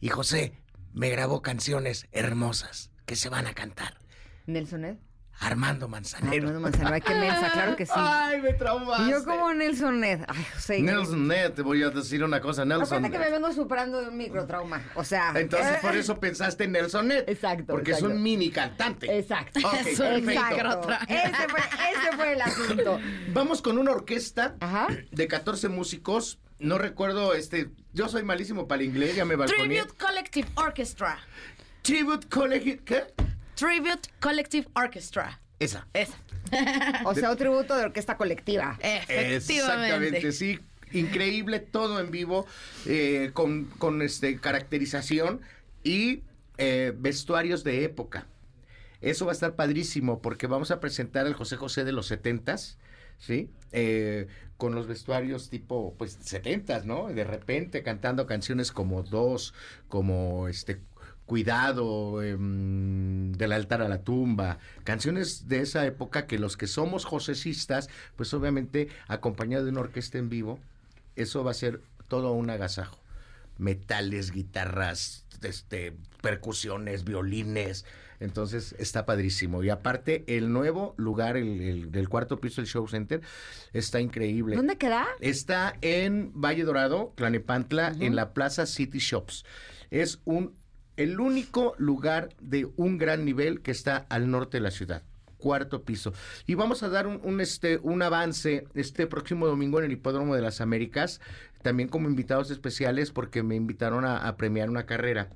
S8: y José me grabó canciones hermosas que se van a cantar.
S1: ¿Nelson Ed?
S8: Armando Manzanero.
S1: Armando Manzanero, ay, qué mensa, claro que sí.
S8: Ay, me traumaste.
S1: Y yo como Nelson Ed. Ay, José.
S8: Nelson Ned, te voy a decir una cosa, Nelson.
S1: Acuérdate que me vengo superando de un microtrauma. O sea.
S8: Entonces,
S1: eh,
S8: por eso pensaste en Nelson Ned.
S1: Exacto,
S8: Porque
S1: exacto.
S8: es un mini cantante.
S1: Exacto.
S8: Ok,
S7: Es
S8: perfecto.
S1: Exacto. Ese fue, ese fue el asunto.
S8: Vamos con una orquesta
S1: Ajá.
S8: de 14 músicos. No recuerdo, este, yo soy malísimo para el inglés, ya me balconé.
S7: Tribute Collective Orchestra.
S8: Tribute College, ¿qué?
S7: Tribute Collective Orchestra.
S8: Esa.
S7: Esa.
S1: O sea, un tributo de orquesta colectiva.
S7: Efectivamente.
S8: Exactamente, sí. Increíble, todo en vivo, eh, con, con, este, caracterización y eh, vestuarios de época. Eso va a estar padrísimo porque vamos a presentar al José José de los setentas, ¿sí? Eh, con los vestuarios tipo, pues, setentas, ¿no? De repente cantando canciones como Dos, como este Cuidado, em, del altar a la tumba, canciones de esa época que los que somos josesistas, pues obviamente acompañado de una orquesta en vivo, eso va a ser todo un agasajo. Metales, guitarras, este, percusiones, violines. Entonces está padrísimo. Y aparte, el nuevo lugar, el, el- del cuarto piso del Show Center, está increíble.
S1: ¿Dónde queda?
S8: Está en Valle Dorado, Tlanepantla, en la Plaza City Shops. Es un el único lugar de un gran nivel que está al norte de la ciudad. Cuarto piso. Y vamos a dar un, este, un avance este próximo domingo en el Hipódromo de las Américas, también como invitados especiales, porque me invitaron a, premiar una carrera.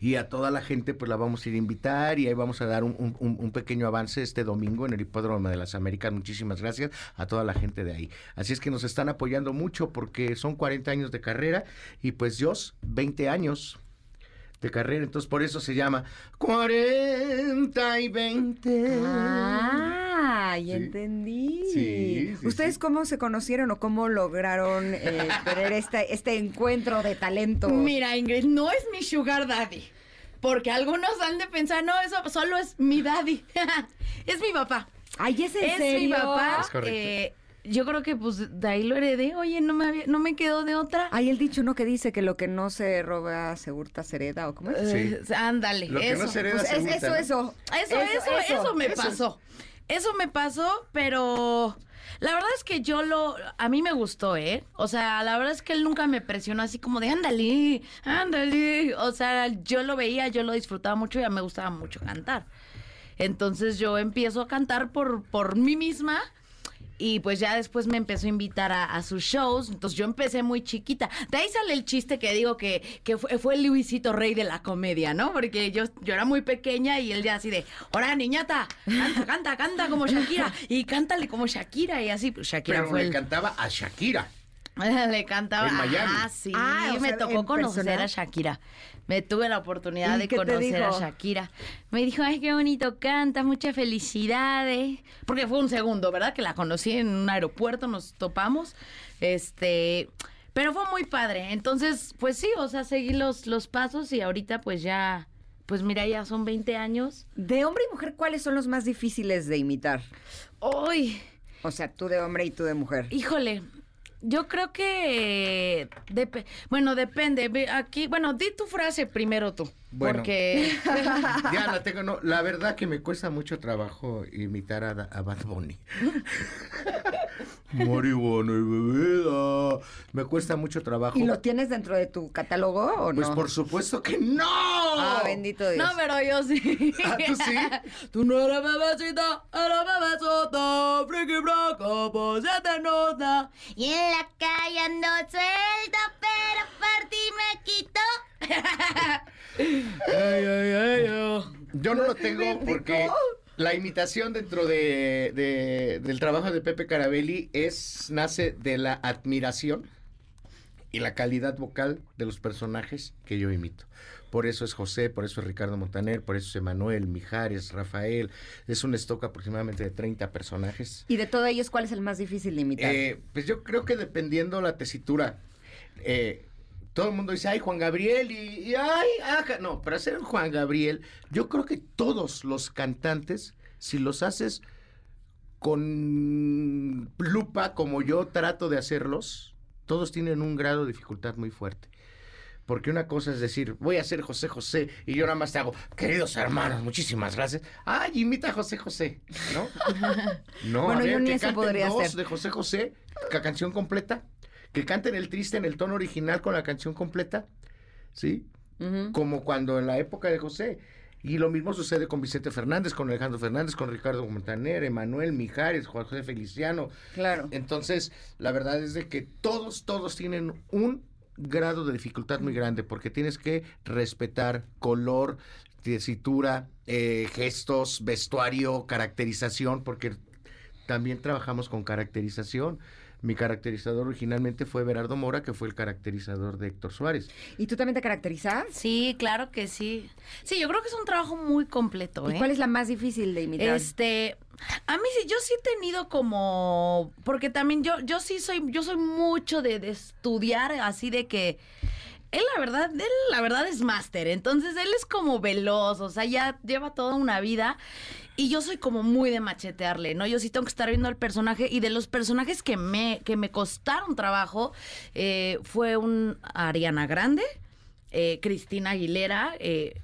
S8: Y a toda la gente pues la vamos a ir a invitar y ahí vamos a dar un- un pequeño avance este domingo en el Hipódromo de las Américas. Muchísimas gracias a toda la gente de ahí. Así es que nos están apoyando mucho porque son 40 años de carrera y pues Dios, 20 años de carrera. Entonces por eso se llama 40 y 20.
S1: Ah, ya
S8: Sí.
S1: entendí.
S8: Sí, sí,
S1: ¿Ustedes
S8: sí.
S1: cómo se conocieron o cómo lograron eh, tener este, este encuentro de talento?
S7: Mira, Ingrid, no es mi sugar daddy. Porque algunos han de pensar, no, eso solo es mi daddy. es mi papá.
S1: Ay, ¿es en
S7: es
S1: serio?
S7: mi papá.
S8: Es correcto.
S7: Eh, yo creo que pues de ahí lo heredé. Oye, no me, había- no me quedó de otra.
S1: Hay el dicho, ¿no? Que dice que lo que no se roba se hurta, se hereda, ¿o cómo es?
S7: Eh, ándale,
S8: Lo que
S7: eso.
S8: no se hereda
S1: Pues
S8: se
S1: es-
S8: hurta,
S1: eso,
S8: ¿no?
S1: eso.
S7: Eso, eso, eso, me pasó. Eso me pasó, pero La verdad es que yo lo, a mí me gustó, ¿eh? O sea, la verdad es que él nunca me presionó así como de ándale, ándale. O sea, yo lo veía, yo lo disfrutaba mucho y a mí me gustaba mucho cantar. Entonces yo empiezo a cantar por, por mí misma. Y pues ya después me empezó a invitar a, a sus shows. Entonces yo empecé muy chiquita. De ahí sale el chiste que digo que, que fue, fue el Luisito Rey de la comedia, ¿no? Porque yo, yo era muy pequeña y él ya así de, ¡Hola, niñata! Canta, canta, canta como Shakira. Y cántale como Shakira. Y así, pues Shakira
S8: Pero
S7: fue
S8: le
S7: el...
S8: cantaba a Shakira.
S7: Le cantaba.
S8: En Miami.
S7: Ah, sí.
S1: Ah,
S7: me
S1: sea,
S7: tocó conocer
S1: persona.
S7: a Shakira. Me tuve la oportunidad
S1: ¿Y
S7: de conocer a? Shakira. Me dijo, ay, qué bonito canta, muchas felicidades. Porque fue un segundo, ¿verdad? Que la conocí en un aeropuerto, nos topamos. Este. Pero fue muy padre. Entonces, pues sí, o sea, seguí los, los pasos y ahorita, pues ya. Pues mira, ya son 20 años.
S1: De hombre y mujer, ¿cuáles son los más difíciles de imitar?
S7: ¡Uy!
S1: O sea, tú de hombre y tú de mujer.
S7: Híjole, yo creo que depe- bueno, depende. Aquí, bueno, di tu frase primero tú,
S8: Bueno.
S7: porque
S8: Ya la tengo, no. La verdad que me cuesta mucho trabajo imitar a, a Bad Bunny. Marihuana y bebida. Me cuesta mucho trabajo.
S1: ¿Y lo tienes dentro de tu catálogo o
S8: Pues
S1: no?
S8: por supuesto que no.
S1: Ah, bendito Dios.
S7: no, pero yo sí.
S8: Ah, ¿tú sí?
S7: Tú no eres bebecita, eres bebesota, friki blanca, pues se te nota. Y en la calle ando suelta, pero por ti me quito. ay, ay, ay, oh.
S8: Yo no lo tengo porque la imitación dentro de, de- del trabajo de Pepe Carabelli es nace de la admiración y la calidad vocal de los personajes que yo imito. Por eso es José, por eso es Ricardo Montaner, por eso es Emanuel, Mijares, Rafael. Es un stock aproximadamente de 30 personajes.
S1: ¿Y de todos ellos cuál es el más difícil de imitar?
S8: Eh, pues yo creo que dependiendo la tesitura. eh, todo el mundo dice, ay, Juan Gabriel, y, y, ay, ajá. No, para ser un Juan Gabriel, yo creo que todos los cantantes, si los haces con lupa, como yo trato de hacerlos, todos tienen un grado de dificultad muy fuerte. Porque una cosa es decir, voy a ser José José y yo nada más te hago, queridos hermanos, muchísimas gracias. Ay, imita a José José, ¿no? No,
S1: Bueno,
S8: a
S1: yo
S8: ver,
S1: ni
S8: que
S1: eso podría
S8: dos
S1: hacer.
S8: de José José, la canción completa, que canten el triste en el tono original con la canción completa, ¿sí? Como cuando en la época de José. Y lo mismo sucede con Vicente Fernández, con Alejandro Fernández, con Ricardo Montaner, Emanuel Mijares, Juan José Feliciano.
S1: Claro.
S8: Entonces, la verdad es de que todos, todos tienen un grado de dificultad muy grande porque tienes que respetar color, tesitura, eh, gestos, vestuario, caracterización, porque también trabajamos con caracterización. Mi caracterizador originalmente fue Berardo Mora, que fue el caracterizador de Héctor Suárez.
S1: ¿Y tú también te caracterizas?
S7: Sí, claro que sí. Sí, yo creo que es un trabajo muy completo.
S1: ¿Y
S7: ¿eh?
S1: cuál es la más difícil de imitar?
S7: Este, a mí sí, yo sí he tenido como, porque también yo, yo sí soy, yo soy mucho de, de estudiar, así de que él la verdad, él la verdad es máster, entonces él es como veloz, o sea, ya lleva toda una vida y yo soy como muy de machetearle, ¿no? Yo sí tengo que estar viendo al personaje y de los personajes que me, que me costaron trabajo eh, fue un Ariana Grande, eh, Cristina Aguilera, eh,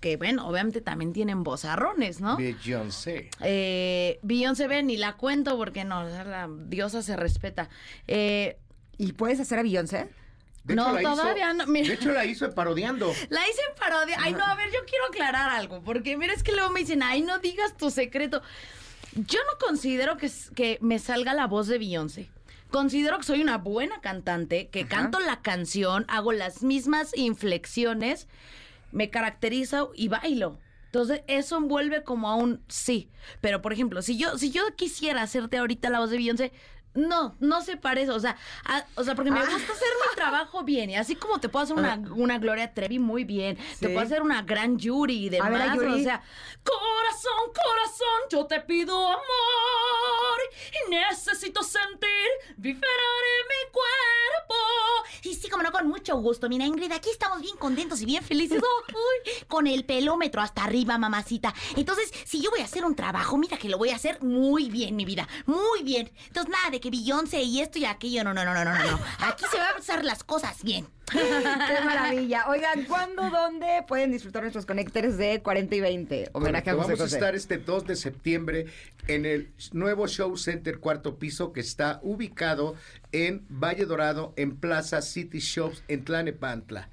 S7: que bueno, obviamente también tienen vozarrones, ¿no?
S8: Beyoncé.
S7: Eh, Beyoncé, ven, ni la cuento porque no, la diosa se respeta. Eh,
S1: ¿Y puedes hacer a Beyoncé?
S8: De
S7: No,
S8: hizo-
S7: todavía no, mira.
S8: De hecho, la hizo parodiando.
S7: la hice en parodia. Ay, no, a ver, yo quiero aclarar algo, porque mira, es que luego me dicen, ay, no digas tu secreto. Yo no considero que, que me salga la voz de Beyoncé. Considero que soy una buena cantante, que canto la canción, hago las mismas inflexiones, me caracterizo y bailo. Entonces, eso envuelve como a un sí. Pero, por ejemplo, si yo, si yo quisiera hacerte ahorita la voz de Beyoncé, no, no se parece. O sea, a- o sea, porque me gusta hacer mi trabajo bien. Y así como te puedo hacer una, una Gloria Trevi muy bien, te puedo hacer una gran Yuri y
S1: ver,
S7: demás.
S1: Yuri.
S7: O sea, corazón, corazón, yo te pido amor. Y necesito sentir vibrar en mi cuerpo. Y sí, como no, con mucho gusto. Mira, Ingrid, aquí estamos bien contentos y bien felices. Uy, con el pelómetro hasta arriba, mamacita. Entonces, si yo voy a hacer un trabajo, mira que lo voy a hacer muy bien, mi vida. Muy bien. Entonces, nada de que Beyoncé y esto y aquello. No, no, no, no, no, no. no. Aquí se van a hacer las cosas bien.
S1: Qué maravilla. Oigan, ¿cuándo, dónde pueden disfrutar nuestros conectores de 40 y 20? Homenaje a José
S8: Vamos a estar este 2 de septiembre en el nuevo Show Center cuarto piso que está ubicado en Valle Dorado, en Plaza City Shops en Tlanepantla.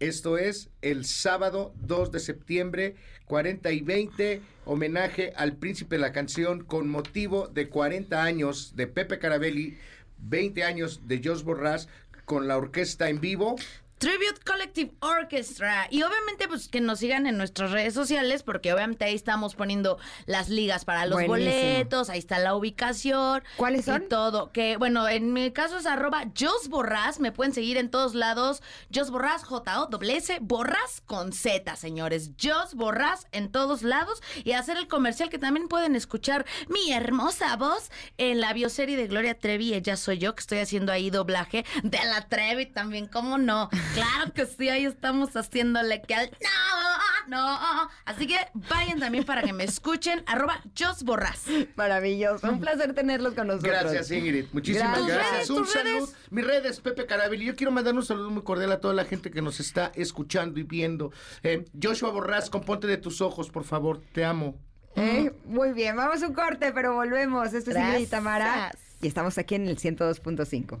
S8: Esto es el sábado 2 de septiembre, 40 y 20, homenaje al príncipe de la canción con motivo de 40 años de Pepe Carabelli, 20 años de Jos Borrás con la orquesta en vivo.
S7: Tribute Collective Orchestra. Y obviamente, pues que nos sigan en nuestras redes sociales, porque obviamente ahí estamos poniendo las ligas para los
S1: Buenísimo.
S7: boletos, ahí está la ubicación.
S1: ¿Cuáles son?
S7: Y todo. Que, bueno, en mi caso es arroba Jos Borrás. Me pueden seguir en todos lados. Jos Borrás, J-O-S, Borrás con Z, señores. Jos Borrás en todos lados. Y hacer el comercial que también pueden escuchar mi hermosa voz en la bioserie de Gloria Trevi. Ella soy yo, que estoy haciendo ahí doblaje de la Trevi también, ¿cómo no? Claro que sí, ahí estamos haciéndole que al no, no. Así que vayan también para que me escuchen. Arroba Jos Borrás.
S1: Maravilloso. Un placer tenerlos con nosotros.
S8: Gracias, Ingrid. Muchísimas
S1: Gracias.
S8: Un
S7: redes,
S8: saludo. Mis redes, Pepe Carabelli. Yo quiero mandar un saludo muy cordial a toda la gente que nos está escuchando y viendo. Eh, Joshua Borrás, componte de tus ojos, por favor. Te amo.
S1: ¿Eh? Muy bien, vamos a un corte, pero volvemos. Esto es Ingrid y Tamara.
S7: Gracias.
S1: Y estamos aquí en el 102.5.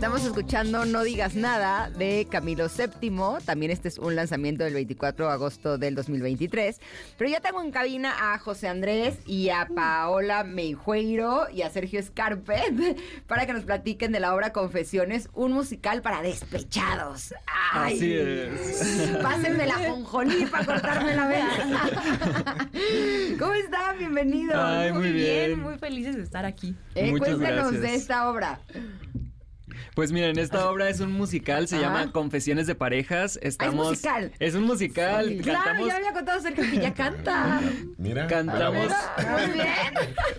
S1: Estamos escuchando No Digas Nada de Camilo VII. También este es un lanzamiento del 24 de agosto del 2023. Pero ya tengo en cabina a José Andrés y a Paola Meijueiro y a Sergio Scarpet para que nos platiquen de la obra Confesiones, un musical para despechados. ¡Ay!
S9: Así es.
S1: Pásenme la jonjolí para cortarme la vena. ¿Cómo están? Bienvenidos.
S9: Ay, muy bien.
S10: muy felices de estar aquí.
S1: Eh, cuéntanos
S9: gracias.
S1: de esta obra.
S9: Pues miren, esta obra es un musical, se llama Confesiones de Parejas. Estamos,
S1: musical.
S9: Es un musical.
S1: Claro,
S9: Cantamos,
S1: ya había contado Sergio que ya canta.
S11: Mira,
S9: cantamos,
S1: Muy bien.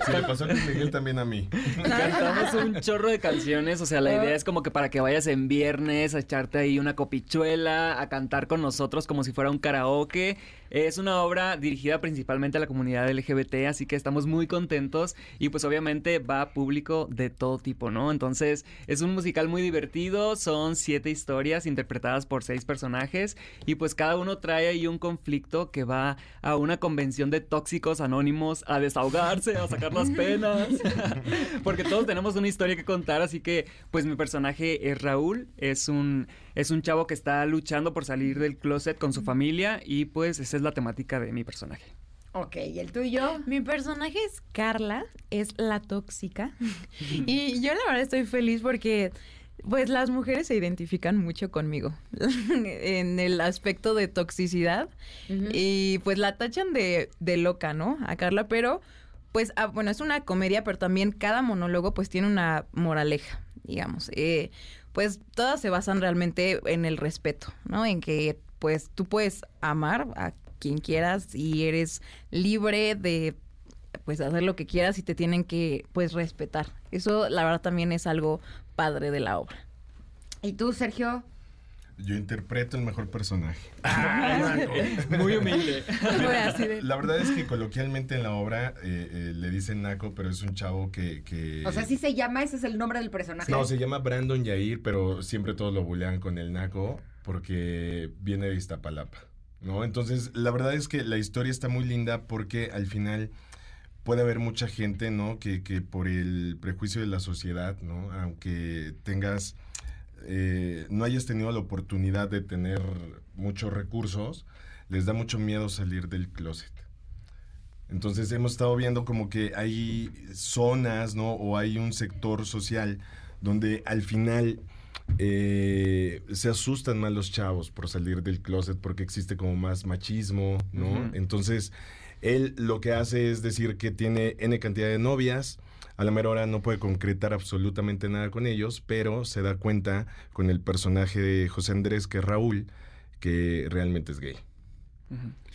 S11: se le pasó a Luis Miguel también a mí.
S9: cantamos un chorro de canciones. O sea, la
S1: Ah.
S9: idea es como que para que vayas en viernes a echarte ahí una copichuela, a cantar con nosotros como si fuera un karaoke. Es una obra dirigida principalmente a la comunidad LGBT, así que estamos muy contentos y pues obviamente va a público de todo tipo, ¿no? Entonces es un musical muy divertido, son siete historias interpretadas por seis personajes y pues cada uno trae ahí un conflicto que va a una convención de tóxicos anónimos a desahogarse, a sacar las penas, porque todos tenemos una historia que contar, así que pues mi personaje es Raúl, es un, es un chavo que está luchando por salir del closet con su familia y pues esa es la temática de mi personaje.
S1: Ok, ¿y el tuyo?
S10: Mi personaje es Carla, es la tóxica. y yo la verdad estoy feliz porque pues las mujeres se identifican mucho conmigo en el aspecto de toxicidad y pues la tachan de, de loca, ¿no? A Carla, pero pues ah, bueno, es una comedia, pero también cada monólogo pues tiene una moraleja, digamos. Eh, pues todas se basan realmente en el respeto, ¿no? En que pues tú puedes amar a quien quieras y eres libre de pues hacer lo que quieras y te tienen que pues respetar. Eso la verdad también es algo padre de la obra.
S1: ¿Y tú, Sergio?
S11: Yo interpreto el mejor personaje.
S9: Muy humilde.
S11: La verdad es que coloquialmente en la obra eh, eh, le dicen Naco, pero es un chavo que... que-
S1: O sea, ¿sí se llama? ¿Ese es el nombre del personaje?
S11: No, se llama Brandon Yair, pero siempre todos lo bulean con el Naco porque viene de Iztapalapa, ¿no? Entonces, la verdad es que la historia está muy linda porque al final puede haber mucha gente, ¿no? Que, que por el prejuicio de la sociedad, ¿no? Aunque tengas, eh, no hayas tenido la oportunidad de tener muchos recursos, les da mucho miedo salir del closet. Entonces hemos estado viendo como que hay zonas, ¿no? O hay un sector social donde al final eh, se asustan más los chavos por salir del closet porque existe como más machismo, ¿no? Entonces, él lo que hace es decir que tiene N cantidad de novias, a la mera hora no puede concretar absolutamente nada con ellos, pero se da cuenta con el personaje de José Andrés, que es Raúl, que realmente es gay.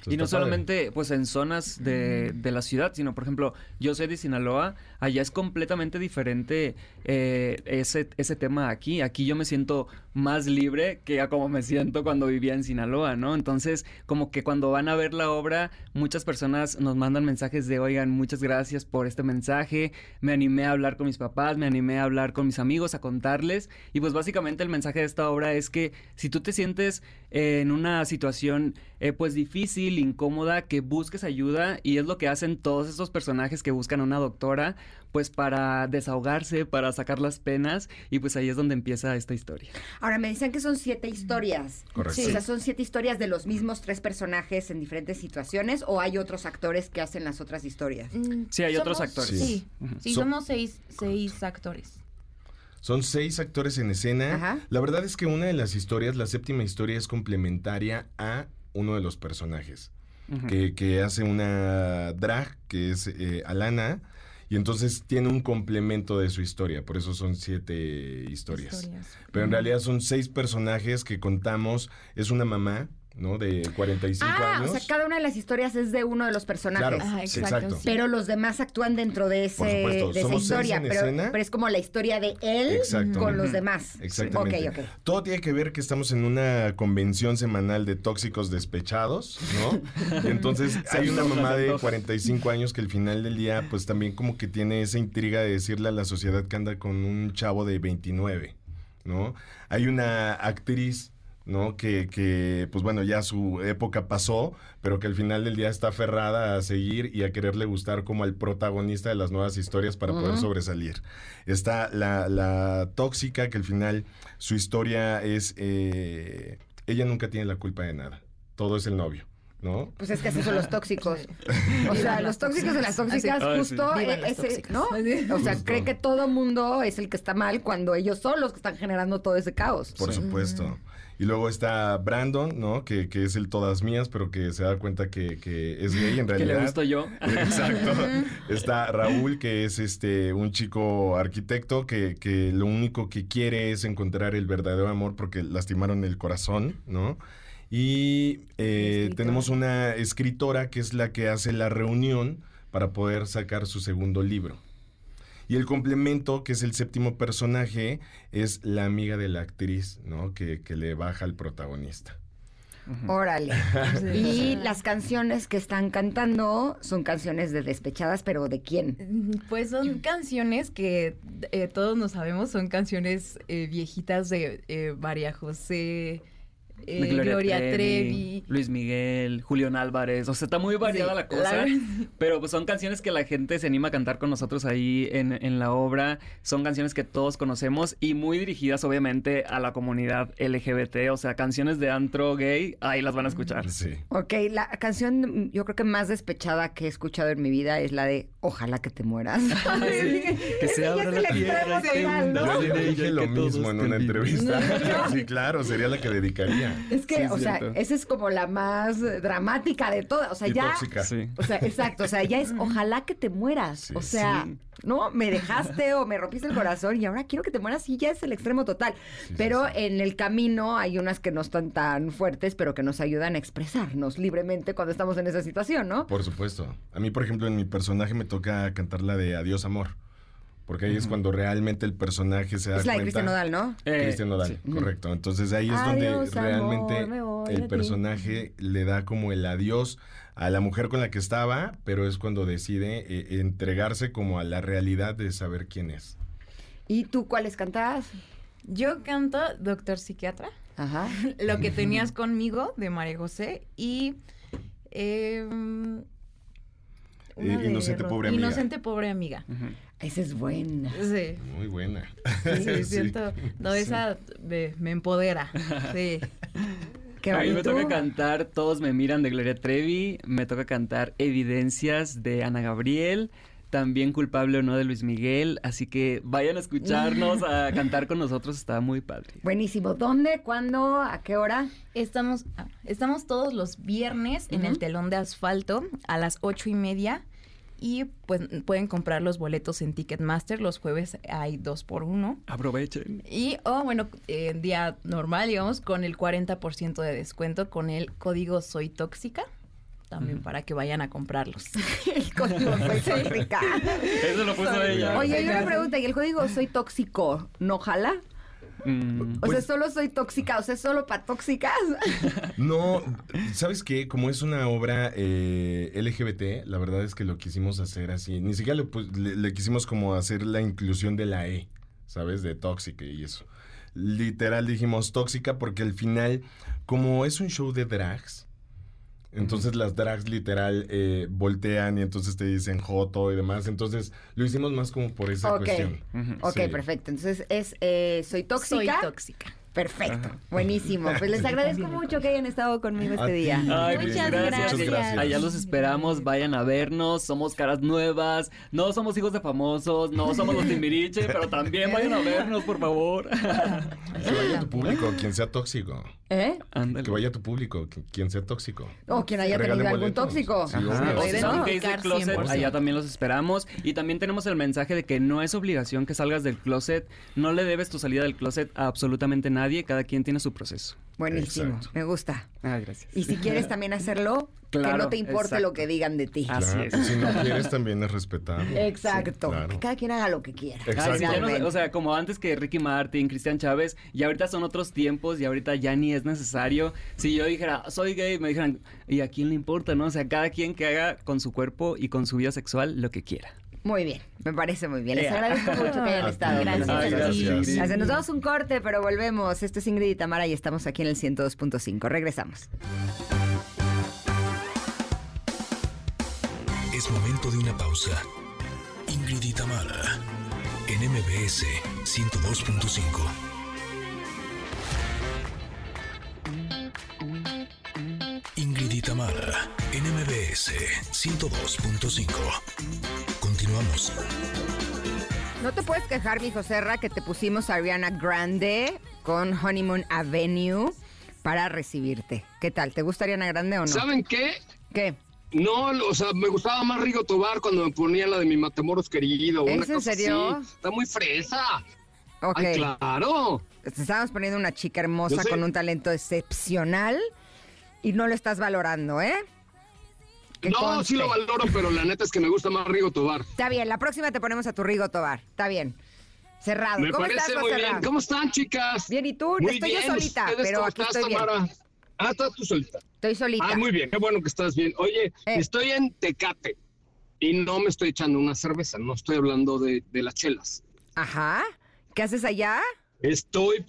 S9: Y no
S11: padre.
S9: solamente pues en zonas de, de la ciudad, sino por ejemplo, yo soy de Sinaloa, allá es completamente diferente eh, ese, ese tema aquí. Aquí yo me siento más libre que a como me siento cuando vivía en Sinaloa, ¿no? Entonces, como que cuando van a ver la obra, muchas personas nos mandan mensajes de, oigan, muchas gracias por este mensaje, me animé a hablar con mis papás, me animé a hablar con mis amigos, a contarles. Y pues básicamente el mensaje de esta obra es que si tú te sientes en una situación eh, pues difícil, incómoda, que busques ayuda y es lo que hacen todos estos personajes que buscan a una doctora, pues para desahogarse, para sacar las penas y pues ahí es donde empieza esta historia.
S1: Ahora, me dicen que son siete historias.
S11: Correcto.
S1: O sea, son siete historias de los mismos tres personajes en diferentes situaciones o hay otros actores que hacen las otras historias.
S10: Mm,
S9: Sí, hay otros actores.
S10: Sí,
S11: Sí.
S10: sí,
S11: So-
S10: somos seis, seis actores.
S11: Son seis actores en escena.
S1: Ajá.
S11: La verdad es que una de las historias, la séptima historia, es complementaria a uno de los personajes. Que, que hace una drag, que es eh, Alana, y entonces tiene un complemento de su historia, por eso son siete historias.
S10: Historias.
S11: Pero en realidad son seis personajes que contamos, es una mamá, ¿no? De 45
S1: Ah,
S11: años.
S1: o sea, cada una de las historias es de uno de los personajes.
S11: Claro,
S10: Ah, exacto,
S11: exacto.
S10: sí.
S1: Pero los demás actúan dentro de,
S11: Por
S1: ese,
S11: supuesto,
S1: de esa
S11: somos seis
S1: historia.
S11: en
S1: Pero,
S11: escena.
S1: pero es como la historia de él con los demás.
S11: Exactamente.
S1: Ok, ok.
S11: Todo tiene que ver que estamos en una convención semanal de tóxicos despechados, ¿no? Y entonces hay una mamá de
S9: antoja.
S11: 45 años que al final del día, pues también como que tiene esa intriga de decirle a la sociedad que anda con un chavo de 29, ¿no? Hay una actriz. ¿No? Que, que, pues bueno, ya su época pasó, pero que al final del día está aferrada a seguir y a quererle gustar como al protagonista de las nuevas historias para poder sobresalir. Está la, la tóxica, que al final su historia es, eh, ella nunca tiene la culpa de nada, todo es el novio, ¿no?
S1: Pues es que así son los tóxicos. O sea, los tóxicos de las tóxicas,
S9: Así.
S1: justo, eh,
S10: tóxicas.
S1: ¿no? O sea, cree que todo mundo es el que está mal cuando ellos son los que están generando todo ese caos.
S11: Por supuesto. Y luego está Brandon, ¿no? Que, que es el todas mías, pero que se da cuenta que, que es gay en
S9: Que
S11: realidad.
S9: le gusto yo.
S11: Exacto. Está Raúl, que es este un chico arquitecto que, que lo único que quiere es encontrar el verdadero amor porque lastimaron el corazón, ¿no? Y eh, tenemos una escritora que es la que hace la reunión para poder sacar su segundo libro. Y el complemento, que es el séptimo personaje, es la amiga de la actriz, ¿no? Que, que le baja al protagonista.
S1: Órale.
S10: Sí.
S1: Y las canciones que están cantando son canciones de despechadas, pero ¿de quién?
S10: Mm, Pues son canciones que eh, todos nos sabemos, son canciones eh, viejitas de eh, María José, eh, Gloria, Trevi.
S9: Luis Miguel, Julián Álvarez. O sea, está muy variada
S10: Sí,
S9: la cosa.
S10: la
S9: pero pues son canciones que la gente se anima a cantar con nosotros ahí en, en la obra. Son canciones que todos conocemos y muy dirigidas, obviamente, a la comunidad LGBT. O sea, canciones de antro gay, ahí las van a escuchar.
S11: Sí.
S1: Ok, la canción mm, yo creo que más despechada que he escuchado en mi vida es la de Ojalá que te mueras.
S9: Que se abra la
S1: el
S9: tierra.
S11: Yo
S9: ella
S11: dije lo mismo en una entrevista. Sí, claro, sería la que dedicaría.
S1: Es que,
S9: Sí,
S1: o sea, esa es como la más dramática de todas. O sea,
S11: Y
S1: ya.
S11: tóxica.
S9: Sí.
S1: O sea, exacto. O sea, ya es ojalá que te mueras.
S11: Sí.
S1: o sea,
S9: Sí.
S1: ¿no? Me dejaste o me rompiste el corazón y ahora quiero que te mueras y ya es el extremo total.
S11: sí,
S1: pero
S11: sí.
S1: en el camino hay unas que no están tan fuertes, pero que nos ayudan a expresarnos libremente cuando estamos en esa situación, ¿no?
S11: Por supuesto. A mí, por ejemplo, en mi personaje me toca cantar la de Adiós Amor. Porque ahí es cuando realmente el personaje se da
S1: Es la de
S11: cuenta.
S1: Cristian Nodal, ¿no?
S9: Eh,
S11: Cristian Nodal,
S9: sí.
S11: correcto. Entonces ahí es
S1: Adiós,
S11: donde realmente
S1: voy de
S11: el
S1: ti.
S11: personaje le da como el adiós a la mujer con la que estaba, pero es cuando decide eh, entregarse como a la realidad de saber quién es.
S1: ¿Y tú cuáles cantas?
S10: Yo canto Doctor Psiquiatra,
S1: Ajá.
S10: Lo que tenías conmigo de María José y... em,
S11: Eh,
S10: de
S11: Inocente Pobre Amiga.
S10: Inocente Pobre Amiga.
S9: Ujú.
S1: Esa es buena.
S10: Sí.
S11: Muy buena.
S10: Sí,
S11: Sí.
S10: siento. No, esa me, me empodera. Sí.
S1: Qué
S9: a mí me toca cantar Todos me miran de Gloria Trevi, me toca cantar Evidencias de Ana Gabriel, también Culpable o no de Luis Miguel, así que vayan a escucharnos, a cantar con nosotros, está muy padre.
S1: Buenísimo. ¿Dónde? ¿Cuándo? ¿A qué hora?
S10: Estamos, ah, estamos todos los viernes en el telón de asfalto a las ocho y media. Y pues pueden comprar los boletos en Ticketmaster. Los jueves hay dos por uno.
S9: Aprovechen.
S10: Y, oh, bueno, en día normal, digamos, con el 40% de descuento con el código Soy Tóxica. también para que vayan a comprarlos.
S1: el código soy tóxica.
S9: Eso lo puso ella.
S1: Oye, hay una pregunta, ¿y el código soy tóxico no jala?
S9: Mm,
S1: O sea, solo soy tóxica, o sea, solo para tóxicas.
S11: No, ¿sabes qué? Como es una obra eh, LGBT, la verdad es que lo quisimos hacer así. Ni siquiera le- le quisimos como hacer la inclusión de la E, ¿sabes? De tóxica y eso. Literal dijimos tóxica porque al final, como es un show de drags, entonces las drags literal eh, voltean y entonces te dicen joto y demás. Entonces lo hicimos más como por esa
S1: Ok.
S11: cuestión.
S1: Ok,
S11: Sí.
S1: perfecto. Entonces es eh, soy tóxica.
S10: Soy tóxica.
S1: Perfecto, buenísimo. Pues les agradezco mucho que hayan estado conmigo este día.
S9: Ay,
S11: Muchas
S9: muchas gracias.
S11: Muchas gracias.
S9: Allá los esperamos, vayan a vernos, somos caras nuevas, no somos hijos de famosos, no somos los Timbiriche, pero también vayan a vernos, por favor.
S11: Que vaya tu público, quien sea tóxico.
S1: ¿Eh?
S11: Que vaya tu público, que- quien sea tóxico.
S1: O quien haya tenido algún tóxico.
S11: Sí,
S9: Ajá,
S11: obvio.
S9: o si son gays del
S10: Identificar
S9: closet,
S10: 100%.
S9: allá también los esperamos. Y también tenemos el mensaje de que no es obligación que salgas del closet, no le debes tu salida del closet a absolutamente nadie, cada quien tiene su proceso.
S1: Buenísimo,
S11: Exacto.
S1: me gusta.
S9: Ah, gracias.
S1: Y si quieres también hacerlo, que no te importe
S9: exacto.
S1: lo que digan de ti.
S9: Así
S11: Claro,
S9: es.
S11: Si no quieres, también es respetable.
S1: Exacto.
S11: claro.
S1: Que cada quien haga lo que quiera.
S11: Exacto.
S9: Ay, sí, ya no-
S1: finalmente.
S9: o sea, como antes que Ricky Martin, Cristian Chávez, y ahorita son otros tiempos y ahorita ya ni es necesario. Si yo dijera, soy gay, me dijeran, ¿y a quién le importa, no? O sea, cada quien que haga con su cuerpo y con su vida sexual lo que quiera.
S1: Muy bien, me parece muy bien. Les
S9: Ea.
S1: agradezco mucho que hayan estado.
S10: Gracias.
S9: Ay. Gracias.
S1: Nos damos un corte, pero volvemos. Esto es Ingrid y Tamara y estamos aquí en el 102.5. Regresamos.
S2: Es momento de una pausa. Ingrid y Tamara, en MBS 102.5. Ingrid y Tamara, en MBS 102.5. Continuamos.
S1: No te puedes quejar, mi Serra, que te pusimos a Ariana Grande con Honeymoon Avenue para recibirte. ¿Qué tal? ¿Te gusta Ariana Grande o no?
S12: ¿Saben qué?
S1: ¿Qué?
S12: No, o sea, me gustaba más Rigo Tobar cuando me ponía la de mi Matamoros querido.
S1: ¿Es
S12: una
S1: en
S12: cosa
S1: serio?
S12: así. Está muy fresa.
S1: Ok.
S12: Ay, claro.
S1: Te estamos poniendo una chica hermosa con un talento excepcional y no lo estás valorando, ¿eh? Que
S12: No,
S1: conste.
S12: sí lo valoro, pero la neta es que me gusta más Rigo Tobar.
S1: Está bien, la próxima te ponemos a tu Rigo Tobar. Está bien. Cerrado.
S12: Me
S1: ¿Cómo
S12: parece
S1: estás,
S12: muy bien. ¿Cómo están, chicas?
S1: Bien, ¿y tú?
S12: Muy
S1: Estoy
S12: bien.
S1: yo solita,
S12: ¿Ustedes
S1: pero aquí
S12: estás,
S1: estoy bien.
S12: Tamara? Ah, estás tú solita.
S1: Estoy solita.
S12: Ah, muy bien. Qué bueno que estás bien. Oye,
S1: Eh.
S12: estoy en Tecate y no me estoy echando una cerveza. No estoy hablando de, de las chelas.
S1: Ajá. ¿Qué haces allá?
S12: Estoy,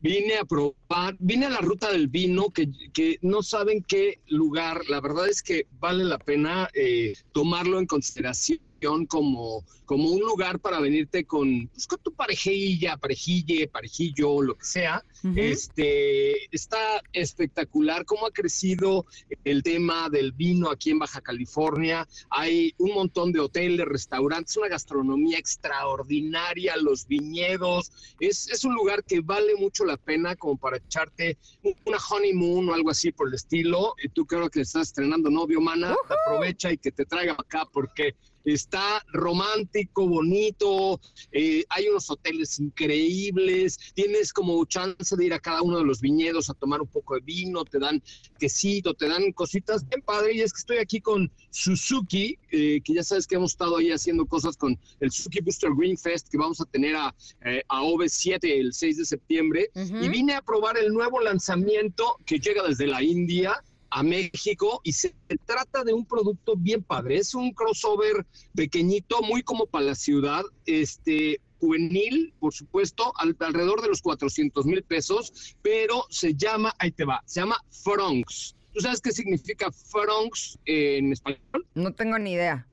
S12: vine a probar, vine a la ruta del vino, que, que no saben qué lugar, la verdad es que vale la pena eh, tomarlo en consideración como, como un lugar para venirte con, pues, con tu parejilla, parejille, parejillo, lo que sea. Este está espectacular cómo ha crecido el tema del vino aquí en Baja California. Hay un montón de hoteles, restaurantes, una gastronomía extraordinaria, los viñedos. Es, es un lugar que vale mucho la pena como para echarte una honeymoon o algo así por el estilo. Y tú creo que estás estrenando novio, mana, aprovecha y que te traiga acá porque está romántico, bonito, eh, hay unos hoteles increíbles, tienes como chance de ir a cada uno de los viñedos a tomar un poco de vino, te dan quesito, te dan cositas bien padre, y es que estoy aquí con Suzuki, eh, que ya sabes que hemos estado ahí haciendo cosas con el Suzuki Booster Green Fest, que vamos a tener a, eh, a OV7 el 6 de septiembre, y vine a probar el nuevo lanzamiento que llega desde la India, a México y se trata de un producto bien padre. Es un crossover pequeñito, muy como para la ciudad, este juvenil, por supuesto, al- alrededor de los 400 mil pesos, pero se llama, ahí te va, se llama Fronks. ¿Tú sabes qué significa Fronks en español?
S1: No tengo ni idea.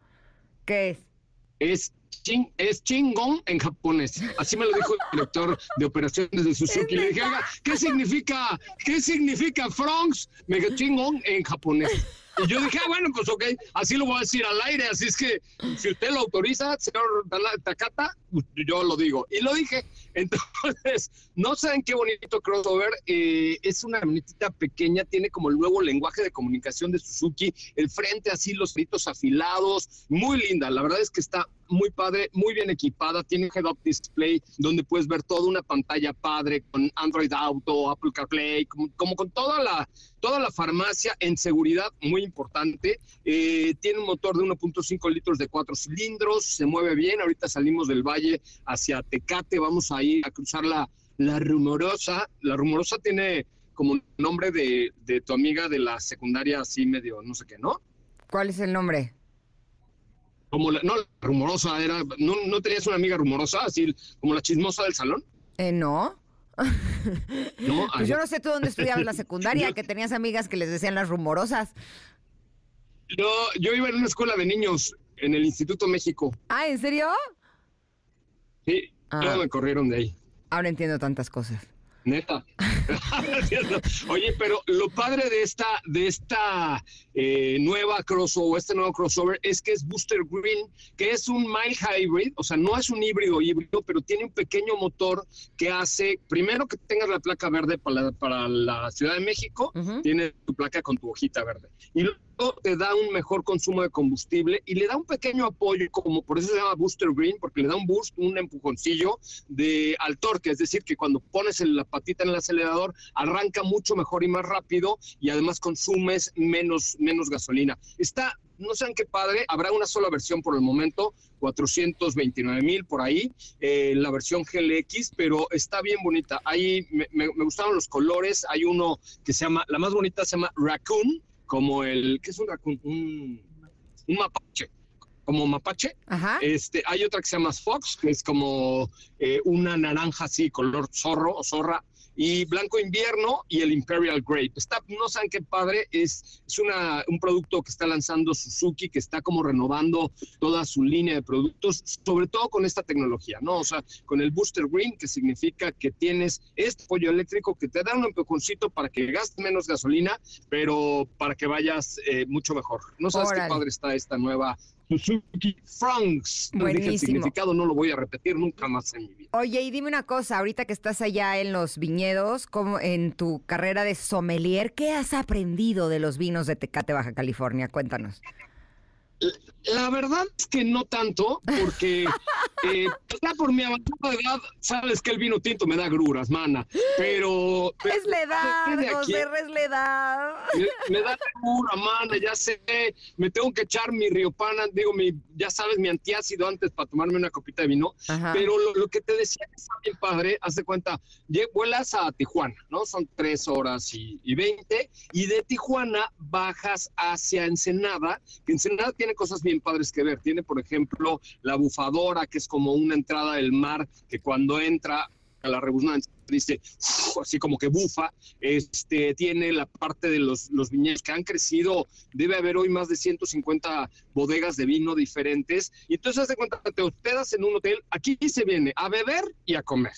S1: ¿Qué es?
S12: Es, chin- es chingón en japonés. Así me lo dijo el director de operaciones de Suzuki. Le dije, oiga, ¿qué significa, qué significa Fronks? Me dijo, chingón en japonés. Y yo dije, ah, bueno, pues ok, así lo voy a decir al aire. Así es que, si usted lo autoriza, señor Takata, yo lo digo. Y lo dije. Entonces, no saben qué bonito crossover. Eh, es una camionetita pequeña, tiene como el nuevo lenguaje de comunicación de Suzuki. El frente así, los gritos afilados. Muy linda. La verdad es que está muy padre, muy bien equipada, tiene head-up display donde puedes ver toda una pantalla padre con Android Auto, Apple CarPlay, como, como con toda la, toda la farmacia en seguridad, muy importante. Eh, tiene un motor de 1.5 litros de cuatro cilindros, se mueve bien. Ahorita salimos del valle hacia Tecate, vamos a ir a cruzar la, la rumorosa. La rumorosa tiene como nombre de, de tu amiga de la secundaria, así medio, no sé qué, ¿no?
S1: ¿Cuál es el nombre?
S12: Como la, no, la rumorosa era, ¿no, ¿no tenías una amiga rumorosa, así como la chismosa del salón?
S1: Eh, no.
S12: No,
S1: Pues yo no sé tú dónde estudiabas la secundaria, que tenías amigas que les decían las rumorosas.
S12: Yo, yo iba en una escuela de niños en el Instituto México.
S1: Ah, ¿en serio?
S12: Sí,
S1: Ah.
S12: me corrieron de ahí.
S1: Ahora entiendo tantas cosas.
S12: Neta. Oye, pero lo padre de esta, de esta eh, nueva crossover, este nuevo crossover, es que es Booster Green, que es un mild hybrid, o sea, no es un híbrido híbrido, pero tiene un pequeño motor que hace, primero que tengas la placa verde para la, para la Ciudad de México, tiene tu placa con tu hojita verde. Y te da un mejor consumo de combustible y le da un pequeño apoyo, como por eso se llama Booster Green, porque le da un boost, un empujoncillo de, al torque, es decir, que cuando pones la patita en el acelerador, arranca mucho mejor y más rápido y además consumes menos, menos gasolina. Está, no saben qué padre, habrá una sola versión por el momento, 429 mil por ahí, eh, la versión GLX, pero está bien bonita. Ahí me, me, me gustaron los colores, hay uno que se llama, la más bonita se llama Raccoon, como el, ¿qué es un? Un, un mapache, como mapache. Este, hay otra que se llama Fox, que es como eh, una naranja así, color zorro o zorra, y blanco invierno y el Imperial Grape. Está, no saben qué padre, es, es una, un producto que está lanzando Suzuki, que está como renovando toda su línea de productos, sobre todo con esta tecnología, ¿no? O sea, con el Booster Green, que significa que tienes este pollo eléctrico que te da un empujoncito para que gastes menos gasolina, pero para que vayas eh, mucho mejor. No sabes
S1: Órale.
S12: qué padre está esta nueva Suzuki Franks. Dije el significado, no lo voy a repetir nunca más en mi vida.
S1: Oye, y dime una cosa, ahorita que estás allá en los viñedos, como en tu carrera de sommelier, ¿qué has aprendido de los vinos de Tecate, Baja California? Cuéntanos.
S12: La verdad es que no tanto, porque eh, ya por mi avanzada edad, sabes que el vino tinto me da gruras, mana. Pero.
S1: Es la edad, José, es la edad.
S12: me, me da grura, mana, ya sé. Me tengo que echar mi riopana, digo, mi, ya sabes, mi antiácido antes para tomarme una copita de vino.
S1: Ajá.
S12: Pero lo, lo que te decía que está bien padre, haz de cuenta, vuelas a Tijuana, ¿no? Son tres horas y, y 20, y de Tijuana bajas hacia Ensenada, que Ensenada tiene cosas bien padres que ver. Tiene, por ejemplo, la bufadora, que es como una entrada del mar, que cuando entra a la redundancia dice así como que bufa. Este tiene la parte de los, los viñedos que han crecido. Debe haber hoy más de 150 bodegas de vino diferentes. Y entonces de cuenta te hospedas en un hotel aquí se viene a beber y a comer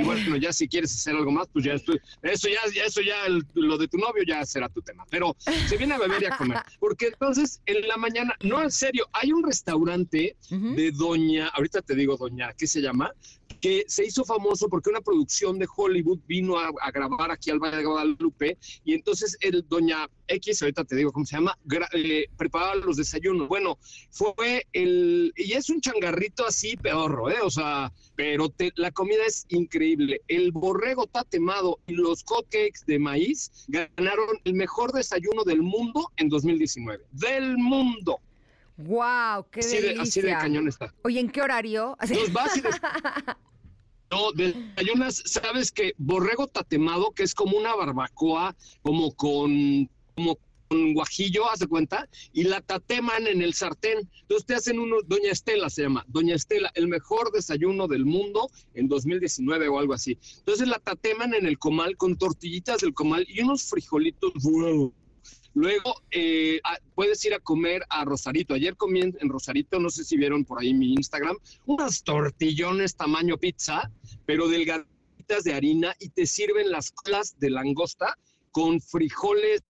S12: y bueno, ya si quieres hacer algo más, pues ya estoy, eso ya, ya eso ya, el- lo de tu novio ya será tu tema. Pero se viene a beber y a comer. Porque entonces en la mañana, no, en serio, hay un restaurante de Doña, ahorita te digo Doña, ¿qué se llama? Que se hizo famoso porque una producción de Hollywood vino a, grabar aquí al Valle de Guadalupe y entonces el Doña X, ahorita te digo cómo se llama, eh, preparaba los desayunos. Bueno, fue el, y es un changarrito así pedorro, ¿eh? O sea, pero te- la comida es increíble. El borrego tatemado y los hotcakes de maíz ganaron el mejor desayuno del mundo en 2019. Del mundo.
S1: ¡Wow! ¡Qué
S12: Así de,
S1: delicia!
S12: así de cañón está.
S1: Oye, ¿en qué horario?
S12: Entonces vas y des- No, desayunas, sabes que borrego tatemado, que es como una barbacoa, como con, como con guajillo, haz de cuenta, y la tateman en el sartén. Entonces te hacen uno, Doña Estela se llama, Doña Estela, el mejor desayuno del mundo en 2019 o algo así. Entonces la tateman en el comal con tortillitas del comal y unos frijolitos. ¡wow! Luego eh, ah, puedes ir a comer a Rosarito. Ayer comí en, Rosarito, no sé si vieron por ahí mi Instagram, unas tortillones tamaño pizza, pero delgaditas de harina y te sirven las colas de langosta con frijoles,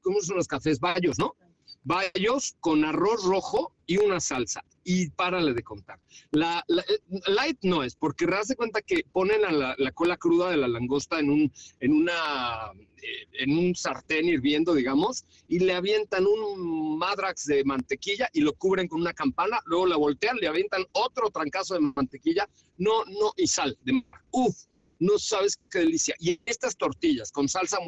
S12: ¿cómo son los cafés? Bayos, ¿no? bayos con arroz rojo y una salsa. Y párale de contar. La, eh, light no es, porque de cuenta que ponen a la, la cola cruda de la langosta en un, en una eh, en un sartén hirviendo, digamos, y le avientan un madrax de mantequilla y lo cubren con una campana, luego la voltean, le avientan otro trancazo de mantequilla, no, no, y sal de. Uf, no sabes qué delicia. Y estas tortillas con salsa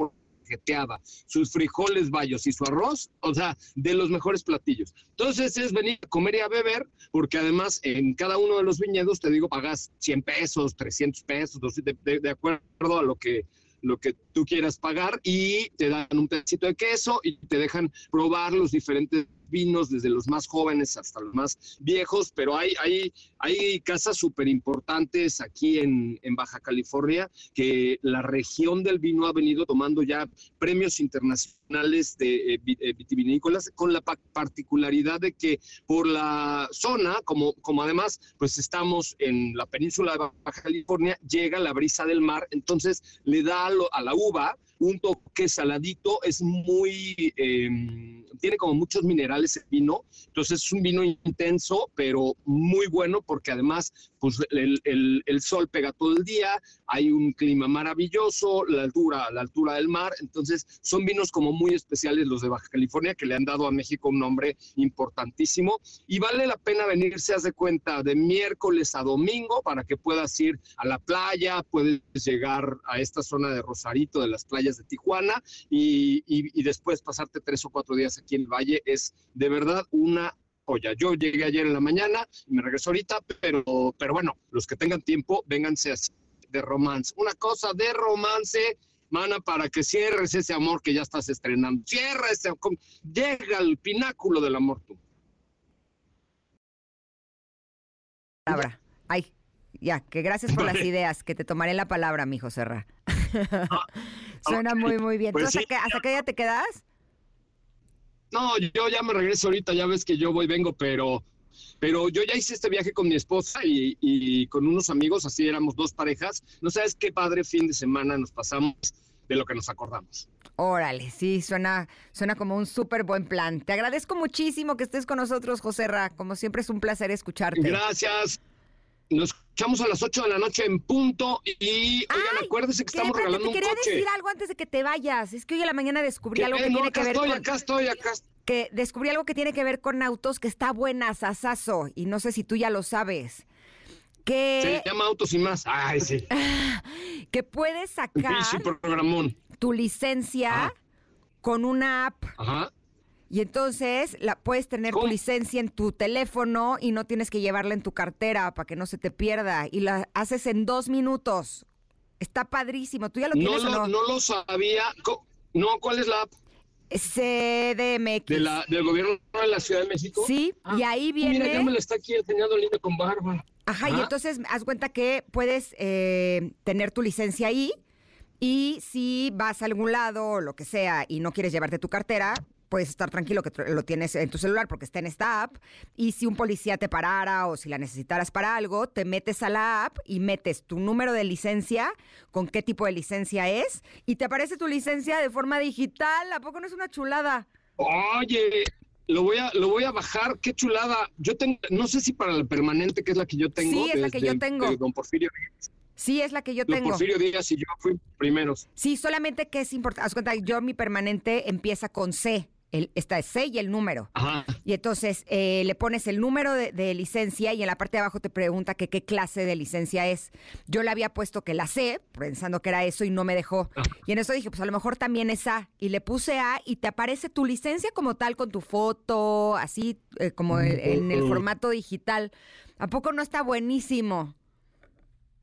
S12: sus frijoles bayos y su arroz, o sea, de los mejores platillos. Entonces es venir a comer y a beber, porque además en cada uno de los viñedos, te digo, pagas 100 pesos, 300 pesos, 200, de, de- de acuerdo a lo que lo que tú quieras pagar y te dan un pedacito de queso y te dejan probar los diferentes vinos desde los más jóvenes hasta los más viejos, pero hay, hay, hay casas súper importantes aquí en, Baja California que la región del vino ha venido tomando ya premios internacionales de eh, eh, vitivinícolas con la pa- particularidad de que por la zona, como, como además pues estamos en la península de Baja California, llega la brisa del mar, entonces le da a la uva un toque saladito, es muy, eh, tiene como muchos minerales el vino, entonces es un vino intenso, pero muy bueno porque además pues el, el- el sol pega todo el día, hay un clima maravilloso, la altura, la altura del mar, entonces son vinos como muy especiales los de Baja California que le han dado a México un nombre importantísimo y vale la pena venirse, haz de cuenta, de miércoles a domingo para que puedas ir a la playa, puedes llegar a esta zona de Rosarito, de las playas de Tijuana y, y- después pasarte tres o cuatro días aquí en el valle es de verdad una joya. Yo llegué ayer en la mañana y me regreso ahorita, pero, pero bueno, los que tengan tiempo, vénganse así de romance. Una cosa de romance, mana, para que cierres ese amor que ya estás estrenando. Cierra ese, llega al pináculo del amor tú.
S1: Ya, que gracias por las ideas, que te tomaré la palabra, mijo Serra. Suena muy, muy bien. ¿Tú
S12: Pues
S1: hasta, qué, hasta qué día te quedas?
S12: No, yo ya me regreso ahorita, ya ves que yo voy, vengo, pero, pero yo ya hice este viaje con mi esposa y, y con unos amigos, así éramos dos parejas. No sabes qué padre fin de semana nos pasamos de lo que nos acordamos.
S1: Órale, sí, suena, suena como un súper buen plan. Te agradezco muchísimo que estés con nosotros, José Ra. Como siempre es un placer escucharte.
S12: Gracias. Nos escuchamos a las 8 de la noche en punto y oigan, acuérdense que estamos
S1: Espérate,
S12: regalando
S1: te
S12: un
S1: quería
S12: coche.
S1: decir algo antes de que te vayas. Es que hoy en la mañana descubrí algo que
S12: No,
S1: tiene
S12: acá
S1: que ver
S12: estoy,
S1: con...
S12: acá estoy, acá
S1: Que descubrí algo que tiene que ver con autos que está buena, sasazo. Y no sé si tú ya lo sabes. Que,
S12: Se llama Autos y Más. Ay, sí.
S1: que puedes sacar
S12: pinche programón.
S1: tu licencia con una app.
S12: Ajá.
S1: Y entonces la puedes tener tu licencia en tu teléfono y no tienes que llevarla en tu cartera para que no se te pierda. Y la haces en dos minutos. Está padrísimo. ¿Tú ya lo
S12: No
S1: tienes o
S12: lo,
S1: no?
S12: no lo sabía. No, ¿cuál es la app?
S1: CDMX.
S12: De la, del gobierno de la Ciudad de México.
S1: Sí, y ahí viene...
S12: Mira, ya me la está aquí enseñando con barba.
S1: Ajá, y
S12: Ajá.
S1: entonces haz cuenta que puedes eh, tener tu licencia ahí y si vas a algún lado o lo que sea y no quieres llevarte tu cartera, puedes estar tranquilo que lo tienes en tu celular porque está en esta app y si un policía te parara o si la necesitaras para algo, te metes a la app y metes tu número de licencia, con qué tipo de licencia es y te aparece tu licencia de forma digital. ¿A poco no es una chulada?
S12: Oye, lo voy a, lo voy a bajar, qué chulada. Yo tengo, no sé si para la permanente, que es la que yo tengo.
S1: Sí, es la que yo tengo.
S12: don Porfirio Díaz.
S1: Sí, es la que yo
S12: Don
S1: tengo.
S12: Porfirio Díaz y yo fui primeros.
S1: Sí, solamente que es importante. Haz cuenta, yo mi permanente empieza con C. El, esta es C y el número.
S12: Ajá.
S1: Y entonces eh, le pones el número de, de licencia y en la parte de abajo te pregunta que qué clase de licencia es. Yo le había puesto que la C, pensando que era eso y no me dejó. Y en eso dije, pues a lo mejor también es A. Y le puse A y te aparece tu licencia como tal, con tu foto, así eh, como el- en el formato digital. ¿A poco no está buenísimo?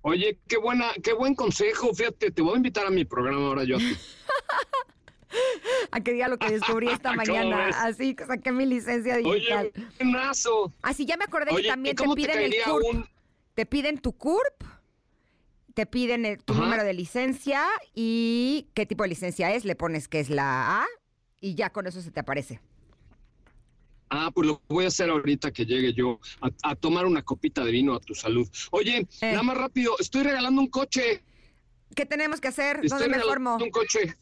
S12: Oye, qué buena, qué buen consejo. Fíjate, te voy a invitar a mi programa ahora yo. a ti.
S1: A que diga lo que descubrí esta
S12: ¿Cómo
S1: mañana.
S12: ves?
S1: Así que saqué mi licencia digital.
S12: Oye.
S1: Así ya me acordé
S12: Oye,
S1: que también
S12: ¿y
S1: te piden el CURP.
S12: un-
S1: Te piden tu CURP, te piden el- tu
S12: Ajá.
S1: número de licencia y qué tipo de licencia es. Le pones que es la A y ya con eso se te aparece.
S12: Ah, pues lo voy a hacer ahorita que llegue yo a, a tomar una copita de vino a tu salud. Oye,
S1: Eh.
S12: nada más rápido, estoy regalando un coche.
S1: ¿Qué tenemos que hacer?
S12: Estoy
S1: ¿Dónde me formo?
S12: un coche.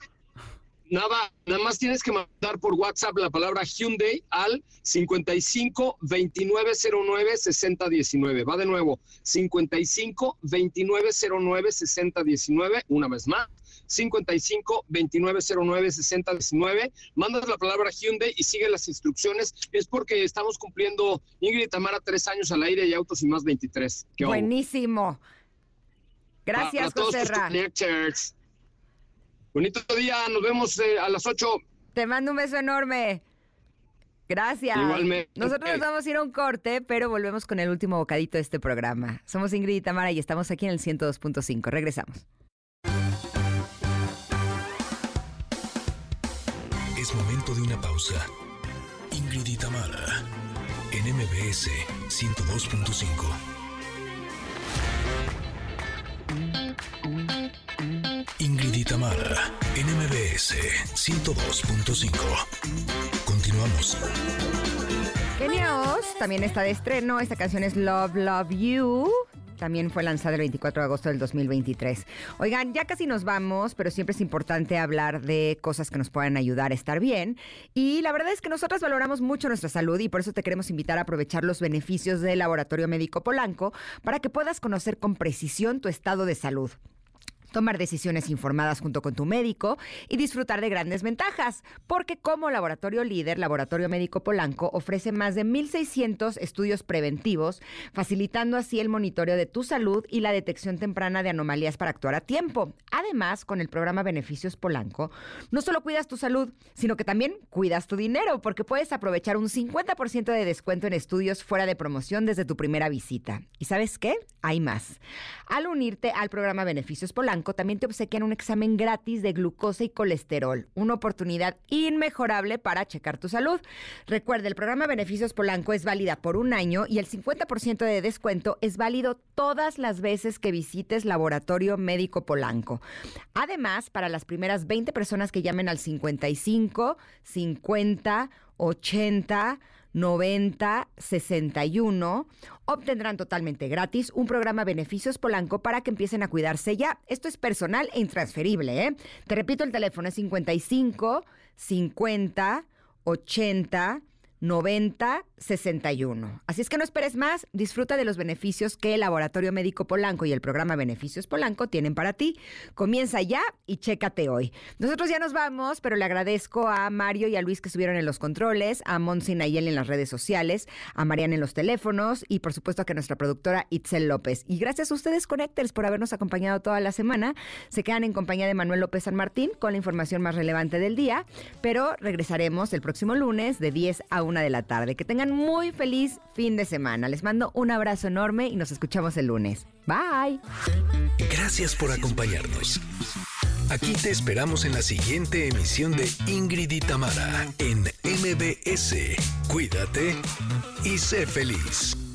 S12: Nada, nada más tienes que mandar por WhatsApp la palabra Hyundai al 55 2909 6019. Va de nuevo, 55 2909 6019, una vez más. 55 2909 6019. Mandas la palabra Hyundai y sigue las instrucciones. Es porque estamos cumpliendo Ingrid y Tamara tres años al aire y autos y más 23. ¿Qué hubo?
S1: Buenísimo. Gracias, José.
S12: Bonito día, nos vemos eh, a las 8.
S1: Te mando un beso enorme. Gracias.
S12: Igualmente.
S1: Nosotros nos vamos a ir a un corte, pero volvemos con el último bocadito de este programa. Somos Ingrid y Tamara y estamos aquí en el 102.5. Regresamos.
S2: Es momento de una pausa. Ingrid y Tamara, en MBS 102.5. Ingrid y Tamara, en MBS 102.5. Continuamos.
S1: Kenia Oz también está de estreno. Esta canción es Love, Love You. También fue lanzada el 24 de agosto del 2023. Oigan, ya casi nos vamos, pero siempre es importante hablar de cosas que nos puedan ayudar a estar bien. Y la verdad es que nosotros valoramos mucho nuestra salud y por eso te queremos invitar a aprovechar los beneficios del Laboratorio Médico Polanco para que puedas conocer con precisión tu estado de salud tomar decisiones informadas junto con tu médico y disfrutar de grandes ventajas, porque como laboratorio líder, Laboratorio Médico Polanco ofrece más de 1.600 estudios preventivos, facilitando así el monitoreo de tu salud y la detección temprana de anomalías para actuar a tiempo. Además, con el programa Beneficios Polanco, no solo cuidas tu salud, sino que también cuidas tu dinero, porque puedes aprovechar un 50% de descuento en estudios fuera de promoción desde tu primera visita. ¿Y sabes qué? Hay más. Al unirte al programa Beneficios Polanco, también te obsequian un examen gratis de glucosa y colesterol, una oportunidad inmejorable para checar tu salud. Recuerda, el programa Beneficios Polanco es válida por un año y el 50% de descuento es válido todas las veces que visites Laboratorio Médico Polanco. Además, para las primeras 20 personas que llamen al 55 50 80 90 61 obtendrán totalmente gratis un programa Beneficios Polanco para que empiecen a cuidarse ya. Esto es personal e intransferible, ¿eh? Te repito, el teléfono es 55 50 80 90 61. Así es que no esperes más, disfruta de los beneficios que el Laboratorio Médico Polanco y el programa Beneficios Polanco tienen para ti. Comienza ya y chécate hoy. Nosotros ya nos vamos, pero le agradezco a Mario y a Luis que estuvieron en los controles, a Monsi Nayel en las redes sociales, a Mariana en los teléfonos y por supuesto a nuestra productora Itzel López. Y gracias a ustedes, Connectors, por habernos acompañado toda la semana. Se quedan en compañía de Manuel López San Martín con la información más relevante del día, pero regresaremos el próximo lunes de 10 a 1 de la tarde. Que tengan muy feliz fin de semana. Les mando un abrazo enorme y nos escuchamos el lunes. Bye.
S2: Gracias por acompañarnos. Aquí te esperamos en la siguiente emisión de Ingrid y Tamara en MBS. Cuídate y sé feliz.